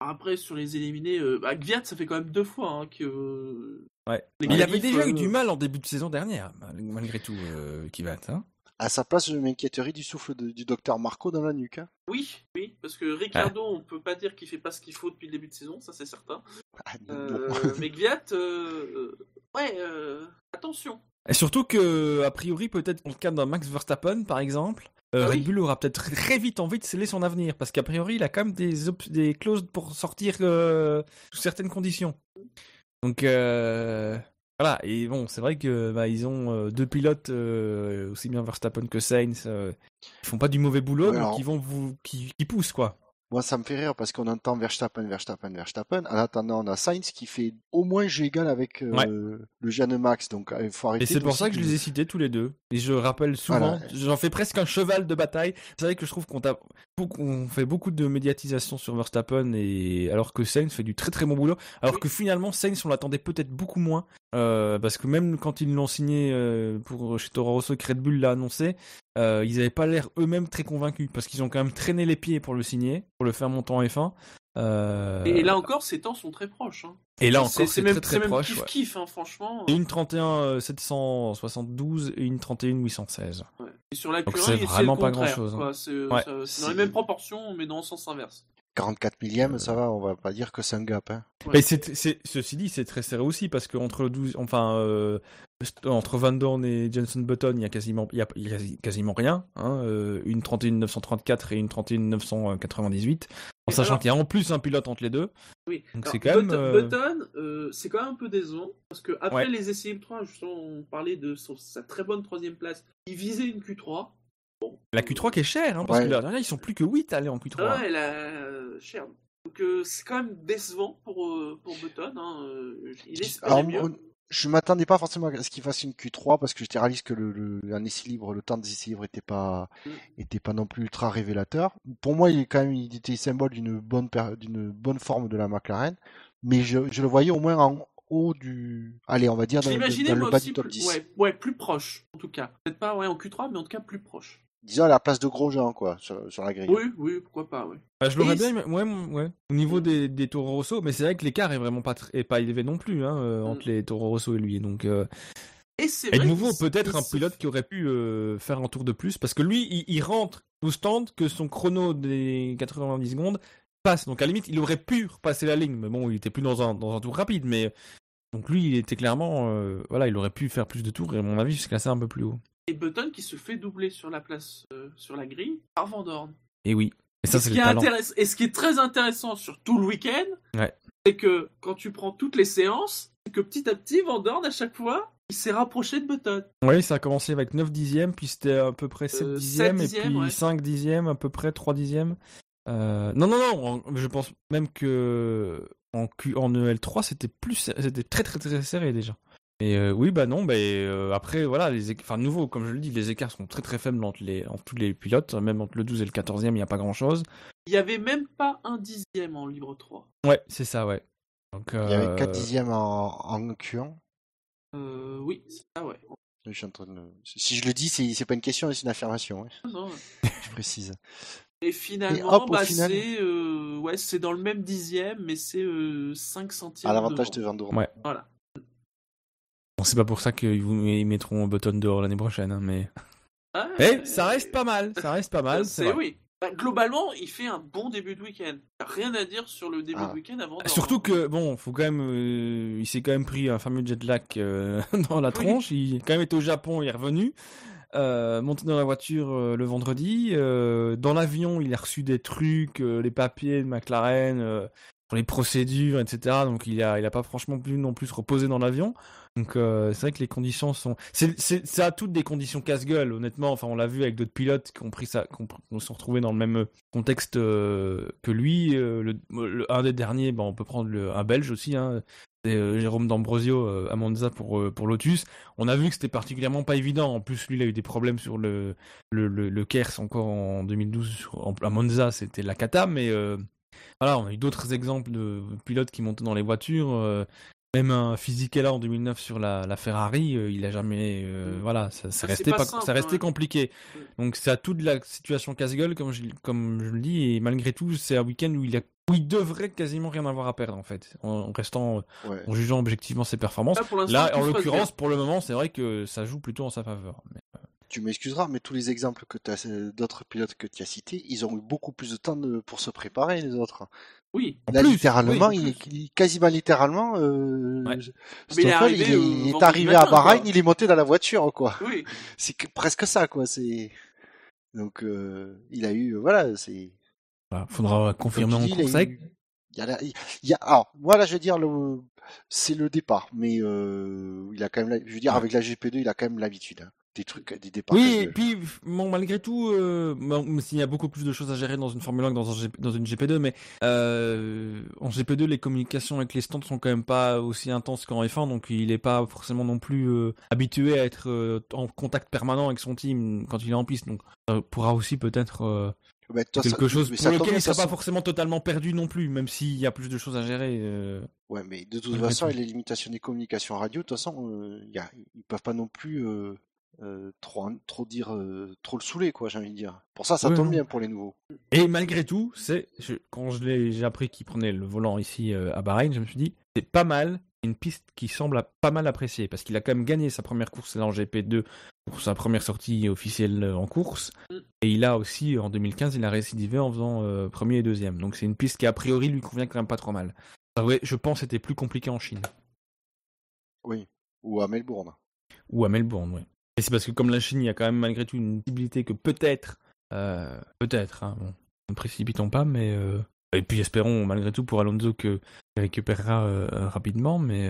Après, sur les éliminés, euh, bah, Gviat, ça fait quand même deux fois hein, que. euh, Ouais. Il avait déjà eu euh, du mal en début de saison dernière, mal- malgré tout, euh, Kivat. Hein à sa place, je m'inquiéterais du souffle de- du docteur Marco dans la nuque. hein. Oui, oui, parce que Ricardo, on peut pas dire qu'il fait pas ce qu'il faut depuis le début de saison, ça c'est certain. Ah, Euh, mais Gviat, ouais, euh, attention. Et surtout que, a priori, peut-être dans le cas d'un Max Verstappen, par exemple, euh, Ah oui. Red Bull aura peut-être très vite envie de sceller son avenir, parce qu'a priori, il a quand même des, clauses pour sortir euh, sous certaines conditions. Donc, euh, voilà. Et bon, c'est vrai que bah, ils ont euh, deux pilotes, aussi bien Verstappen que Sainz, ils font pas du mauvais boulot, Ouais, mais alors- qui vont vous, qui, qui poussent quoi. Moi, ça me fait rire parce qu'on entend Verstappen, Verstappen, Verstappen. En attendant, on a Sainz qui fait au moins jeu égal avec euh, Ouais. le jeune Max. Donc, euh, il faut arrêter. Et c'est pour ça que je les ai cités tous les deux. Et je rappelle souvent, Voilà. j'en fais presque un cheval de bataille. C'est vrai que je trouve qu'on fait beaucoup de médiatisation sur Verstappen et alors que Sainz fait du très très bon boulot. Alors que finalement Sainz on l'attendait peut-être beaucoup moins euh, parce que même quand ils l'ont signé euh, pour chez Toro Rosso que Red Bull l'a annoncé, euh, ils n'avaient pas l'air eux-mêmes très convaincus parce qu'ils ont quand même traîné les pieds pour le signer, pour le faire monter en F1. Euh, Et, là encore, ces temps sont très proches. Hein. et là encore c'est même, très très proche. kiff ouais. kiff, hein, franchement. Et une 31 euh, 772 et une 31 816. Ouais. Et sur la Donc Q1, c'est vraiment pas contraire, grand-chose, hein. C'est euh, Ouais. dans les mêmes proportions, mais dans le sens inverse. 44 millièmes, ça va, on va pas dire que c'est un gap. Hein. Mais c'est, c'est- ceci dit, c'est très serré aussi parce qu'entre le 12, enfin, euh, entre Van Dorn et Jenson Button, il y a quasiment, il y a, il y a quasiment rien. Hein, euh, une 31 934 et une 31 998. En Et sachant alors- qu'il y a en plus un pilote entre les deux. Oui. C'est quand même, Button, euh, Button, euh, c'est quand même un peu décevant parce que après Ouais. les essais M3, justement, on parlait de son- sa très bonne troisième place. Il visait une Q3. Bon. La Q3 qui est chère, hein, parce Ouais. que l'année dernière, ils sont plus que 8 à aller en Q3. Ouais, la euh, cher. Donc euh, c'est quand même décevant pour, euh, pour Button. Hein. euh, Il espérait Alors, mieux. on- je m'attendais pas forcément à ce qu'il fasse une Q3 parce que j'étais réaliste que le, le, un essai libre, le temps des essais libres était pas, Mm. était pas non plus ultra révélateur. Pour moi, il est quand même, il était symbole d'une bonne, d'une bonne forme de la McLaren, mais je, je le voyais au moins en haut du, allez, on va dire dans, le bas du top plus, 10. ouais, ouais, plus proche en tout cas. Peut-être pas ouais, en Q3, mais en tout cas plus proche. Disons à la place de Grosjean, quoi, sur, sur la grille. Oui, oui, pourquoi pas, oui. Bah, je l'aurais bien, ouais, ouais, au niveau des, des Toro Rosso, mais c'est vrai que l'écart est vraiment pas, tr- est pas élevé non plus hein, euh, Mm. entre les Toro Rosso et lui. Donc, euh, Et c'est Et vrai de nouveau, peut-être un pilote qui aurait pu euh, faire un tour de plus, parce que lui, il, il rentre au stand que son chrono des 90 secondes passe. Donc à la limite, il aurait pu repasser la ligne, mais bon, il était plus dans un, dans un tour rapide. Mais donc lui, il était clairement, euh, voilà, il aurait pu faire plus de tours et à mon avis, se classer un peu plus haut. Et Button qui se fait doubler sur la place, euh, sur la grille, par Van Dorn. Et oui. Et ça, c'est ce intéress- et ce qui est très intéressant sur tout le week-end, Ouais. c'est que quand tu prends toutes les séances, c'est que petit à petit, Van Dorn, à chaque fois, il s'est rapproché de Button. Oui, ça a commencé avec 9 dixièmes, puis c'était à peu près 7 Euh, dixièmes, 7 et puis ouais. 5 dixièmes, à peu près 3 dixièmes. Euh, Non, non, non, je pense même que en, Q... en EL3, c'était plus, c'était très, très, très serré déjà. Et euh, oui, bah non, bah, euh, après, voilà, les enfin, nouveau, comme je le dis, les écarts sont très, très faibles entre, les... entre tous les pilotes, même entre le 12 et le 14e, il n'y a pas grand chose. Il n'y avait même pas un dixième en libre 3. Ouais, c'est ça, ouais. Donc, Il y avait euh, 4 dixièmes en, en Q1. Euh, oui, c'est ça, ouais. Je suis en train de... Si je le dis, c'est c'est pas une question, c'est une affirmation. Non, non. Je précise. Et finalement, Et hop, au bah, final- c'est euh, ouais, c'est dans le même dixième, mais c'est euh, 5 centièmes. À l'avantage de Dorn. Ouais. Voilà. Bon, c'est pas pour ça qu'ils vous ils mettront Button dehors l'année prochaine, hein, mais. Ah, Eh, ça reste pas mal, ça reste pas mal, c'est oui. Bah, globalement, il fait un bon début de week-end. Rien à dire sur le début Ah. de week-end avant. Dorn, Surtout que bon, faut quand même, euh, il s'est quand même pris un fameux jet lag euh, dans la Oui. tronche. Il a quand même été au Japon, il est revenu. euh, monté dans la voiture euh, le vendredi. euh, dans l'avion, il a reçu des trucs, euh, les papiers de McLaren, euh, les procédures, etc. Donc il a, il a pas franchement pu non plus se reposer dans l'avion. Donc euh, c'est vrai que les conditions sont, c'est, c'est, ça a toutes des conditions casse-gueule, honnêtement. Enfin, on l'a vu avec d'autres pilotes qui ont pris ça, qui ont, qui se retrouvés dans le même contexte euh, que lui. Euh, le, le- un des derniers, ben, on peut prendre le, un Belge aussi, hein, c'est euh, Jérôme D'Ambrosio euh, à Monza pour euh, pour Lotus. On a vu que c'était particulièrement pas évident. En plus, lui, il a eu des problèmes sur le le, le, le Kers encore en 2012 sur- à Monza, c'était la cata. Mais euh, voilà, on a eu d'autres exemples de pilotes qui montaient dans les voitures. euh, même un Fisichella en 2009 sur la, la Ferrari, euh, il a jamais, euh, Mm. voilà, ça, restait pas pas, simple, ça restait hein. compliqué. Mm. Donc c'est à toute la situation casse-gueule comme je, comme je le dis et malgré tout c'est un week-end où il a, où il devrait quasiment rien avoir à perdre en fait, en, restant, Ouais. en jugeant objectivement ses performances. Là, pour l'instant, Là, tout en l'occurrence, pour le moment, c'est vrai que ça joue plutôt en sa faveur. Mais- Tu m'excuseras, mais tous les exemples que tu as, d'autres pilotes que tu as cités, ils ont eu beaucoup plus de temps de- pour se préparer, les autres. Oui. En Là, plus, littéralement, oui, il, quasiment littéralement, euh, Ouais. Mais il est Stoffel, arrivé, il est, euh, il est vendredi arrivé matin, à Bahreïn, il est monté dans la voiture, quoi. Oui. C'est que- presque ça, quoi. C'est donc euh, il a eu, euh, voilà, c'est. Voilà, faudra confirmer en tu dis, il a course eu- avec. Il y a, la- il y a, alors, moi là, je veux dire, le, c'est le départ, mais euh, il a quand même, je veux dire, Ouais. avec la GP2, il a quand même l'habitude. hein. Des trucs, des départs. Oui, et puis bon, malgré tout, euh, même s'il y a beaucoup plus de choses à gérer dans une Formule 1 que dans, un dans une GP2, mais euh, en GP2, les communications avec les stands sont quand même pas aussi intenses qu'en F1, donc il est pas forcément non plus euh, habitué à être euh, en contact permanent avec son team quand il est en piste, donc ça pourra aussi peut-être Bah, quelque chose mais pour lequel il sera pas forcément totalement perdu non plus, même s'il y a plus de choses à gérer. euh. Ouais, mais de toute façon, tout. les limitations des communications radio, de toute façon, euh, y a, ils peuvent pas non plus euh, euh, trop, trop dire, euh, trop le saouler, quoi, j'ai envie de dire. Pour ça, ça tombe non. bien pour les nouveaux. Et malgré tout, c'est je- quand je l'ai j'ai appris qu'il prenait le volant ici euh, à Bahreïn, je me suis dit c'est pas mal, une piste qui semble pas mal appréciée parce qu'il a quand même gagné sa première course là en GP2 pour sa première sortie officielle en course et il a aussi en 2015 il a récidivé en faisant premier et deuxième. Donc c'est une piste qui a priori lui convient quand même pas trop mal. Ah je pense que c'était plus compliqué en Chine Oui. Ou à Melbourne. ou à Melbourne, ouais. Et c'est parce que comme la Chine, il y a quand même malgré tout une possibilité que peut-être, euh, peut-être, hein, ne précipitons pas, mais euh, et puis espérons malgré tout pour Alonso que il récupérera euh, rapidement, mais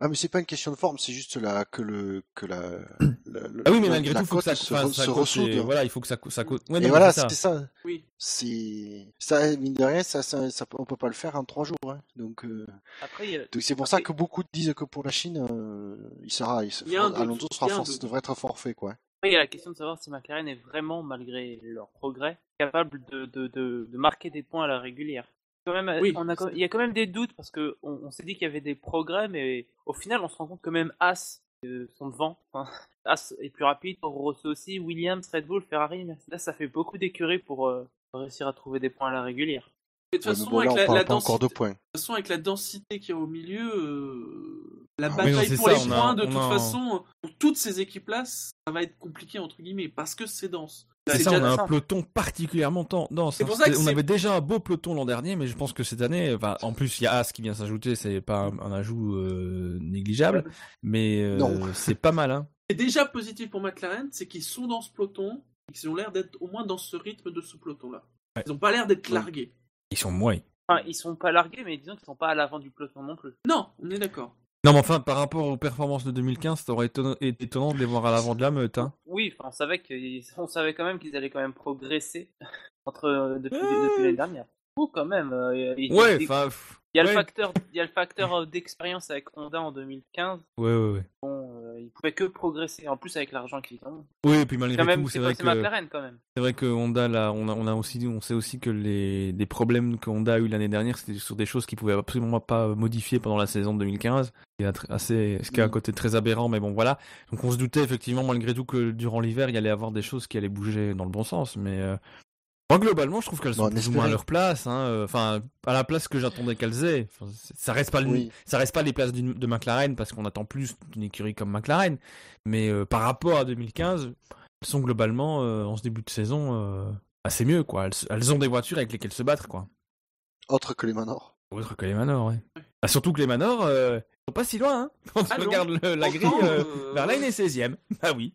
Ah, mais c'est pas une question de forme, c'est juste là que le que la. ah oui, mais malgré tout, faut que ça, se, ça ressoude. et voilà, il faut que ça, co- ça cote. Ouais, Et non, voilà, c'est ça. c'est ça. Oui. C'est ça, mine de rien, ça, ça, ça- on peut pas le faire en trois jours. Hein. Donc, euh, Après, il y a- donc c'est pour ça que beaucoup disent que pour la Chine, euh, il sera, il, Il Alonso sera il force, devrait être forfait, quoi. Après, il y a la question de savoir si McLaren est vraiment, malgré leur progrès, capable de, de, de, de marquer des points à la régulière. Quand même, Oui. on a, quand- il y a quand même des doutes parce que on, on s'est dit qu'il y avait des progrès, mais au final, on se rend compte que même As euh, sont devant. Enfin, As est plus rapide, Rosso aussi, Williams, Red Bull, Ferrari, Mercedes, ça fait beaucoup d'écuries pour euh, réussir à trouver des points à la régulière. Et de toute mais façon, bon, là, avec la, de densité, points. de toute façon, avec la densité qu'il y a au milieu, euh, la Ah, non, bataille pour ça, les a- points, de toute a façon, pour toutes ces équipes-là, ça va être compliqué, entre guillemets, parce que c'est dense. C'est ça, on a un peloton particulièrement dense. C'est hein. pour ça que C'était- on avait déjà un beau peloton l'an dernier, mais je pense que cette année, enfin, en plus il y a As qui vient s'ajouter, c'est pas un, un ajout euh, négligeable, mais euh, c'est pas mal. Hein. Et déjà positif pour McLaren, c'est qu'ils sont dans ce peloton, et qu'ils ont l'air d'être au moins dans ce rythme de ce peloton-là. Ouais. Ils n'ont pas l'air d'être Ouais. largués. Ils sont moins. Enfin, ils sont pas largués, mais disons qu'ils sont pas à l'avant du peloton non plus. Non, on est d'accord. Non, mais enfin, par rapport aux performances de 2015, ça aurait été étonnant de les voir à l'avant de la meute. Hein. Oui, on savait on savait quand même qu'ils allaient quand même progresser entre euh, depuis, Ouais. depuis l'année dernière. Ou quand même. euh, Ouais, enfin. Il y a le facteur, il y a le facteur euh, d'expérience avec Honda en 2015. Ouais, ouais, ouais. Bon, euh, ils pouvaient que progresser. En plus avec l'argent qu'ils ont. Oui, et puis malgré Quand tout, c'est vrai que McLaren quand même. c'est vrai que Honda, là, on a, on a aussi, on sait aussi que les, des problèmes que Honda a eu l'année dernière, c'était sur des choses qu'ils pouvaient absolument pas modifier pendant la saison de 2015. Il y a tr- assez, ce qui est un Mm. côté très aberrant, mais bon, voilà. Donc on se doutait effectivement, malgré tout, que durant l'hiver, il y allait avoir des choses qui allaient bouger dans le bon sens, mais. euh, Moi, globalement, je trouve qu'elles sont Bon, on plus ou moins à leur place. hein, euh, Enfin, à la place que j'attendais qu'elles aient. Enfin, ça reste pas le- Oui. ça reste pas les places de McLaren parce qu'on attend plus d'une écurie comme McLaren. Mais euh, par rapport à 2015, elles sont globalement euh, en ce début de saison euh, assez mieux quoi. Elles, elles ont des voitures avec lesquelles se battre quoi. Autre que les Manors. Autre que les Manors, ouais. Ah, surtout que les Manors, euh, sont pas si loin, hein. Quand Ah tu non. regardes le- la grille, euh, euh, Verlaine est 16ème. Ah oui,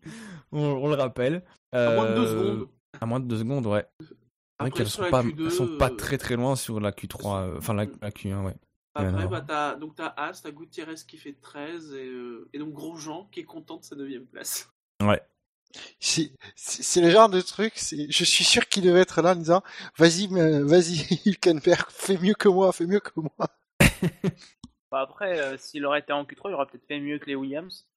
on, on le rappelle. À moins de deux secondes. À moins de deux secondes, ouais. Vrai qu'elles sont pas, Q2, elles sont pas euh, très très loin sur la Q3, euh, enfin la, la Q1, ouais. Après, bah, t'as, donc t'as As, t'as Gutiérrez qui fait 13 et, euh, et donc Grosjean qui est content de sa 9 place. Ouais. C'est c'est- c'est le genre de truc, c'est- je suis sûr qu'il devait être là en disant Vas-y, mais- vas-y, Hülkenberg, fais mieux que moi, fais mieux que moi. Bah, après, euh, s'il aurait été en Q3, il aurait peut-être fait mieux que les Williams.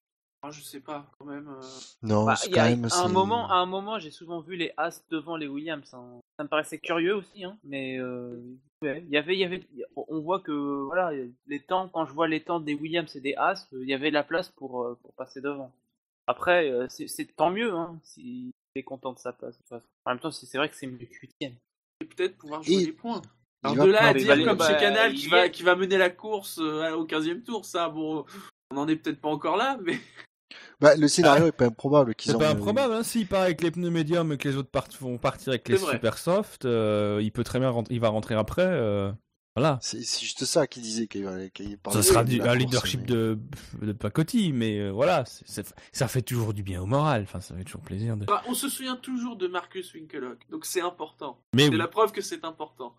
Je sais pas, quand même. euh, Non, Bah, c'est quand a- même. à, un moment, à un moment, j'ai souvent vu les As devant les Williams. hein. Ça me paraissait curieux aussi, hein, mais euh, ouais, il y avait, il y avait, on voit que voilà, les temps, quand je vois les temps des Williams et des As, euh, il y avait la place pour, euh, pour passer devant. Après, c'est c'est tant mieux hein, s'il est content de sa place. de toute façon. En même temps, c'est c'est vrai que c'est mieux que huitième. Et peut-être pouvoir jouer Et- les points. Il Alors de là à dire bah, comme bah, chez Canal il qui va, qui va mener la course euh, au 15e tour, ça, bon, on en est peut-être pas encore là, mais Bah, le scénario est pas improbable qu'ils C'est pas improbable, hein, s'il part avec les pneus médiums et que les autres part- vont partir avec les vrai. super soft, euh, il peut très bien rentrer, il va rentrer après, euh, voilà. C'est juste ça qu'il disait qu'il parlait Ça sera du, un leadership mais- de, de Pacotti, mais euh, voilà, ça fait toujours du bien au moral, enfin ça fait toujours plaisir de... Bah, on se souvient toujours de Marcus Winkelhock, donc c'est important. C'est oui, la preuve que c'est important.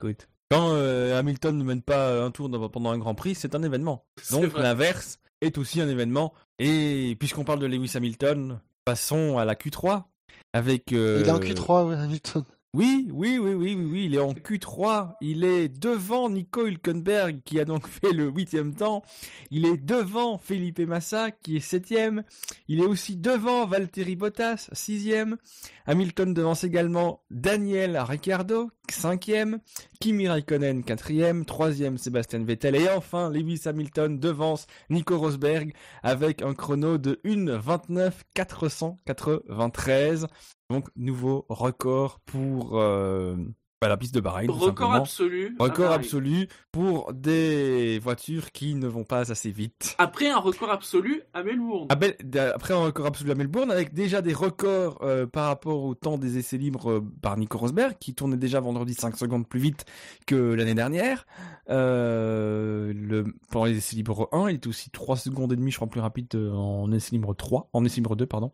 écoute, quand euh, Hamilton ne mène pas un tour dans- pendant un Grand Prix, c'est un événement. Donc l'inverse est aussi un événement. Et puisqu'on parle de Lewis Hamilton, passons à la Q3 avec. euh, Il est en Q3, ouais, Hamilton. Oui, oui, oui, oui, oui, oui, il est en Q3. Il est devant Nico Hülkenberg qui a donc fait le huitième temps. Il est devant Felipe Massa qui est septième. Il est aussi devant Valtteri Bottas, sixième. Hamilton devance également Daniel Ricciardo, cinquième. Kimi Raikkonen, quatrième. Troisième, Sébastien Vettel. Et enfin, Lewis Hamilton devance Nico Rosberg avec un chrono de 1.29.493. Donc, nouveau record pour euh, bah, la piste de Bahreïn. Record absolu. Record Paris. absolu pour des voitures qui ne vont pas assez vite. Après un record absolu à Melbourne. Ah ben, Après un record absolu à Melbourne, avec déjà des records euh, par rapport au temps des essais libres euh, par Nico Rosberg, qui tournait déjà vendredi 5 secondes plus vite que l'année dernière. Euh, le, pendant les essais libres 1, il était aussi 3 secondes et demie, je crois, plus rapide euh, en essais libres 3, en essais libres 2, pardon.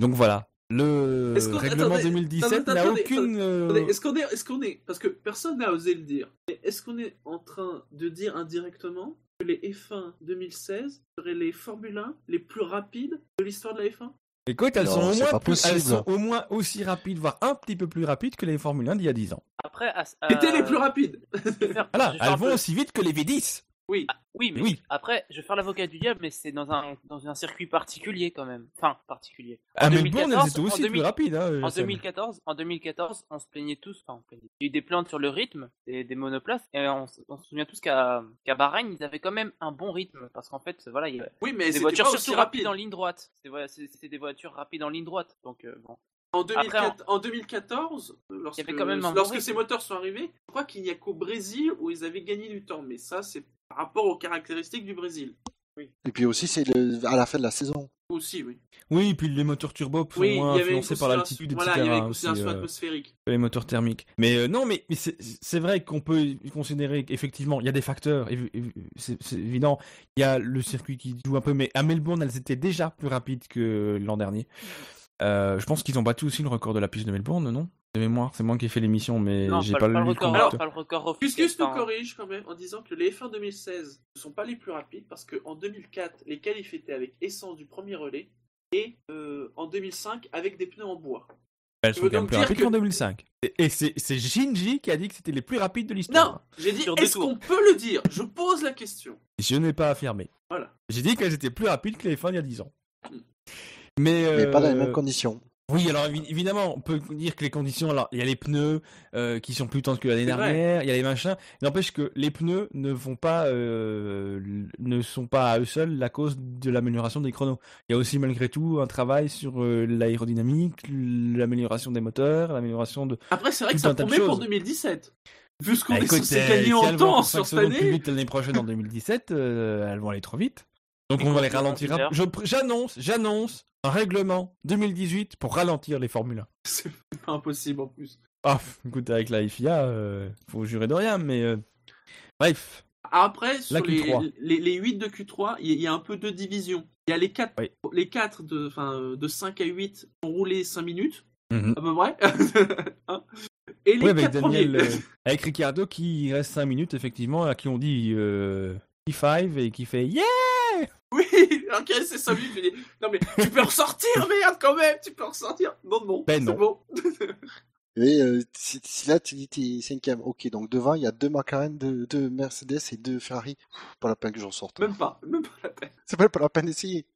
Donc voilà. Le Est-ce qu'on- règlement attendez, 2017 attendez, n'a aucune... euh, Est-ce qu'on est, est-ce qu'on est, parce que personne n'a osé le dire, mais est-ce qu'on est en train de dire indirectement que les F1 2016 seraient les Formule 1 les plus rapides de l'histoire de la F1 Écoute, elles Non, sont, au moins pas plus- elles possible. sont au moins aussi rapides, voire un petit peu plus rapides que les Formule 1 d'il y a 10 ans. Après, C'était les plus rapides. Voilà, elles vont peu- aussi vite que les V10. Oui. Oui, mais Oui. après, je vais faire l'avocat du diable, mais c'est dans un, dans un circuit particulier quand même. Enfin, particulier. À En Melbourne, 2014, elles étaient aussi en plus 2000 rapides. Hein, En Sam. 2014, en 2014, on se plaignait tous, enfin, on se plaignait. Il y a eu des plaintes sur le rythme des, des monoplaces, et on, se souvient tous qu'à qu'à Bahreïn, ils avaient quand même un bon rythme, parce qu'en fait, voilà, il y avait Oui, mais des voitures surtout rapides rapide. en ligne droite. C'était voilà, des voitures rapides en ligne droite, donc euh, bon. En, Après, 2004 en 2014, euh, lorsque, lorsque ces moteurs sont arrivés, je crois qu'il n'y a qu'au Brésil où ils avaient gagné du temps. Mais ça, c'est par rapport aux caractéristiques du Brésil. Et puis aussi, c'est le- à la fin de la saison. Aussi, oui. Oui, puis les moteurs turbo sont Oui, moins y avait une influencés par l'altitude, etc. Voilà, il y avait une aussi, considération euh, atmosphérique. que les moteurs thermiques. Mais euh, non, mais, mais c'est vrai qu'on peut considérer qu'effectivement, il y a des facteurs, c'est évident. Il y a le circuit qui joue un peu, mais à Melbourne, elles étaient déjà plus rapides que l'an dernier. Euh, je pense qu'ils ont battu aussi le record de la piste de Melbourne, non? De mémoire, c'est moi qui ai fait l'émission, mais Non, j'ai pas, pas, le le record, compte. pas le record Puisque officiel. je te enfin, corrige quand même en disant que les F1 2016 ne sont pas les plus rapides parce qu'en 2004, les qualifs étaient avec essence du premier relais et euh, en 2005 avec des pneus en bois. Elles sont veux quand même plus dire rapides que- qu'en 2005. Et, c'est Shinji qui a dit que c'était les plus rapides de l'histoire. Non, j'ai dit est-ce qu'on peut le dire? Je pose la question. Je n'ai pas affirmé. Voilà. J'ai dit qu'elles étaient plus rapides que les fins il y a 10 ans. Mm. Mais, Mais pas dans les euh, mêmes conditions. Oui, alors évi- évidemment, on peut dire que les conditions, alors il y a les pneus euh, qui sont plus tendres que l'année dernière, il y a les machins. N'empêche que les pneus ne vont pas, euh, ne sont pas à eux seuls la cause de l'amélioration des chronos. Il y a aussi malgré tout un travail sur euh, l'aérodynamique, l'amélioration des moteurs, l'amélioration de. Après, c'est vrai que ça promet pour choses. 2017. Vu ce qu'on Bah, est censé euh, gagner si en temps sur cette secondes plus année. vite l'année prochaine en 2017, euh, elles vont aller trop vite. Donc on va les ralentir. J'annonce, j'annonce un règlement 2018 pour ralentir les Formule 1. C'est pas impossible en plus. Ah, écoute, avec la FIA, euh, faut jurer de rien, mais euh, bref. Après, sur les, Q3. les, les 8 de Q3, il y, a- il y a un peu deux divisions. Il y a les 4, Oui. les 4 de, enfin, euh, de 5 à 8 ont roulé 5 minutes, Mhm. à peu près. Hein Et les Oui, avec 4 Daniel, premiers. euh, avec Ricciardo qui reste 5 minutes, effectivement, à qui on dit P5 et qui fait Yeah Oui, ok, c'est 5 minutes. Je dis, non mais tu peux ressortir, merde, quand même, tu peux ressortir. Non, non, Ben c'est bon. Et euh, si, si là tu dis t'es cinquième, ok, donc devant il y a deux McLaren, deux, deux Mercedes et deux Ferrari. Pff, Pas la peine que j'en sorte. Même pas, même pas la peine. C'est pas, pas la peine d'essayer.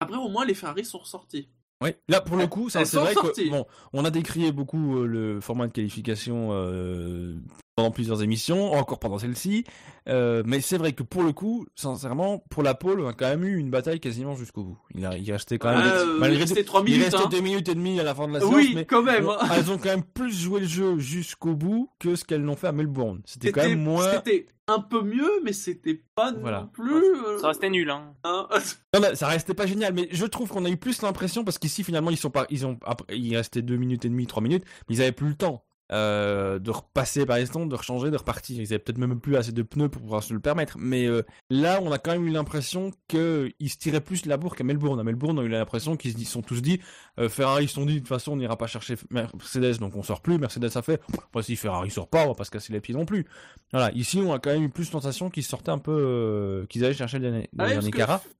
Après, au moins, les Ferrari sont ressortis. Oui, là pour le coup, ça c'est vrai sorties. que bon, on a décrié beaucoup euh, le format de qualification euh, pendant plusieurs émissions, encore pendant celle-ci, euh, mais c'est vrai que pour le coup, sincèrement, pour la pole, on a quand même eu une bataille quasiment jusqu'au bout. Il, a, il restait quand même, Euh, il restait tout- 3 il minutes. restait hein. deux minutes et demie à la fin de la séance, Oui, mais quand même. bon, hein. elles ont quand même plus joué le jeu jusqu'au bout que ce qu'elles l'ont fait à Melbourne. C'était quand même moins. c'était un peu mieux, mais c'était pas Voilà. non plus. euh, Ça restait nul, hein. hein. Non, ça restait pas génial, mais je trouve qu'on a eu plus l'impression parce qu'ici finalement ils sont pas, ils ont, après, il restait deux minutes et demie, trois minutes, mais ils avaient plus le temps euh, de repasser par stands, de rechanger, de repartir. Ils avaient peut-être même plus assez de pneus pour pouvoir se le permettre, mais euh, là on a quand même eu l'impression que ils se tiraient plus la bourre qu'à Melbourne. À Melbourne, on a eu l'impression qu'ils se sont tous dit, euh, Ferrari ils se sont dit de toute façon on n'ira pas chercher Mercedes, donc on sort plus. Mercedes a fait, bah, si Ferrari sort pas, on va pas se casser les pieds non plus. Voilà, ici on a quand même eu plus l'impression qu'ils sortaient un peu, qu'ils allaient chercher le dernier, Ah ouais, dernier.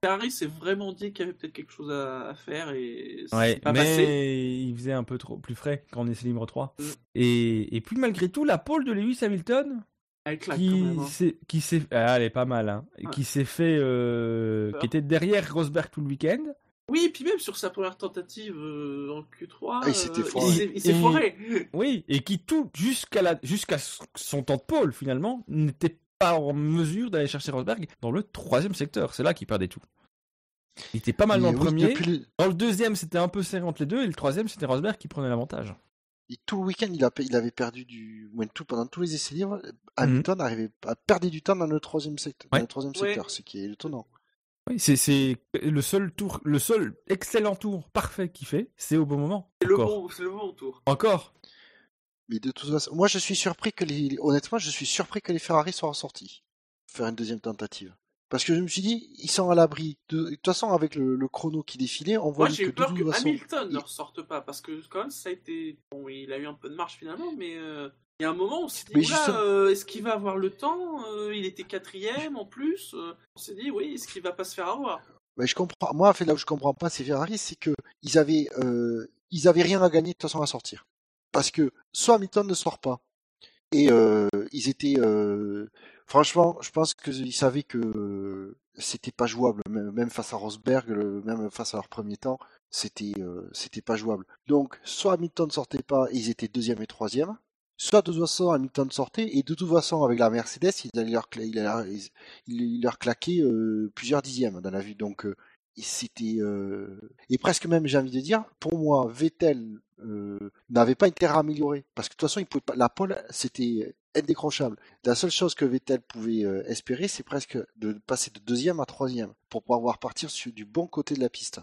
Ferrari s'est vraiment dit qu'il y avait peut-être quelque chose à, à faire et Ouais, pas mais passé. il faisait un peu trop plus frais quand on est libre 3. Mm. Et, et puis malgré tout, la pole de Lewis Hamilton, Elle claque qui quand même. hein. s'est, qui s'est, ah, elle est pas mal, hein, Ouais. qui s'est fait, euh, qui était derrière Rosberg tout le week-end. Oui, et puis même sur sa première tentative euh, en Q3, Ah, il s'était euh, foiré. il s'est- il s'est Et- foiré. Oui, et qui tout jusqu'à la, jusqu'à son temps de pole finalement n'était pas en mesure d'aller chercher Rosberg dans le troisième secteur. C'est là qu'il perdait tout. Il était pas mal dans le oui, premier. depuis Dans le deuxième, c'était un peu serré entre les deux, et le troisième, c'était Rosberg qui prenait l'avantage. Et tout le week-end, il, a, il avait perdu du. ouais, tout, pendant tous les essais libres, Mhm. Hamilton arrivait à perdre du temps dans le troisième secteur. Ouais. Dans le troisième Ouais. secteur, ce qui est étonnant. Oui, c'est, le seul tour, le seul excellent tour parfait qu'il fait, c'est au bon moment. C'est le Encore. bon, c'est le bon tour. Encore. Mais de toute façon, moi je suis surpris que les. Honnêtement, je suis surpris que les Ferrari soient ressortis. Faire une deuxième tentative. Parce que je me suis dit, ils sont à l'abri. De... de toute façon, avec le, le chrono qui défilait, on Moi, voyait j'ai que eu peur de que façon. Hamilton ne ressorte pas parce que quand même, ça a été. Bon, il a eu un peu de marche finalement, mais euh, il y a un moment, on s'est dit, euh, est-ce qu'il va avoir le temps Euh, Il était quatrième en plus. Euh, on s'est dit, oui, est-ce qu'il va pas se faire avoir? Mais je comprends. Moi, là où je comprends pas ces Ferrari, c'est que ils avaient, euh, ils avaient rien à gagner de toute façon à sortir. Parce que soit Hamilton ne sort pas, et euh, ils étaient, euh, franchement, je pense qu'ils savaient que euh, c'était pas jouable, même face à Rosberg, même face à leur premier temps, c'était, euh, c'était pas jouable. Donc, soit Hamilton ne sortait pas, et ils étaient deuxième et troisième. Soit de toute façon Hamilton sortait et de toute façon avec la Mercedes il allait leur, il allait- il- leur claquait euh, plusieurs dixièmes dans la vue donc c'était et presque même j'ai envie de dire pour moi Vettel euh, n'avait pas intérêt à améliorer parce que de toute façon il pouvait pas la pole c'était indécrochable la seule chose que Vettel pouvait euh, espérer c'est presque de passer de deuxième à troisième pour pouvoir repartir sur du bon côté de la piste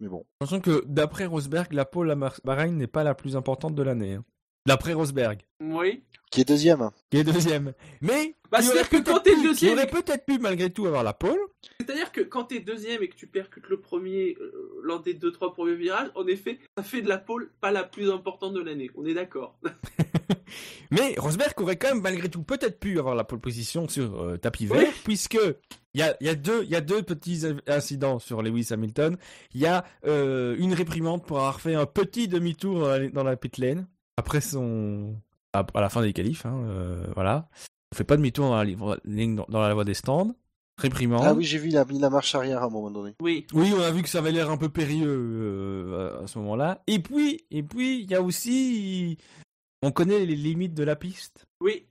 mais bon l'impression que d'après Rosberg, la pole à Bahreïn n'est pas la plus importante de l'année. hein. D'après Rosberg, Oui. qui est deuxième hein. qui est deuxième. Mais Bah, il aurait c'est-à-dire que peut-être quand t'es pu- deuxième il aurait peut-être pu malgré tout avoir la pole. C'est-à-dire que quand t'es deuxième et que tu percutes le premier euh, lors des deux trois premiers virages, en effet, ça fait de la pole pas la plus importante de l'année. On est d'accord. Mais Rosberg aurait quand même malgré tout peut-être pu avoir la pole position sur euh, tapis vert, puisque il y a, il y, a deux- il y a deux petits incidents sur Lewis Hamilton. Il y a euh, une réprimande pour avoir fait un petit demi-tour dans la, dans la pit lane après son à, à la fin des qualifs. Hein, euh, voilà, on fait pas demi-tour dans la ligne dans la voie des stands. Réprimande. ah oui j'ai vu il a mis la marche arrière à un moment donné Oui. Oui, on a vu que ça avait l'air un peu périlleux euh, à- à ce moment-là. Et puis, et puis, il y a aussi, on connaît les limites de la piste. Oui.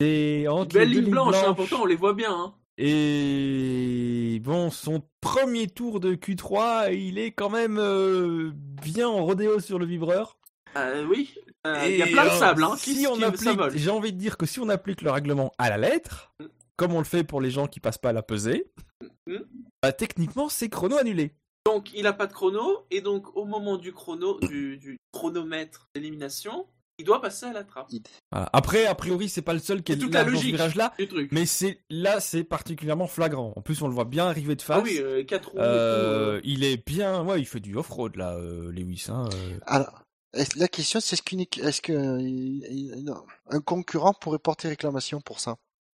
Et entre Belle les ligne lignes blanche, hein, blanches, pourtant on les voit bien. Hein. Et bon, son premier tour de Q3, il est quand même euh, bien en rodéo sur le vibreur. Euh, oui. Euh, Il y a plein de sable, hein, qui, si on applique, vole. j'ai envie de dire que si on applique le règlement à la lettre, Mm. comme on le fait pour les gens qui passent pas à la pesée, Mm. bah, techniquement c'est chrono annulé. Donc il a pas de chrono, et donc au moment du chrono, du, du chronomètre d'élimination, il doit passer à la trappe. Voilà. Après, a priori, c'est pas le seul qui est C'est toute là la dans ce logique virage-là, Du truc. mais c'est là, c'est particulièrement flagrant. En plus, on le voit bien arriver de face. ah oui, euh, 4 roues et Euh, euh. il est bien, ouais, il fait du off-road là, euh, Lewis. Hein, euh. Alors, est- la question, c'est est-ce qu'une équi- est-ce que euh, il- non, un concurrent pourrait porter réclamation pour ça?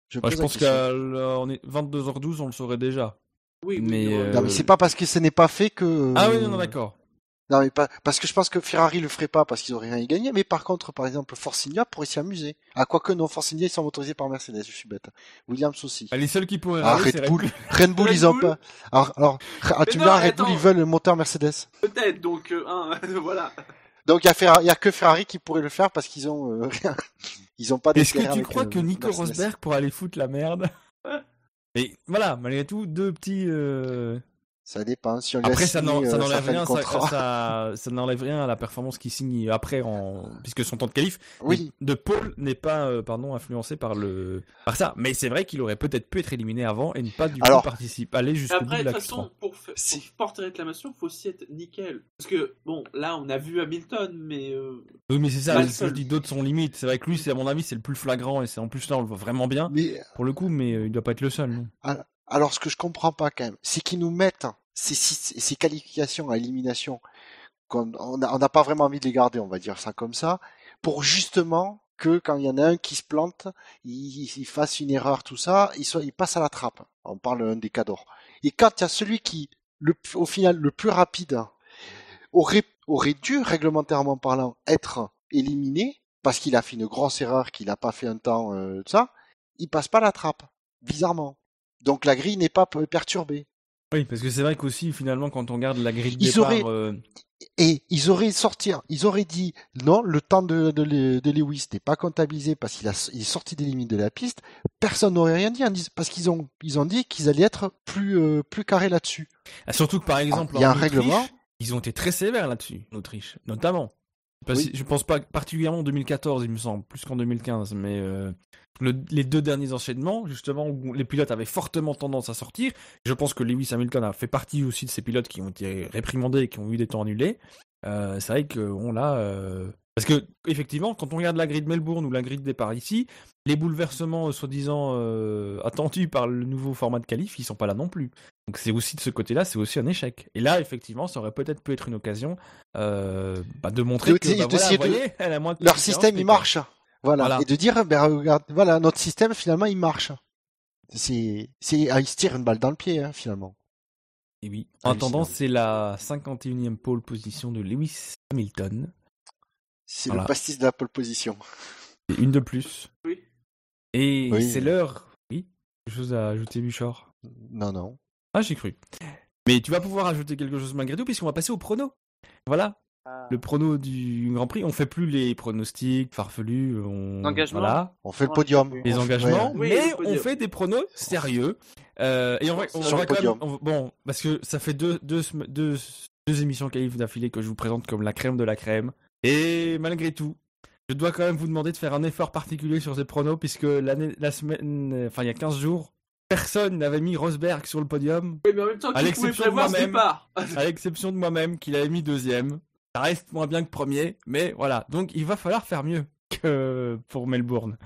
Je, pense qu'à là, on est 22h12, on le saurait déjà. Oui, mais, mais, euh, Non, mais c'est pas parce que ce n'est pas fait que. Ah oui, non, non, d'accord. Non, mais pas parce que je pense que Ferrari le ferait pas parce qu'ils auraient rien à y gagner. Mais par contre, par exemple, Force India pourrait s'y amuser. Ah, quoique non, Force India ils sont motorisés par Mercedes. Je suis bête. Williams aussi. Bah, les seuls qui pourraient Ah, Red Red Bull. Red Bull, Red ils ont pas. Alors, alors ah, tu me Red Bull, ils veulent le moteur Mercedes. peut-être, donc, euh, hein, voilà. Donc il y a Ferrari, il y a que Ferrari qui pourrait le faire parce qu'ils ont euh, rien. Ils ont pas Est-ce que tu crois euh, que Nico. Rosberg pourrait aller foutre la merde? Et voilà, malgré tout, deux petits. euh, Ça dépend. Si on Après, ça euh, n'enlève rien, ça, contrat. ça, ça n'enlève rien à la performance qu'il signe après, en... puisque son temps de qualif Oui. de Paul n'est pas, euh, pardon, influencé par le, par ça. Mais c'est vrai qu'il aurait peut-être pu être éliminé avant et ne pas du Alors- coup participer, aller jusqu'au bout Après, de la toute Q3. façon, pour, fa- pour Si. porter réclamation, faut aussi être nickel. Parce que, bon, là, on a vu Hamilton, mais... euh, Oui, mais c'est ça. Ce le que seul. je dis, d'autres sont limites. C'est vrai que lui, c'est à mon avis, c'est le plus flagrant et c'est en plus là, on le voit vraiment bien Mais pour le coup, mais euh, il doit pas être le seul. Non alors, ce que je comprends pas quand même, c'est qu'ils nous mettent ces, ces, qualifications à élimination. On n'a pas vraiment envie de les garder, on va dire ça comme ça, pour justement que quand il y en a un qui se plante, il, fasse une erreur, tout ça, il, soit, il passe à la trappe. On parle d'un des cadors. Et quand il y a celui qui, le, au final, le plus rapide, aurait, dû, réglementairement parlant, être éliminé, parce qu'il a fait une grosse erreur, qu'il n'a pas fait un temps, euh, tout ça, il passe pas la trappe, bizarrement. Donc la grille n'est pas perturbée. Oui, parce que c'est vrai qu'aussi, finalement, quand on regarde la grille de Ils départ, auraient- euh, Et ils auraient sorti, ils auraient dit non, le temps de, de, Le- de Lewis n'est pas comptabilisé parce qu'il a- il est sorti des limites de la piste. Personne n'aurait rien dit parce qu'ils ont, ils ont dit qu'ils allaient être plus, euh, plus carrés là-dessus. ah, surtout que par exemple, il y a en un règlement. Autriche, ils ont été très sévères là-dessus, en Autriche, notamment. Parce Oui. que Je pense pas particulièrement en 2014, il me semble, plus qu'en 2015, mais euh, le- les deux derniers enchaînements, justement, où les pilotes avaient fortement tendance à sortir. Je pense que Lewis Hamilton a fait partie aussi de ces pilotes qui ont été réprimandés et qui ont eu des temps annulés. Euh, c'est vrai que on l'a. euh, Parce que effectivement, quand on regarde la grille de Melbourne ou la grille de départ ici, les bouleversements euh, soi-disant attendus par le nouveau format de qualif, ils sont pas là non plus. Donc c'est aussi de ce côté-là, c'est aussi un échec. Et là, effectivement, ça aurait peut-être pu être une occasion bah, de montrer De- que bah, voilà, de- voyez, elle a moins de Leur système, il marche. Voilà. Voilà. Et de dire, ben regarde, voilà, notre système finalement, il marche. C'est, c'est, ah, il se tire une balle dans le pied, hein, finalement. Et oui. En Hallucinant. attendant, c'est la 51e pole position de Lewis Hamilton. C'est Voilà. le pastis de la pole position. Une de plus. Oui. Et Oui. c'est l'heure. Oui. Quelque chose à ajouter, Buchor Non, non. Ah, j'ai cru. Mais tu vas pouvoir ajouter quelque chose malgré tout, puisqu'on va passer au prono. Voilà, Ah. Le prono du Grand Prix. On fait plus les pronostics farfelus. On... L'engagement Voilà, On fait le podium. oui. les On engagements. ouais. Oui, mais le on fait des pronos sérieux. Euh, et on va, on va quand même. on- bon, parce que ça fait deux, deux, deux, deux émissions qualif d'affilée que je vous présente comme la crème de la crème. Et malgré tout, je dois quand même vous demander de faire un effort particulier sur ces pronos, puisque l'année, la semaine, enfin il y a 15 jours, personne n'avait mis Rosberg sur le podium, Oui, mais en même temps, À l'exception de moi-même. à l'exception de moi-même qui l'avait mis deuxième. Ça reste moins bien que premier, mais voilà. Donc il va falloir faire mieux que pour Melbourne.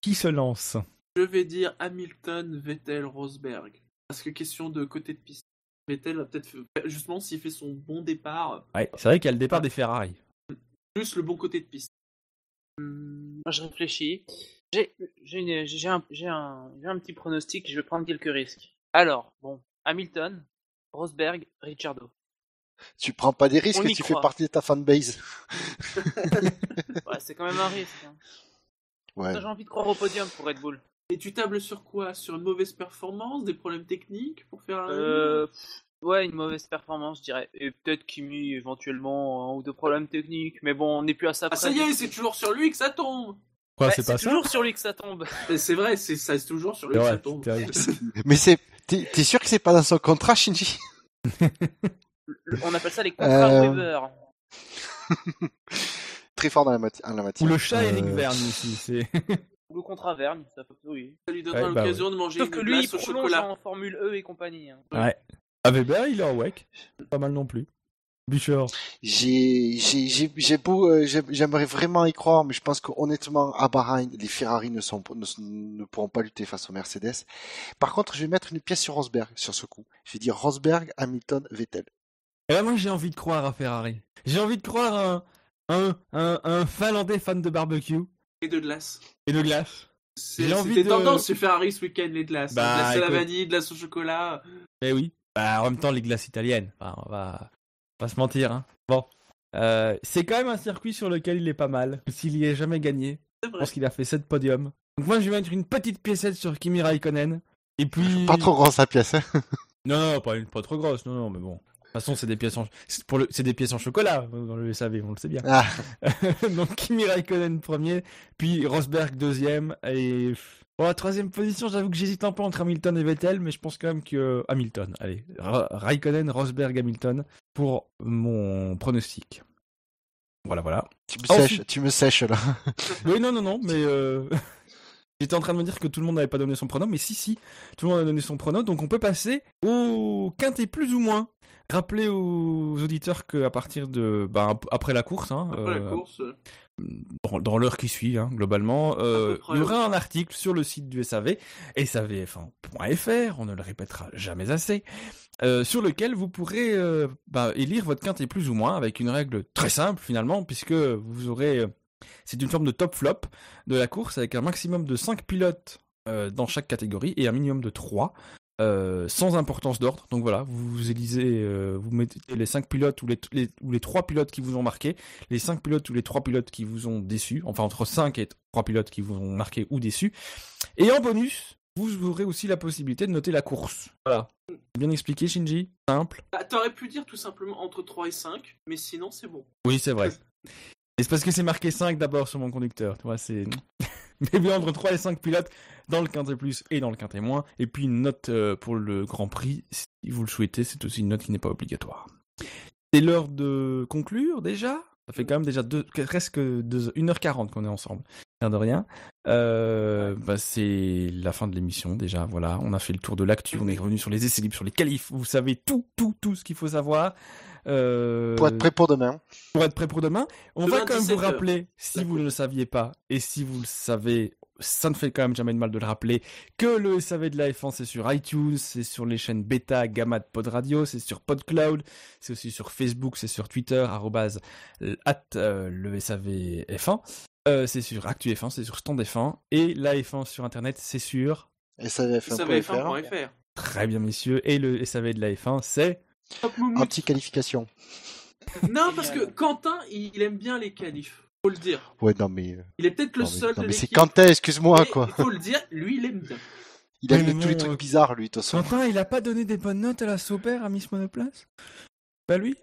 Qui se lance? Je vais dire Hamilton, Vettel, Rosberg. Parce que question de côté de piste. Vettel va peut-être, fait- justement, s'il fait son bon départ, Ouais, c'est vrai qu'il y a le départ des Ferrari. plus le bon côté de piste. Hum, Moi, je réfléchis. J'ai j'ai une- j'ai un, j'ai un, j'ai un petit pronostic, je vais prendre quelques risques. Alors, bon, Hamilton, Rosberg, Ricciardo. Tu prends pas des risques, tu fais partie de ta fanbase. Ouais, c'est quand même un risque. hein. Ouais. J'ai envie de croire au podium pour Red Bull. Et tu tables sur quoi? Sur une mauvaise performance, des problèmes techniques pour faire un. Euh, ouais, une mauvaise performance, je dirais. Et peut-être Kimi, éventuellement, un ou deux problèmes techniques. Mais bon, on n'est plus à ça Ah, ça y est, c'est toujours sur lui que ça tombe Quoi, c'est pas ça? toujours sur lui que ça tombe. Mais C'est vrai, c'est ça, c'est toujours sur lui que ça tombe. Mais c'est, t'es, sûr que c'est pas dans son contrat, Shinji? On appelle ça les contrats Euh, Weber. Très fort dans la, mati- en la Ou matière. le chat Euh, Eric Verne ici. C'est... Ou le contrat Vergne, ça peut oui. Ça lui donnera Ouais, bah l'occasion de manger Sauf une que lui, il glace au chocolat. en Formule E et compagnie. hein. Ouais. Ah, Weber, il est en WEC. Pas mal non plus. Bûcher. J'ai, j'ai, j'ai, j'ai beau, euh, j'ai- j'aimerais vraiment y croire, mais je pense qu'honnêtement, à Bahreïn, les Ferrari ne sont, ne, ne pourront pas lutter face aux Mercedes. Par contre, je vais mettre une pièce sur Rosberg, sur ce coup. Je vais dire Rosberg, Hamilton, Vettel. Et là, moi, j'ai envie de croire à Ferrari. J'ai envie de croire à un, un, un, un Finlandais fan de barbecue Et de glace. et de glace. C'est- J'ai envie C'était de- tendance chez Ferrari ce week-end, les glaces. Bah, glace à la écoute. vanille, glace au chocolat. Eh oui. Bah, en même temps, les glaces italiennes. Enfin, on va pas se mentir. Hein. Bon. Euh, c'est quand même un circuit sur lequel il est pas mal. S'il y est jamais gagné, C'est je vrai. pense qu'il a fait 7 podiums. Donc moi, je vais mettre une petite piécette sur Kimi Raikkonen. Et puis... Pas trop grand sa pièce, hein. Non, non, pas, une- pas trop grosse. Non, non, mais bon. De toute façon, c'est des pièces en, pour le, c'est des pièces en chocolat dans le SAV, on le sait bien. Ah, Donc Kimi Raikkonen premier, puis Rosberg deuxième et la troisième position, j'avoue que j'hésite un peu entre Hamilton et Vettel, mais je pense quand même que Hamilton. Allez, Ra- Raikkonen, Rosberg, Hamilton pour mon pronostic. Voilà, voilà. tu me Ensuite- sèches, tu me sèches, là. Oui, non, non, non, mais euh... j'étais en train de me dire que tout le monde n'avait pas donné son pronom, mais si, si, tout le monde a donné son pronom, donc on peut passer au quintet plus ou moins. Rappelez aux auditeurs qu'à partir de, bah, après la course, hein, Après la euh, course. dans, dans l'heure qui suit, hein, globalement, euh, il y aura un article sur le site du SAV, savf1.fr, on ne le répétera jamais assez, euh, sur lequel vous pourrez bah, élire votre quintet plus ou moins avec une règle très simple finalement, puisque vous aurez, c'est une forme de top flop de la course avec un maximum de 5 pilotes euh, dans chaque catégorie et un minimum de 3. euh, sans importance d'ordre, donc voilà, vous, élisez, euh, vous mettez les 5 pilotes ou les, les, ou les 3 pilotes qui vous ont marqué, les 5 pilotes ou les 3 pilotes qui vous ont déçu, enfin entre 5 et 3 pilotes qui vous ont marqué ou déçu. Et en bonus, vous aurez aussi la possibilité de noter la course. Voilà. Bien expliqué, Shinji Simple. Bah, T'aurais pu dire tout simplement entre 3 et 5, mais sinon c'est bon. Oui, c'est vrai. C'est parce que c'est marqué 5 d'abord sur mon conducteur. Tu vois, c'est. Mais entre 3 et 5 pilotes dans le quintet plus et dans le quintet moins. Et puis une note euh, pour le Grand Prix, si vous le souhaitez, c'est aussi une note qui n'est pas obligatoire. C'est l'heure de conclure déjà. Ça fait quand même déjà presque deux- 1h40 qu'on est ensemble. Rien de rien. Euh, bah, c'est la fin de l'émission déjà. Voilà, on a fait le tour de l'actu. On est revenu sur les essais libres, sur les qualifs. Vous savez tout, tout, tout ce qu'il faut savoir. Euh, Pour être prêt pour demain. pour être prêt pour demain. On Demain, va quand même vous 17 heures. rappeler, si vous ne le saviez pas, et si vous le savez, ça ne fait quand même jamais de mal de le rappeler, que le SAV de la F1 c'est sur iTunes, c'est sur les chaînes Beta, Gamma de Pod Radio, c'est sur PodCloud, c'est aussi sur Facebook, c'est sur Twitter, arrobase, at euh, le SAV F1. Euh, c'est sur Actu F1, c'est sur Stand F1, et la F1 sur Internet, c'est sur... SAVF1.fr. SAVF1.fr. Très bien messieurs, et le SAV de la F1 c'est... Anti-qualification. Non, parce que Quentin, il aime bien les qualifs. Faut le dire. Ouais, non, mais, euh, Il est peut-être le non, mais, seul non, mais c'est. Quentin, excuse-moi, mais quoi. Il faut le dire, lui, il aime bien. Il aime mais tous les bon, trucs euh, bizarres, lui, de toute façon. Quentin, il a pas donné des bonnes notes à la Sauber à Miss Monoplace? Pas lui?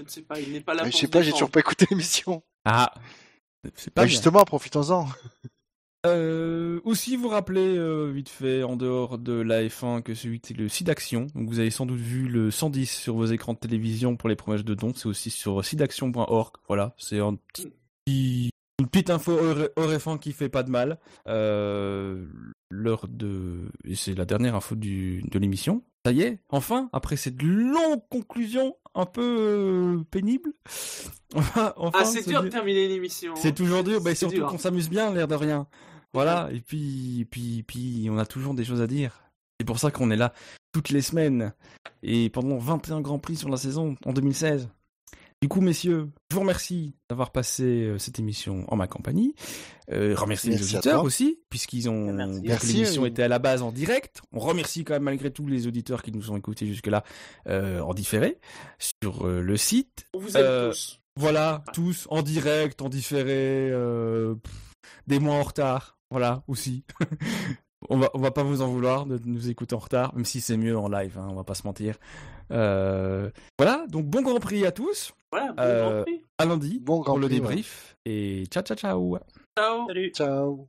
Je ne sais pas, il n'est pas là Je pour sais se pas, j'ai toujours pas écouté l'émission. Ah C'est pas Bah, bien. justement, profitons-en. Euh, aussi, vous rappelez euh, vite fait, en dehors de la F1, que celui c'est le site. Donc vous avez sans doute vu le 110 sur vos écrans de télévision pour les promesses de dons. C'est aussi sur siteaction.org. Voilà, c'est un petit, une petite info F1 qui fait pas de mal. Euh, L'heure de... Et c'est la dernière info du, de l'émission. Ça y est, enfin, après cette longue conclusion un peu pénible, on va enfin Ah, c'est dur de terminer l'émission. c'est hein. toujours dur, bah, C'est surtout qu'on s'amuse bien, l'air de rien. Voilà, et puis, et puis, et puis, on a toujours des choses à dire. C'est pour ça qu'on est là toutes les semaines, et pendant 21 Grands Prix sur la saison en 2016. Du coup, messieurs, je vous remercie d'avoir passé euh, cette émission en ma compagnie. Euh, remercie les Merci auditeurs aussi, puisqu'ils ont l'émission était à la base en direct. On remercie quand même malgré tout les auditeurs qui nous ont écoutés jusque-là euh, en différé sur euh, le site. On vous aime Euh, tous. Voilà, tous en direct, en différé, euh, pff, des mois en retard. Voilà, aussi. on va, on va pas vous en vouloir de nous écouter en retard, même si c'est mieux en live, hein, on va pas se mentir. Euh, voilà, donc bon Grand Prix à tous. Voilà, bon euh, Grand Prix. À lundi Bon Grand pour le Prix, ouais. débrief. Et ciao, ciao, ciao. Ciao. Salut. Ciao.